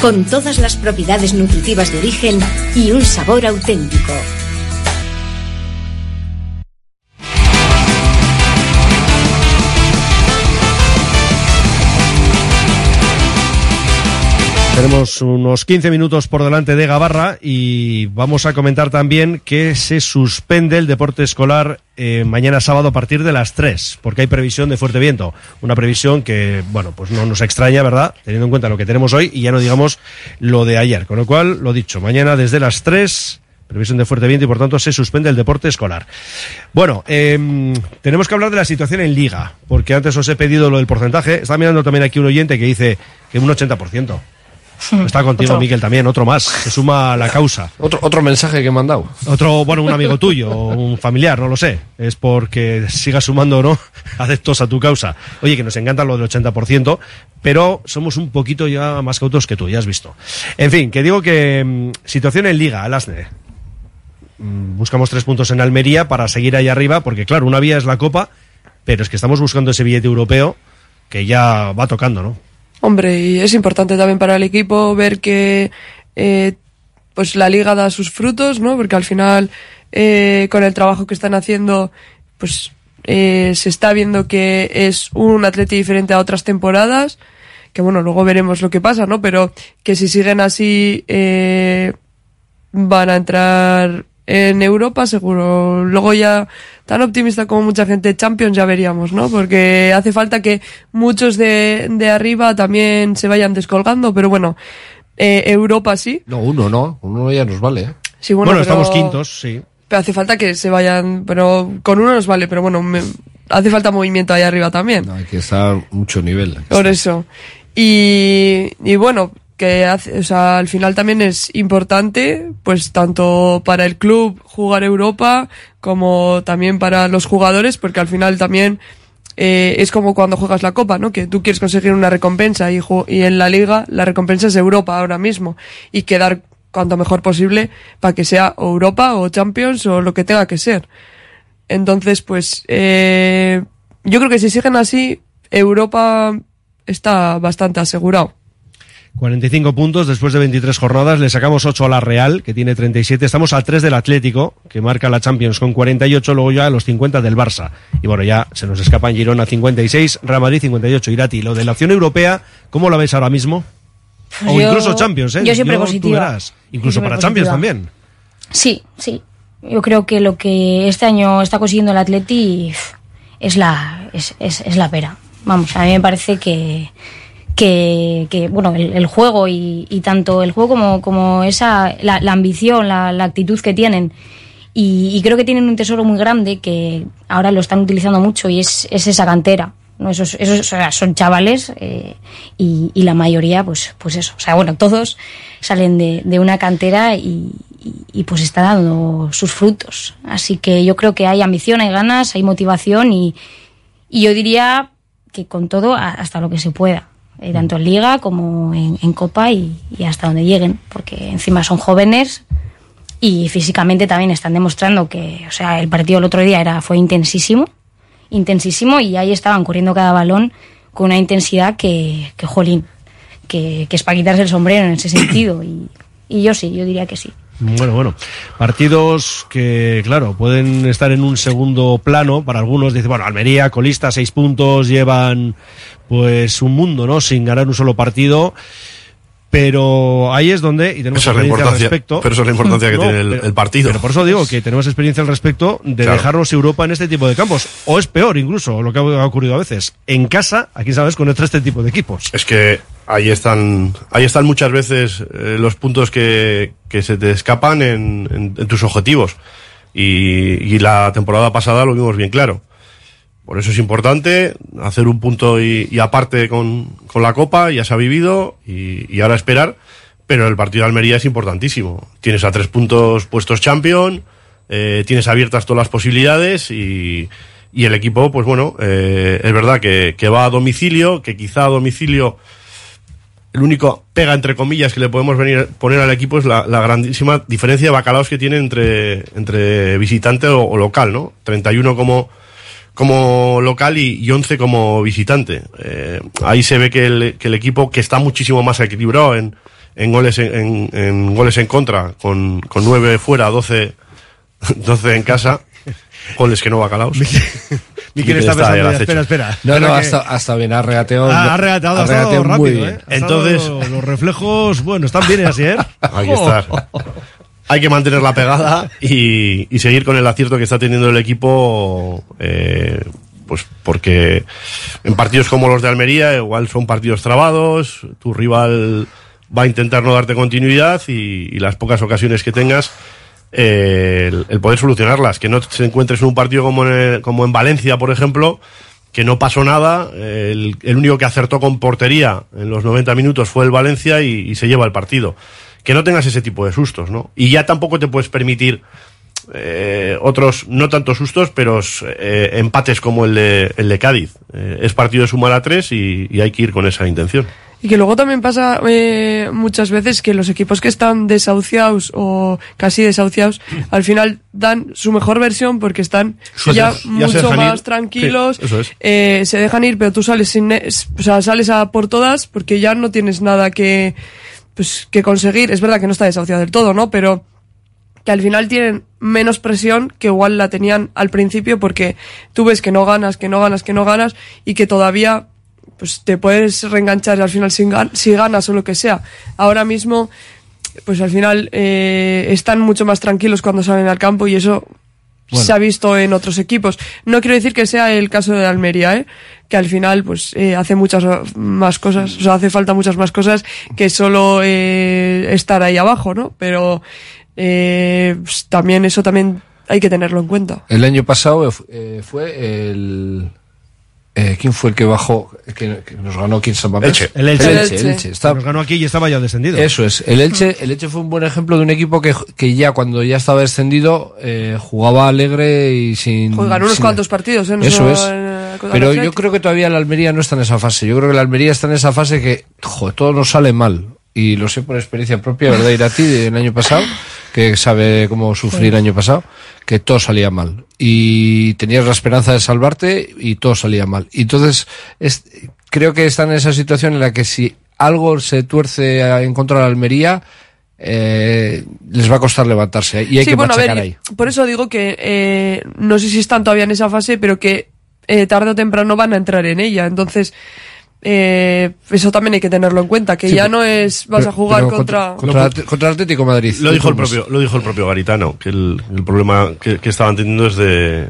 [SPEAKER 24] con todas las propiedades nutritivas de origen y un sabor auténtico.
[SPEAKER 4] Tenemos unos 15 minutos por delante de Gabarra y vamos a comentar también que se suspende el deporte escolar eh, mañana sábado a partir de las 3, porque hay previsión de fuerte viento. Una previsión que, bueno, pues no nos extraña, ¿verdad? Teniendo en cuenta lo que tenemos hoy y ya no digamos lo de ayer. Con lo cual, lo dicho, mañana desde las 3 previsión de fuerte viento y por tanto se suspende el deporte escolar. Bueno, em, tenemos que hablar de la situación en liga, porque antes os he pedido lo del porcentaje. Está mirando también aquí un oyente que dice que un 80%. [laughs] Está contigo,
[SPEAKER 19] Otro.
[SPEAKER 4] Miguel, también, otro más. Se suma a la causa.
[SPEAKER 19] Otro, otro mensaje que he mandado.
[SPEAKER 4] Otro, bueno, un amigo [laughs] tuyo, o un familiar, no lo sé. Es porque sigas sumando, ¿no? [laughs] Adeptos a tu causa. Oye, que nos encanta lo del 80%, pero somos un poquito ya más cautos que tú, ya has visto. En fin, que digo que mm, situación en Liga, Alasne. Mm, Buscamos tres puntos en Almería para seguir ahí arriba, porque claro, una vía es la Copa, pero es que estamos buscando ese billete europeo que ya va tocando, ¿no?
[SPEAKER 20] Hombre, y es importante también para el equipo ver que eh, pues la liga da sus frutos, ¿no? Porque al final, eh, con el trabajo que están haciendo, pues eh, se está viendo que es un atleti diferente a otras temporadas. Que bueno, luego veremos lo que pasa, ¿no? Pero que si siguen así, eh, van a entrar en Europa seguro. Luego ya, tan optimista como mucha gente, Champions ya veríamos, ¿no? Porque hace falta que muchos de, de arriba también se vayan descolgando, pero bueno, eh, Europa sí.
[SPEAKER 19] No, uno no. Uno ya nos vale. ¿eh?
[SPEAKER 20] Sí, bueno,
[SPEAKER 4] Bueno,
[SPEAKER 20] pero-
[SPEAKER 4] estamos quintos, sí.
[SPEAKER 20] Pero hace falta que se vayan, pero con uno nos vale, pero bueno, me- hace falta movimiento ahí arriba también.
[SPEAKER 19] Hay que estar mucho nivel.
[SPEAKER 20] Por eso. Y, y bueno, que hace, o sea, al final también es importante, pues tanto para el club jugar Europa como también para los jugadores, porque al final también eh, es como cuando juegas la Copa, ¿no? Que tú quieres conseguir una recompensa y, y en la Liga la recompensa es Europa ahora mismo y quedar cuanto mejor posible para que sea Europa o Champions o lo que tenga que ser. Entonces, pues, eh, yo creo que si siguen así, Europa está bastante asegurado.
[SPEAKER 4] 45 puntos después de 23 jornadas. Le sacamos 8 a la Real, que tiene 37. Estamos a 3 del Atlético, que marca la Champions con 48. Luego ya a los 50 del Barça. Y bueno, ya se nos escapan Girona 56, Real Madrid 58. Irati, lo de la opción europea, ¿cómo la ves ahora mismo? O
[SPEAKER 21] yo-
[SPEAKER 4] incluso Champions, ¿eh?
[SPEAKER 21] yo siempre
[SPEAKER 4] tú
[SPEAKER 21] positiva.
[SPEAKER 4] verás.
[SPEAKER 21] Yo
[SPEAKER 4] Incluso
[SPEAKER 21] siempre
[SPEAKER 4] para Champions también.
[SPEAKER 21] Sí, sí. Yo creo que lo que este año está consiguiendo el Atleti es la, es, es, es la pera. Vamos, a mí me parece que, que, que, bueno, el, el juego y, y tanto el juego como, como esa, la, la ambición, la, la actitud que tienen. Y, y creo que tienen un tesoro muy grande que ahora lo están utilizando mucho y es, es esa cantera. ¿no? Esos, esos o sea, son chavales eh, y, y la mayoría, pues, pues eso. O sea, bueno, todos salen de, de una cantera y, y, y, pues está dando sus frutos. Así que yo creo que hay ambición, hay ganas, hay motivación y, y yo diría que con todo hasta lo que se pueda. Eh, tanto en liga como en, copa y, y hasta donde lleguen, porque encima son jóvenes y físicamente también están demostrando que, o sea, el partido el otro día era fue intensísimo, intensísimo y ahí estaban corriendo cada balón con una intensidad que, que jolín, que, que es para quitarse el sombrero en ese sentido y, y yo sí, yo diría que sí.
[SPEAKER 4] Bueno, bueno. Partidos que, claro, pueden estar en un segundo plano. Para algunos, dice, bueno, Almería, colista, seis puntos, llevan pues un mundo, ¿no? Sin ganar un solo partido. Pero ahí es donde, y tenemos experiencia al respecto.
[SPEAKER 18] pero esa es la importancia [laughs] que tiene el- el partido.
[SPEAKER 4] Pero por eso digo que tenemos experiencia al respecto de
[SPEAKER 18] Claro.
[SPEAKER 4] dejarnos Europa en este tipo de campos. O es peor incluso, lo que ha ocurrido a veces. En casa, aquí sabes, con este tipo de equipos.
[SPEAKER 18] Es que ahí están, ahí están muchas veces eh, los puntos que, que se te escapan en, en- en tus objetivos. Y, y la temporada pasada lo vimos bien claro. Por eso es importante hacer un punto y, y aparte con, con la Copa, ya se ha vivido, y, ahora esperar. Pero el partido de Almería es importantísimo. Tienes a tres puntos puestos champion, eh, tienes abiertas todas las posibilidades y, y el equipo, pues bueno, eh, es verdad que, va a domicilio, que quizá a domicilio el único pega entre comillas que le podemos venir poner al equipo es la, grandísima diferencia de bacalaos que tiene entre, entre visitante o, o local, ¿no? 31 como, como local y, y 11 como visitante. Eh, ahí se ve que el, que el equipo que está muchísimo más equilibrado en, en goles en, en- en goles en contra, con, con 9 fuera, 12, 12 [laughs] en casa, goles que no bacalaos. [laughs]
[SPEAKER 4] Miquel está pensando, ya, espera, espera.
[SPEAKER 19] No, no,
[SPEAKER 4] Espera
[SPEAKER 19] ha
[SPEAKER 4] que-
[SPEAKER 19] estado, ha estado bien, ha regateado.
[SPEAKER 4] Ah, ha regateado, ha
[SPEAKER 19] regateado muy
[SPEAKER 4] rápido,
[SPEAKER 19] bien.
[SPEAKER 4] ¿eh? Ha
[SPEAKER 18] Entonces-
[SPEAKER 4] los reflejos, bueno, están bien así, ¿eh?
[SPEAKER 18] Hay que estar. Hay que mantener la pegada y, seguir con el acierto que está teniendo el equipo, eh, pues porque en partidos como los de Almería igual son partidos trabados, tu rival va a intentar no darte continuidad y, las pocas ocasiones que tengas, eh, el, poder solucionarlas, que no te encuentres en un partido como en, el- como en Valencia, por ejemplo, que no pasó nada, el, el único que acertó con portería en los 90 minutos fue el Valencia y se lleva el partido. Que no tengas ese tipo de sustos, ¿no? Y ya tampoco te puedes permitir eh, otros, no tanto sustos, pero eh, empates como el de, el de Cádiz. Eh, es partido de sumar a tres y, y hay que ir con esa intención.
[SPEAKER 20] Y que luego también pasa eh, muchas veces que los equipos que están desahuciados o casi desahuciados, al final dan su mejor versión porque están ya mucho más
[SPEAKER 18] ir.
[SPEAKER 20] tranquilos,
[SPEAKER 18] Sí, eso es.
[SPEAKER 20] eh, se dejan ir, pero tú sales sin, o sea, sales a por todas porque ya no tienes nada que, pues, que conseguir. Es verdad que no está desahuciado del todo, ¿no? Pero que al final tienen menos presión que igual la tenían al principio porque tú ves que no ganas, que no ganas, que no ganas y que todavía pues te puedes reenganchar al final si, gan- si ganas o lo que sea. Ahora mismo pues al final eh, están mucho más tranquilos cuando salen al campo y eso
[SPEAKER 19] Bueno.
[SPEAKER 20] se ha visto en otros equipos. No quiero decir que sea el caso de Almería, ¿eh? que al final pues eh, hace muchas más cosas, o sea, hace falta muchas más cosas que solo eh, estar ahí abajo, ¿no? Pero eh, pues, también eso también hay que tenerlo en cuenta.
[SPEAKER 19] El año pasado eh, fue el. Eh, ¿Quién fue el que bajó? Que, que nos ganó aquí en San Mamés?
[SPEAKER 4] Elche. El Elche.
[SPEAKER 19] El
[SPEAKER 4] El
[SPEAKER 19] Elche, el Elche. Está-
[SPEAKER 4] Nos ganó aquí y estaba ya descendido.
[SPEAKER 19] Eso es. El Elche, el Elche fue un buen ejemplo de un equipo que, que ya cuando ya estaba descendido eh, jugaba alegre y sin.
[SPEAKER 20] Joder, ganó unos
[SPEAKER 19] sin-
[SPEAKER 20] cuantos partidos, ¿eh? No
[SPEAKER 19] Eso es.
[SPEAKER 20] eh,
[SPEAKER 19] Pero yo creo que todavía la Almería no está en esa fase. Yo creo que la Almería está en esa fase que, joder, todo nos sale mal. Y lo sé por experiencia propia, ¿verdad, Irati? Del año pasado, que sabe cómo sufrir el año pasado, que todo salía mal. Y tenías la esperanza de salvarte y todo salía mal. Y entonces, es, creo que están en esa situación en la que si algo se tuerce a- en contra de la Almería, eh, les va a costar levantarse. Y hay
[SPEAKER 20] sí,
[SPEAKER 19] que
[SPEAKER 20] bueno, a ver,
[SPEAKER 19] ahí.
[SPEAKER 20] por eso digo que eh, no sé si están todavía en esa fase, pero que eh, tarde o temprano van a entrar en ella. Entonces, eh, eso también hay que tenerlo en cuenta, que
[SPEAKER 19] Sí,
[SPEAKER 20] ya no es vas
[SPEAKER 19] pero-
[SPEAKER 20] a jugar contra...
[SPEAKER 19] contra, contra Atlético Madrid.
[SPEAKER 18] Lo dijo el propio, lo dijo el propio Garitano, que el, el problema que, que estaban teniendo es de,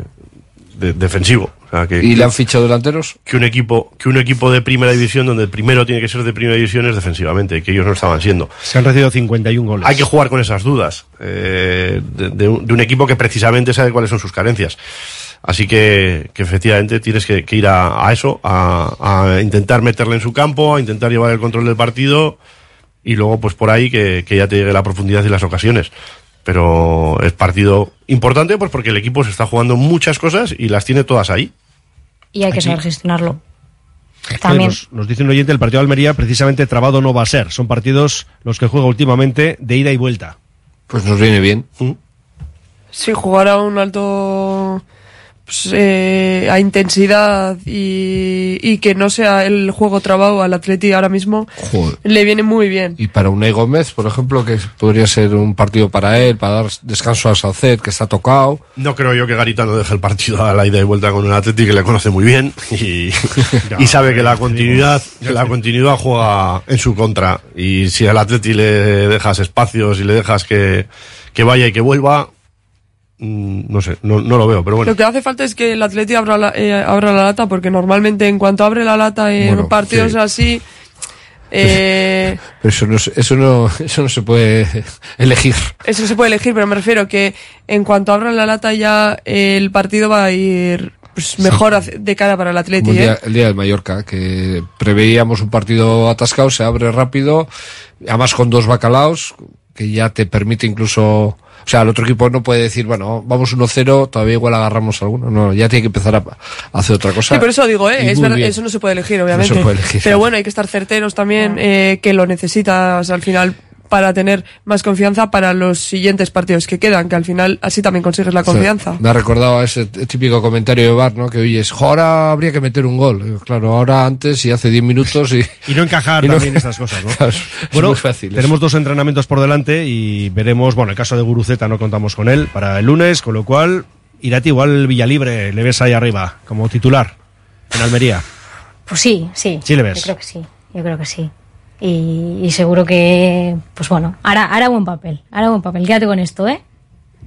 [SPEAKER 18] de- defensivo. O sea, que,
[SPEAKER 19] ¿Y le han fichado delanteros?
[SPEAKER 18] que un equipo que un equipo de primera división donde el primero tiene que ser de primera división es defensivamente que ellos no estaban siendo
[SPEAKER 4] Se han recibido 51 goles.
[SPEAKER 18] hay que jugar con esas dudas eh, de, de un, de un equipo que precisamente sabe cuáles son sus carencias así que, que efectivamente tienes que, que ir a, a eso a, a intentar meterle en su campo a intentar llevar el control del partido y luego pues por ahí que, que ya te llegue la profundidad y las ocasiones pero es partido importante pues porque el equipo se está jugando muchas cosas y las tiene todas ahí
[SPEAKER 21] Y hay que
[SPEAKER 4] Aquí.
[SPEAKER 21] saber gestionarlo. También.
[SPEAKER 4] Nos, nos dice un oyente, el partido de Almería precisamente trabado no va a ser. Son partidos los que juega últimamente de ida y vuelta.
[SPEAKER 19] Pues nos viene bien.
[SPEAKER 20] Sí, jugar a un alto pues, eh, a intensidad y, y que no sea el juego trabado al Atleti ahora mismo,
[SPEAKER 19] Joder.
[SPEAKER 20] le viene muy bien.
[SPEAKER 19] Y para Unai Gómez, por ejemplo, que podría ser un partido para él, para dar descanso a Saucet, que está tocado.
[SPEAKER 18] No creo yo que Garitano deje el partido a la ida y vuelta con un Atleti que le conoce muy bien y, [laughs] y sabe que la continuidad, que la continuidad juega en su contra. Y si al Atleti le dejas espacios y le dejas que, que vaya y que vuelva, no sé, no, no lo veo, pero bueno.
[SPEAKER 20] Lo que hace falta es que el Atleti abra la, eh, abra la lata, porque normalmente en cuanto abre la lata en
[SPEAKER 19] Bueno,
[SPEAKER 20] partidos
[SPEAKER 19] sí.
[SPEAKER 20] así, eh, [laughs]
[SPEAKER 19] Pero eso no, se- eso no, eso no se puede [laughs] elegir.
[SPEAKER 20] eso se puede elegir, pero me refiero que en cuanto abran la lata ya eh, el partido va a ir pues, mejor de cara para el Atleti.
[SPEAKER 19] El,
[SPEAKER 20] ¿eh?
[SPEAKER 19] día, el día del Mallorca, que preveíamos un partido atascado, se abre rápido, además con dos bacalaos, que ya te permite incluso... O sea, el otro equipo no puede decir, bueno, vamos 1-0, todavía igual agarramos alguno. No, ya tiene que empezar a, a hacer otra cosa.
[SPEAKER 20] Sí, por eso digo, ¿eh? Es verdad, eso no se puede elegir, obviamente.
[SPEAKER 19] No se puede elegir.
[SPEAKER 20] Pero bueno, hay que estar certeros también, eh, que lo necesitas al final para tener más confianza para los siguientes partidos que quedan, que al final así también consigues la confianza.
[SPEAKER 19] me ha recordado a ese típico comentario de Bar, ¿no? Que oyes, "Jo, ahora habría que meter un gol. Digo, Claro, ahora antes y hace 10 minutos y...
[SPEAKER 4] Y no encajar [laughs]
[SPEAKER 19] y no-
[SPEAKER 4] también [laughs] estas cosas, ¿no?
[SPEAKER 19] Claro,
[SPEAKER 4] bueno,
[SPEAKER 19] muy fácil. eso.
[SPEAKER 4] tenemos dos entrenamientos por delante y veremos, bueno, el caso de Guruceta no contamos con él para el lunes, con lo cual, Irati igual Villalibre, le ves ahí arriba, como titular, en Almería.
[SPEAKER 21] Pues sí, sí.
[SPEAKER 4] Sí le ves.
[SPEAKER 21] Yo creo que sí, yo creo que sí. Y, y seguro que, pues bueno, hará, hará buen papel, hará buen papel. Quédate con esto, ¿eh?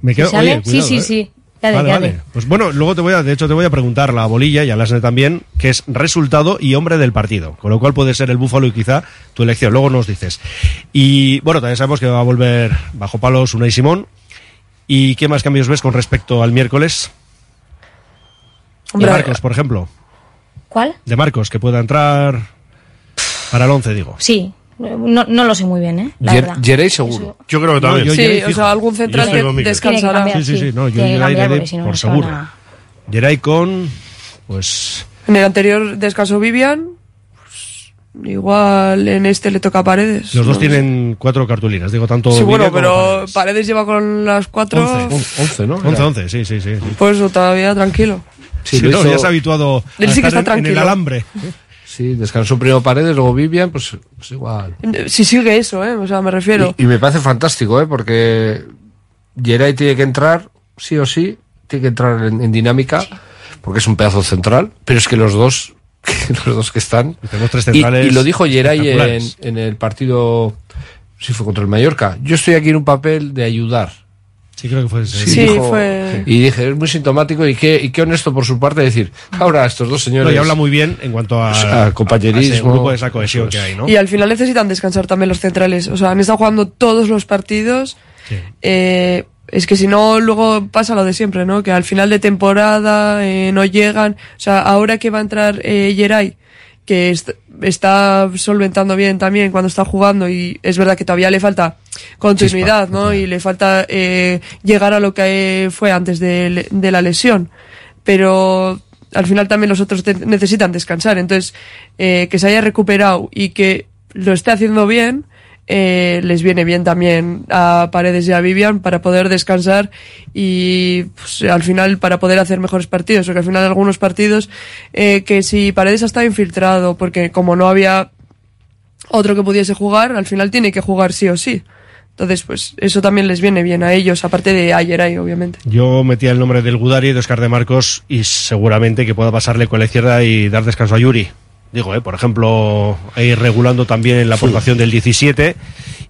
[SPEAKER 4] Me quedo,
[SPEAKER 21] ¿Sí sale?
[SPEAKER 4] oye, cuidado,
[SPEAKER 21] sí, sí,
[SPEAKER 4] ¿eh?
[SPEAKER 21] sí. Quédate,
[SPEAKER 4] Vale,
[SPEAKER 21] quédate.
[SPEAKER 4] vale. Pues bueno, luego te voy a, de hecho te voy a preguntar la bolilla y a Lasne también, que es resultado y hombre del partido, con lo cual puede ser el búfalo y quizá tu elección, luego nos dices. Y bueno, también sabemos que va a volver bajo palos Unai Simón. ¿Y qué más cambios ves con respecto al miércoles? De Marcos, por ejemplo.
[SPEAKER 21] ¿Cuál?
[SPEAKER 4] De Marcos, que pueda entrar para el 11, digo.
[SPEAKER 21] Sí, no, no lo sé muy bien, ¿eh? La
[SPEAKER 19] Yer-
[SPEAKER 21] verdad.
[SPEAKER 19] Seguro.
[SPEAKER 18] Yo creo que
[SPEAKER 4] No,
[SPEAKER 18] también.
[SPEAKER 4] yo
[SPEAKER 20] Sí,
[SPEAKER 4] Yeray
[SPEAKER 20] o sea, algún central descansará.
[SPEAKER 21] Que cambiar,
[SPEAKER 4] Sí, sí, sí, no, yo
[SPEAKER 21] que
[SPEAKER 4] Yeray
[SPEAKER 21] no,
[SPEAKER 4] por
[SPEAKER 21] no
[SPEAKER 4] seguro.
[SPEAKER 21] nada.
[SPEAKER 4] Yeray con, pues,
[SPEAKER 20] En el anterior descanso Vivian, pues, igual en este le toca a Paredes.
[SPEAKER 4] los dos
[SPEAKER 20] No
[SPEAKER 4] tienen cuatro cartulinas, digo, tanto
[SPEAKER 20] Sí, bueno, pero
[SPEAKER 4] Paredes.
[SPEAKER 20] Paredes. lleva con las cuatro.
[SPEAKER 4] Once.
[SPEAKER 19] 11, ¿no?
[SPEAKER 4] 11, 11, sí, sí, sí. sí.
[SPEAKER 20] Pues todavía tranquilo.
[SPEAKER 19] Sí,
[SPEAKER 4] Sí,
[SPEAKER 19] lo
[SPEAKER 4] no,
[SPEAKER 19] hizo-
[SPEAKER 4] ya se ha habituado a
[SPEAKER 20] Él sí que
[SPEAKER 4] estar
[SPEAKER 20] está
[SPEAKER 4] en- en, el
[SPEAKER 20] tranquilo.
[SPEAKER 4] alambre.
[SPEAKER 19] Sí, descansó primero Paredes, luego Vivian, pues, pues igual.
[SPEAKER 20] Si sigue eso, ¿eh? O sea, me refiero.
[SPEAKER 19] Y, y me parece fantástico, ¿eh? Porque Yeray tiene que entrar, sí o sí, tiene que entrar en, en dinámica, porque es un pedazo central, pero es que los dos, [laughs] los dos que están...
[SPEAKER 4] tenemos tres
[SPEAKER 19] Y,
[SPEAKER 4] centrales
[SPEAKER 19] y lo dijo Yeray en, el partido, sí fue contra el Mallorca, yo estoy aquí en un papel de ayudar.
[SPEAKER 4] Sí, creo que fue ese.
[SPEAKER 20] Sí,
[SPEAKER 19] dijo-
[SPEAKER 20] fue-
[SPEAKER 19] Y dije, es muy sintomático y qué, y qué honesto por su parte decir, ahora estos dos
[SPEAKER 4] No,
[SPEAKER 19] señores...
[SPEAKER 4] y habla muy bien en cuanto a, a
[SPEAKER 19] compañerismo.
[SPEAKER 4] ese grupo, esa cohesión que hay, ¿no?
[SPEAKER 20] Y al final necesitan descansar también los centrales. O sea, han estado jugando todos los partidos. Eh, es que si no, luego pasa lo de siempre, ¿no? Que al final de temporada eh, no llegan. O sea, ahora que va a entrar eh, Yeray, que est- está solventando bien también cuando está jugando y es verdad que todavía le falta continuidad, ¿no? Y le falta eh, llegar a lo que fue antes de, la lesión. Pero al final también los otros te- necesitan descansar. Entonces, eh, que se haya recuperado y que lo esté haciendo bien, eh, les viene bien también a Paredes y a Vivian para poder descansar y pues, al final para poder hacer mejores partidos. Porque al final algunos partidos eh, que si Paredes ha estado infiltrado porque como no había otro que pudiese jugar, al final tiene que jugar sí o sí. Entonces, pues eso también les viene bien a ellos, aparte de ayer ahí, obviamente.
[SPEAKER 4] Yo metía el nombre del Gudari y de Oscar de Marcos y seguramente que pueda pasarle con la izquierda y dar descanso a Yuri. Digo, eh, por ejemplo, ir regulando también la aportación del 17.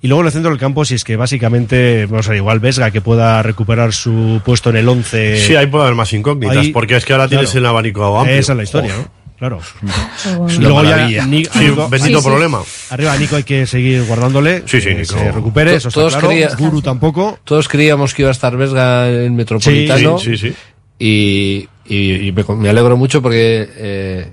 [SPEAKER 4] Y luego en el centro del campo, si es que básicamente, vamos a ver, igual Vesga que pueda recuperar su puesto en el 11.
[SPEAKER 18] Sí, ahí puede haber más incógnitas,
[SPEAKER 4] Ahí-
[SPEAKER 18] porque es que ahora tienes el abanico amplio.
[SPEAKER 4] Esa es la historia. ¿no? Claro.
[SPEAKER 18] Es
[SPEAKER 4] Y
[SPEAKER 18] una
[SPEAKER 4] luego ya
[SPEAKER 18] Sí,
[SPEAKER 4] Nico-
[SPEAKER 18] bendito
[SPEAKER 4] sí, sí.
[SPEAKER 18] problema.
[SPEAKER 4] Arriba Nico hay que seguir guardándole.
[SPEAKER 18] Sí, sí,
[SPEAKER 4] que
[SPEAKER 18] Nico.
[SPEAKER 4] se recupere, eso está
[SPEAKER 19] Todos
[SPEAKER 4] claro.
[SPEAKER 19] creía-
[SPEAKER 4] Guru tampoco.
[SPEAKER 19] Todos creíamos que iba a estar Vesga en Metropolitano.
[SPEAKER 18] Sí, sí, sí.
[SPEAKER 19] Y, y- y me, me alegro mucho porque eh,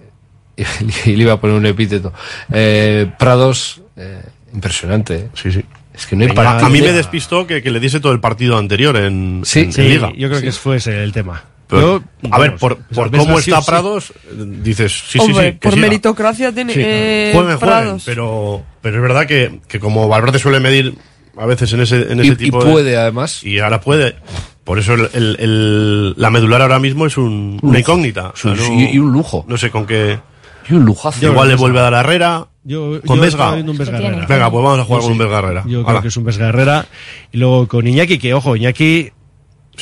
[SPEAKER 19] [laughs] y le iba a poner un epíteto. Eh, Prados, eh, impresionante. ¿eh?
[SPEAKER 18] Sí, sí.
[SPEAKER 19] Es que no hay partido.
[SPEAKER 18] a mí me despistó que, que le diese todo el partido anterior en,
[SPEAKER 19] Sí,
[SPEAKER 18] en
[SPEAKER 4] Sí,
[SPEAKER 18] Liga.
[SPEAKER 4] yo creo que fue ese el tema.
[SPEAKER 18] Pero,
[SPEAKER 4] Yo,
[SPEAKER 18] a ver, por, cómo está. Prados, dices, sí, sí,
[SPEAKER 20] Hombre,
[SPEAKER 18] sí. que
[SPEAKER 20] por
[SPEAKER 18] siga.
[SPEAKER 20] meritocracia tiene
[SPEAKER 18] Sí.
[SPEAKER 20] eh,
[SPEAKER 18] Jueguen, jueguen,
[SPEAKER 20] Prados.
[SPEAKER 18] pero, pero es verdad que, que como Valverde suele medir a veces en ese, en ese
[SPEAKER 19] Y- y
[SPEAKER 18] tipo de-
[SPEAKER 19] puede, además.
[SPEAKER 18] Y ahora puede. Por eso el, el- el- la medular ahora mismo es un- una incógnita. O sea,
[SPEAKER 19] Sí,
[SPEAKER 18] no-
[SPEAKER 19] y- y un lujo.
[SPEAKER 18] No sé con qué.
[SPEAKER 19] Y un lujazo.
[SPEAKER 18] Igual le vuelve a dar Herrera.
[SPEAKER 4] Yo,
[SPEAKER 18] con
[SPEAKER 4] yo
[SPEAKER 18] Vesga.
[SPEAKER 4] un.
[SPEAKER 18] Venga, pues vamos a jugar
[SPEAKER 4] Yo
[SPEAKER 18] con un
[SPEAKER 4] sí.
[SPEAKER 18] Vesga Herrera.
[SPEAKER 4] Yo
[SPEAKER 18] Hala.
[SPEAKER 4] creo que es un Vesga Herrera. Y luego con Iñaki, que ojo, Iñaki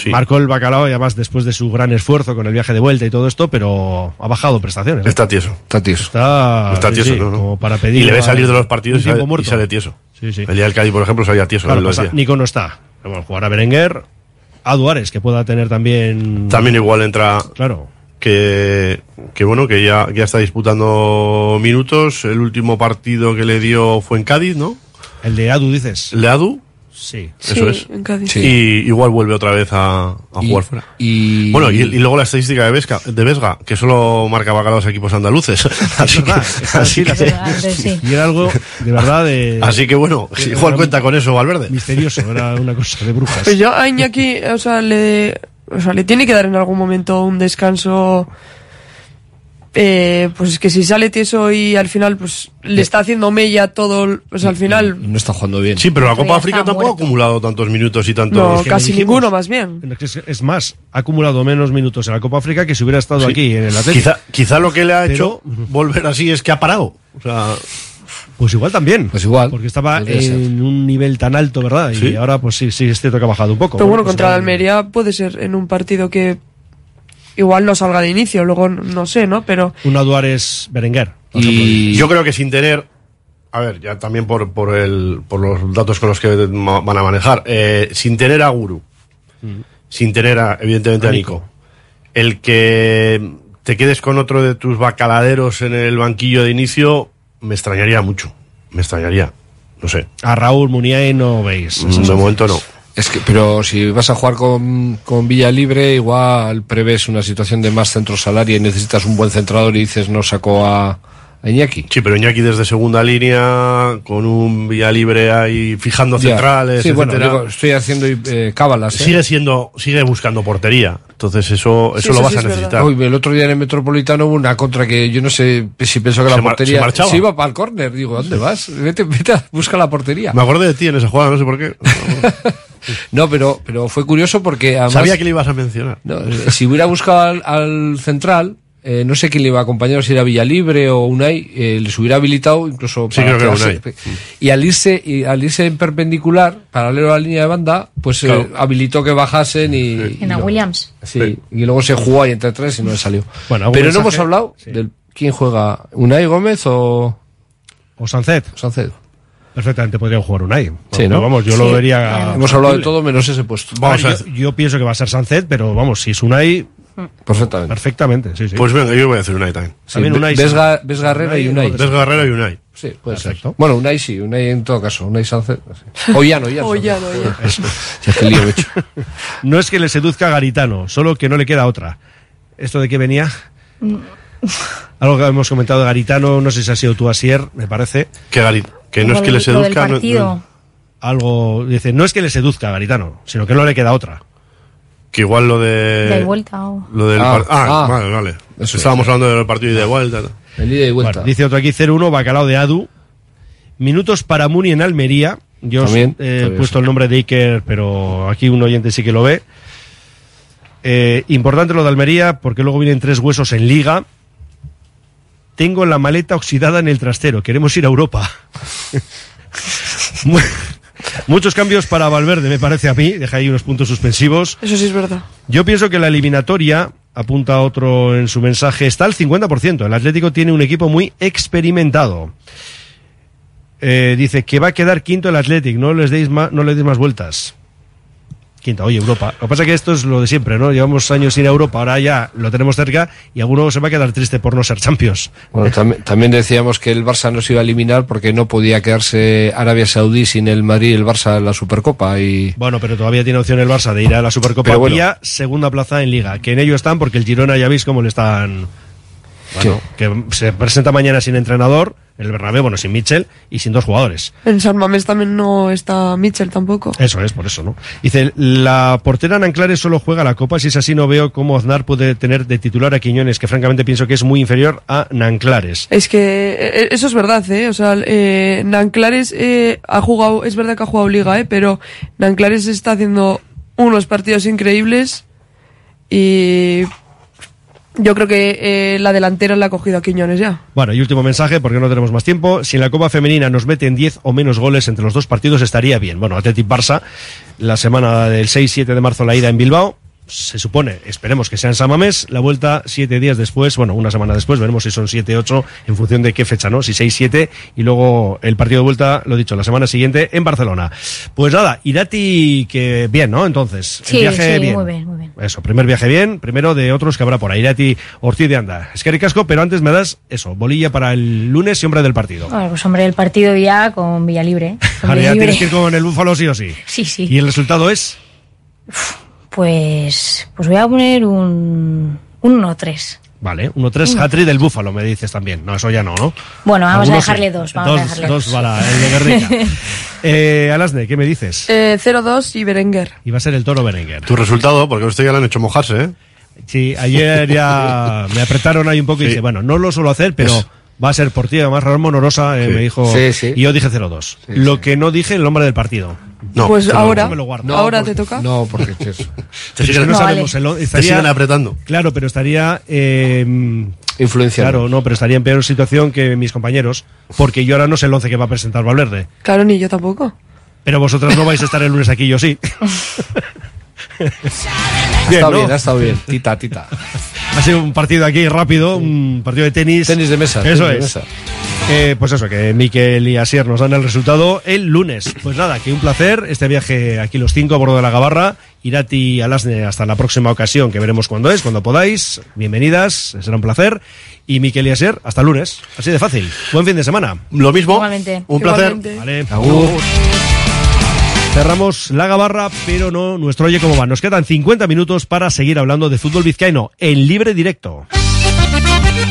[SPEAKER 4] marcó el bacalao y además después de su gran esfuerzo con el viaje de vuelta y todo esto, pero ha bajado prestaciones. ¿eh?
[SPEAKER 18] Está tieso.
[SPEAKER 19] Está tieso.
[SPEAKER 4] Está,
[SPEAKER 18] Está
[SPEAKER 4] sí,
[SPEAKER 18] tieso,
[SPEAKER 4] sí,
[SPEAKER 18] ¿no? no.
[SPEAKER 4] como para pedir
[SPEAKER 18] y le ve
[SPEAKER 4] a-
[SPEAKER 18] salir de los partidos y y sale tieso.
[SPEAKER 4] Sí, sí.
[SPEAKER 18] El día del Cádiz, por ejemplo, salía tieso.
[SPEAKER 4] Claro, pasa-. Nico no está. Bueno, jugará Berenguer, a Duares, que pueda tener también...
[SPEAKER 18] También igual entra.
[SPEAKER 4] Claro.
[SPEAKER 18] Que, que bueno, que ya, ya está disputando minutos. El último partido que le dio fue en Cádiz, ¿no?
[SPEAKER 4] El de Adu, dices.
[SPEAKER 18] ¿El de Adu?
[SPEAKER 4] Sí.
[SPEAKER 18] Eso
[SPEAKER 20] Sí,
[SPEAKER 18] es.
[SPEAKER 20] en Cádiz.
[SPEAKER 18] Y igual vuelve otra vez a, a jugar fuera.
[SPEAKER 19] Y...
[SPEAKER 18] Bueno, y, y luego la estadística de Vesga, de Vesga, que solo marcaba a los equipos andaluces. [laughs] Así que, así que-
[SPEAKER 4] Y era algo de verdad de...
[SPEAKER 18] así que bueno, igual cuenta con eso Valverde.
[SPEAKER 4] Misterioso, era una cosa de brujas.
[SPEAKER 20] Pues yo a Iñaki, o sea, le, o sea, le tiene que dar en algún momento un descanso. Eh, pues es que si sale tieso y al final pues le está haciendo mella todo, pues al final
[SPEAKER 19] No está jugando bien.
[SPEAKER 18] Sí, pero la Copa África tampoco ha acumulado tantos minutos y tantos.
[SPEAKER 20] no,
[SPEAKER 4] Es que
[SPEAKER 20] casi
[SPEAKER 4] dijimos.
[SPEAKER 20] ninguno más bien.
[SPEAKER 4] Es, más, ha acumulado menos minutos en la Copa África que si hubiera estado
[SPEAKER 18] Sí.
[SPEAKER 4] aquí en el Atlético.
[SPEAKER 18] Quizá, quizá lo que le ha
[SPEAKER 4] Pero-
[SPEAKER 18] hecho volver así es que ha parado. O sea,
[SPEAKER 4] Pues igual también.
[SPEAKER 19] Pues igual.
[SPEAKER 4] Porque estaba
[SPEAKER 19] ser.
[SPEAKER 4] en un nivel tan alto, ¿verdad? Y ahora pues sí, sí, es cierto que ha bajado un poco.
[SPEAKER 20] Pero bueno,
[SPEAKER 4] pues
[SPEAKER 20] contra la Almería puede ser en un partido que igual no salga de inicio, luego no sé, ¿no? Pero
[SPEAKER 4] Una Duares Berenguer. por.
[SPEAKER 19] Y
[SPEAKER 18] yo creo que sin tener. A ver, ya también por, por, el, por los datos con los que van a manejar. eh, sin tener a Guru, sin tener a, evidentemente a
[SPEAKER 4] A
[SPEAKER 18] Nico.
[SPEAKER 4] Nico.
[SPEAKER 18] el que te quedes con otro de tus bacaladeros en el banquillo de inicio, me extrañaría mucho. Me extrañaría. No sé.
[SPEAKER 4] A Raúl Muniain no veis.
[SPEAKER 18] Mm, De momento no.
[SPEAKER 19] Es que, pero si vas a jugar con, con Villa Libre, igual prevés una situación de más centro salario y necesitas un buen centrador y dices no saco a, a Iñaki.
[SPEAKER 18] Sí, pero Iñaki desde segunda línea, con un vía libre ahí, fijando
[SPEAKER 19] Ya.
[SPEAKER 18] centrales,
[SPEAKER 19] Sí, bueno, digo, estoy haciendo eh, cábalas. ¿eh?
[SPEAKER 18] sigue siendo, sigue buscando portería. Entonces eso, eso
[SPEAKER 20] Sí,
[SPEAKER 18] lo vas
[SPEAKER 20] sí
[SPEAKER 18] a necesitar.
[SPEAKER 19] Uy, el otro día en el Metropolitano hubo una contra que yo no sé si pensó que la
[SPEAKER 18] Se mar-
[SPEAKER 19] portería
[SPEAKER 18] se marchaba.
[SPEAKER 19] iba para el córner. Digo, ¿dónde vas? Vete, vete, a- busca la portería.
[SPEAKER 18] Me acordé de ti en esa jugada, no sé por qué. [laughs]
[SPEAKER 19] No, pero, pero fue curioso porque además...
[SPEAKER 18] Sabía que le ibas a mencionar.
[SPEAKER 19] No, eh, si hubiera buscado al, al central, eh, no sé quién le iba a acompañar, si era Villalibre o Unai, eh, les hubiera habilitado incluso
[SPEAKER 18] Sí,
[SPEAKER 19] para
[SPEAKER 18] creo que Unai.
[SPEAKER 19] Y al irse, y al irse en perpendicular, paralelo a la línea de banda, pues eh,
[SPEAKER 18] Claro.
[SPEAKER 19] habilitó que bajasen y.
[SPEAKER 21] En
[SPEAKER 19] y
[SPEAKER 21] a
[SPEAKER 19] no.
[SPEAKER 21] Williams.
[SPEAKER 19] Sí, y luego se jugó ahí entre tres y no le salió.
[SPEAKER 4] Bueno, ¿algún
[SPEAKER 19] pero no hemos hablado del quién juega, Unai Gómez o
[SPEAKER 4] O Sancet.
[SPEAKER 19] Sancedo.
[SPEAKER 4] Perfectamente podrían jugar Unai.
[SPEAKER 19] Sí,
[SPEAKER 4] Pero
[SPEAKER 19] ¿no?
[SPEAKER 4] Vamos, yo
[SPEAKER 21] Sí.
[SPEAKER 4] lo vería.
[SPEAKER 19] Hemos hablado de todo menos ese puesto.
[SPEAKER 18] Vamos
[SPEAKER 4] yo, yo pienso que va a ser Sancet, pero vamos, si es Unai,
[SPEAKER 19] Perfectamente.
[SPEAKER 4] perfectamente. Sí, sí.
[SPEAKER 18] Pues venga, yo voy a decir Unai también.
[SPEAKER 19] Sí,
[SPEAKER 4] también Unai
[SPEAKER 19] ves. Ga- ves Garrera y Unai.
[SPEAKER 18] Des Guerrero y Unai.
[SPEAKER 19] Sí, puede
[SPEAKER 4] Perfecto.
[SPEAKER 19] ser. Bueno, Unai sí, Unai en todo caso, Unai Sánchez. sí. O Llano, Llano.
[SPEAKER 20] O Llano, Llano.
[SPEAKER 19] Hecho.
[SPEAKER 4] No es que le seduzca a Garitano, solo que no le queda otra. ¿Esto de qué venía? Algo que hemos comentado de Garitano, no sé si ha sido tú, Asier, me parece.
[SPEAKER 18] Que, Gari- que no es que le seduzca. no- no-
[SPEAKER 4] Algo, dice, no es que le seduzca a Garitano, sino que no le queda otra.
[SPEAKER 18] Que igual lo de.
[SPEAKER 21] De vuelta o...
[SPEAKER 18] Lo del
[SPEAKER 19] Ah,
[SPEAKER 18] par- ah,
[SPEAKER 19] ah.
[SPEAKER 18] vale, vale.
[SPEAKER 19] Eso
[SPEAKER 18] Estábamos hablando del partido y de vuelta.
[SPEAKER 19] El ida y vuelta.
[SPEAKER 4] Bueno, dice otro aquí 0-1, Bacalao de Adu. Minutos para Muni en Almería. Yo os
[SPEAKER 19] También,
[SPEAKER 4] he puesto el nombre de Iker, pero aquí un oyente sí que lo ve. Eh, importante lo de Almería, porque luego vienen tres huesos en liga. Tengo la maleta oxidada en el trastero. Queremos ir a Europa. [laughs] Mu- Muchos cambios para Valverde, me parece a mí. Deja ahí unos puntos suspensivos.
[SPEAKER 20] Eso sí es verdad.
[SPEAKER 4] Yo pienso que la eliminatoria, apunta otro en su mensaje, está al 50%. El Atlético tiene un equipo muy experimentado. Eh, dice que va a quedar quinto el Atlético, no les deis más, no le deis más vueltas. Quinta, oye, Europa. Lo que pasa es que esto es lo de siempre, ¿no? Llevamos años sin Europa, ahora ya lo tenemos cerca y alguno se va a quedar triste por no ser Champions.
[SPEAKER 19] Bueno, [laughs] tam- también decíamos que el Barça no se iba a eliminar porque no podía quedarse Arabia Saudí sin el Madrid y el Barça en la Supercopa. Y
[SPEAKER 4] Bueno, pero todavía tiene opción el Barça de ir a la Supercopa
[SPEAKER 19] Pero bueno.
[SPEAKER 4] vía segunda plaza en Liga, que en ello están porque el Girona ya veis cómo le están... Bueno, que se presenta mañana sin entrenador, el Bernabéu, bueno, sin Mitchell y sin dos jugadores.
[SPEAKER 20] En San Mamés también no está Mitchell tampoco.
[SPEAKER 4] Eso es, por eso, ¿no? Dice, la portera Nanclares solo juega la Copa, si es así no veo cómo Aznar puede tener de titular a Quiñones, que francamente pienso que es muy inferior a Nanclares.
[SPEAKER 20] Es que eh, eso es verdad, ¿eh? O sea, eh, Nanclares eh, ha jugado, es verdad que ha jugado Liga, ¿eh? Pero Nanclares está haciendo unos partidos increíbles y yo creo que eh, la delantera la ha cogido a Quiñones ya.
[SPEAKER 4] Bueno, y último mensaje, porque no tenemos más tiempo. Si en la Copa Femenina nos meten 10 o menos goles entre los dos partidos, estaría bien. Bueno, Athletic Barça, la semana del 6-7 de marzo, la ida en Bilbao. Se supone, esperemos que sea en Samamés, la vuelta siete días después, bueno, una semana después, veremos si son 7-8 en función de qué fecha, ¿no? Si 6-7 y luego el partido de vuelta, lo dicho, la semana siguiente en Barcelona. Pues nada, Irati, que bien, ¿no? Entonces,
[SPEAKER 21] Sí,
[SPEAKER 4] el viaje
[SPEAKER 21] sí,
[SPEAKER 4] bien.
[SPEAKER 21] muy bien, muy bien.
[SPEAKER 4] Eso, primer viaje bien, primero de otros que habrá por ahí. Irati, Ortiz de Anda. Es que casco, pero antes me das eso, bolilla para el lunes y hombre del partido.
[SPEAKER 21] Bueno, pues hombre, el partido ya con Villalibre. [laughs] Con
[SPEAKER 4] Ahora ya tienes que ir con el búfalo sí o sí.
[SPEAKER 21] Sí, sí.
[SPEAKER 4] ¿Y el resultado es?
[SPEAKER 21] Pues, pues voy a poner un, un 1-3.
[SPEAKER 4] Vale, 1-3
[SPEAKER 21] Uno.
[SPEAKER 4] hatri del búfalo, me dices también. No, eso ya no, ¿no?
[SPEAKER 21] Bueno, vamos a
[SPEAKER 4] Algunos
[SPEAKER 21] dejarle
[SPEAKER 4] sí.
[SPEAKER 21] dos, vamos a
[SPEAKER 4] dos,
[SPEAKER 21] dejarle
[SPEAKER 4] dos
[SPEAKER 21] dos.
[SPEAKER 4] para el de Guernica. [laughs] eh, Alasne, ¿qué me dices?
[SPEAKER 20] Eh, 0-2 y Berenguer.
[SPEAKER 4] Y va a ser el toro Berenguer.
[SPEAKER 18] Tu resultado, porque a usted ya le han hecho mojarse, ¿eh?
[SPEAKER 4] Sí, ayer ya [laughs] me apretaron ahí un poco y
[SPEAKER 18] Sí.
[SPEAKER 4] dije, bueno, no lo suelo hacer, pero va a ser por ti. Además, Ramón Orosa eh,
[SPEAKER 18] Sí.
[SPEAKER 4] me dijo,
[SPEAKER 19] Sí, sí.
[SPEAKER 4] y yo dije 0-2. Lo que no dije, el nombre del partido.
[SPEAKER 18] No,
[SPEAKER 20] pues ahora,
[SPEAKER 4] lo guardo.
[SPEAKER 20] ahora
[SPEAKER 19] por-
[SPEAKER 20] te toca.
[SPEAKER 19] No, porque es eso. [laughs]
[SPEAKER 18] Te
[SPEAKER 4] Es que
[SPEAKER 18] siguen,
[SPEAKER 4] no
[SPEAKER 21] No,
[SPEAKER 4] sabemos
[SPEAKER 21] vale.
[SPEAKER 4] el on-
[SPEAKER 18] te
[SPEAKER 4] estaría,
[SPEAKER 18] siguen apretando.
[SPEAKER 4] Claro, pero estaría. eh,
[SPEAKER 19] Influencia.
[SPEAKER 4] claro, no, pero estaría en peor situación que mis compañeros, porque yo ahora no sé el 11 que va a presentar Valverde.
[SPEAKER 20] Claro, ni yo tampoco.
[SPEAKER 4] Pero vosotras no vais a estar el lunes aquí, yo sí.
[SPEAKER 19] Ha [laughs]
[SPEAKER 4] Bien,
[SPEAKER 19] estado
[SPEAKER 4] ¿no?
[SPEAKER 19] bien, ha estado bien. Tita, tita.
[SPEAKER 4] Ha sido un partido aquí rápido, un partido de tenis.
[SPEAKER 19] Tenis de mesa.
[SPEAKER 4] Eso
[SPEAKER 19] tenis de
[SPEAKER 4] es.
[SPEAKER 19] mesa.
[SPEAKER 4] Eh, pues eso, que Miquel y Asier nos dan el resultado el lunes. Pues nada, que un placer este viaje aquí los cinco a bordo de la Gabarra. Irati Alasne hasta la próxima ocasión, que veremos cuándo es, cuando podáis. Bienvenidas, será un placer. Y Miquel y Asier, hasta el lunes. Así de fácil. Buen fin de semana.
[SPEAKER 18] Lo mismo.
[SPEAKER 21] Igualmente.
[SPEAKER 18] Un placer.
[SPEAKER 20] Igualmente.
[SPEAKER 4] Vale.
[SPEAKER 19] Agur.
[SPEAKER 4] Cerramos la gabarra, pero no nuestro Oye Cómo Va. Nos quedan 50 minutos para seguir hablando de fútbol vizcaíno en libre directo.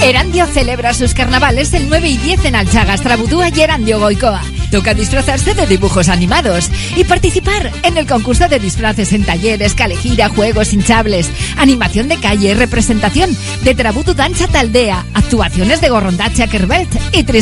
[SPEAKER 5] Erandio celebra sus carnavales el 9 y 10 en Alchagas, Trabudúa y Erandio Goicoa. Toca disfrazarse de dibujos animados y participar en el concurso de disfraces en talleres, calejira, juegos hinchables, animación de calle, representación de Trabutu Danza Taldea, actuaciones de Gorrondacha Kerbelt y Trisque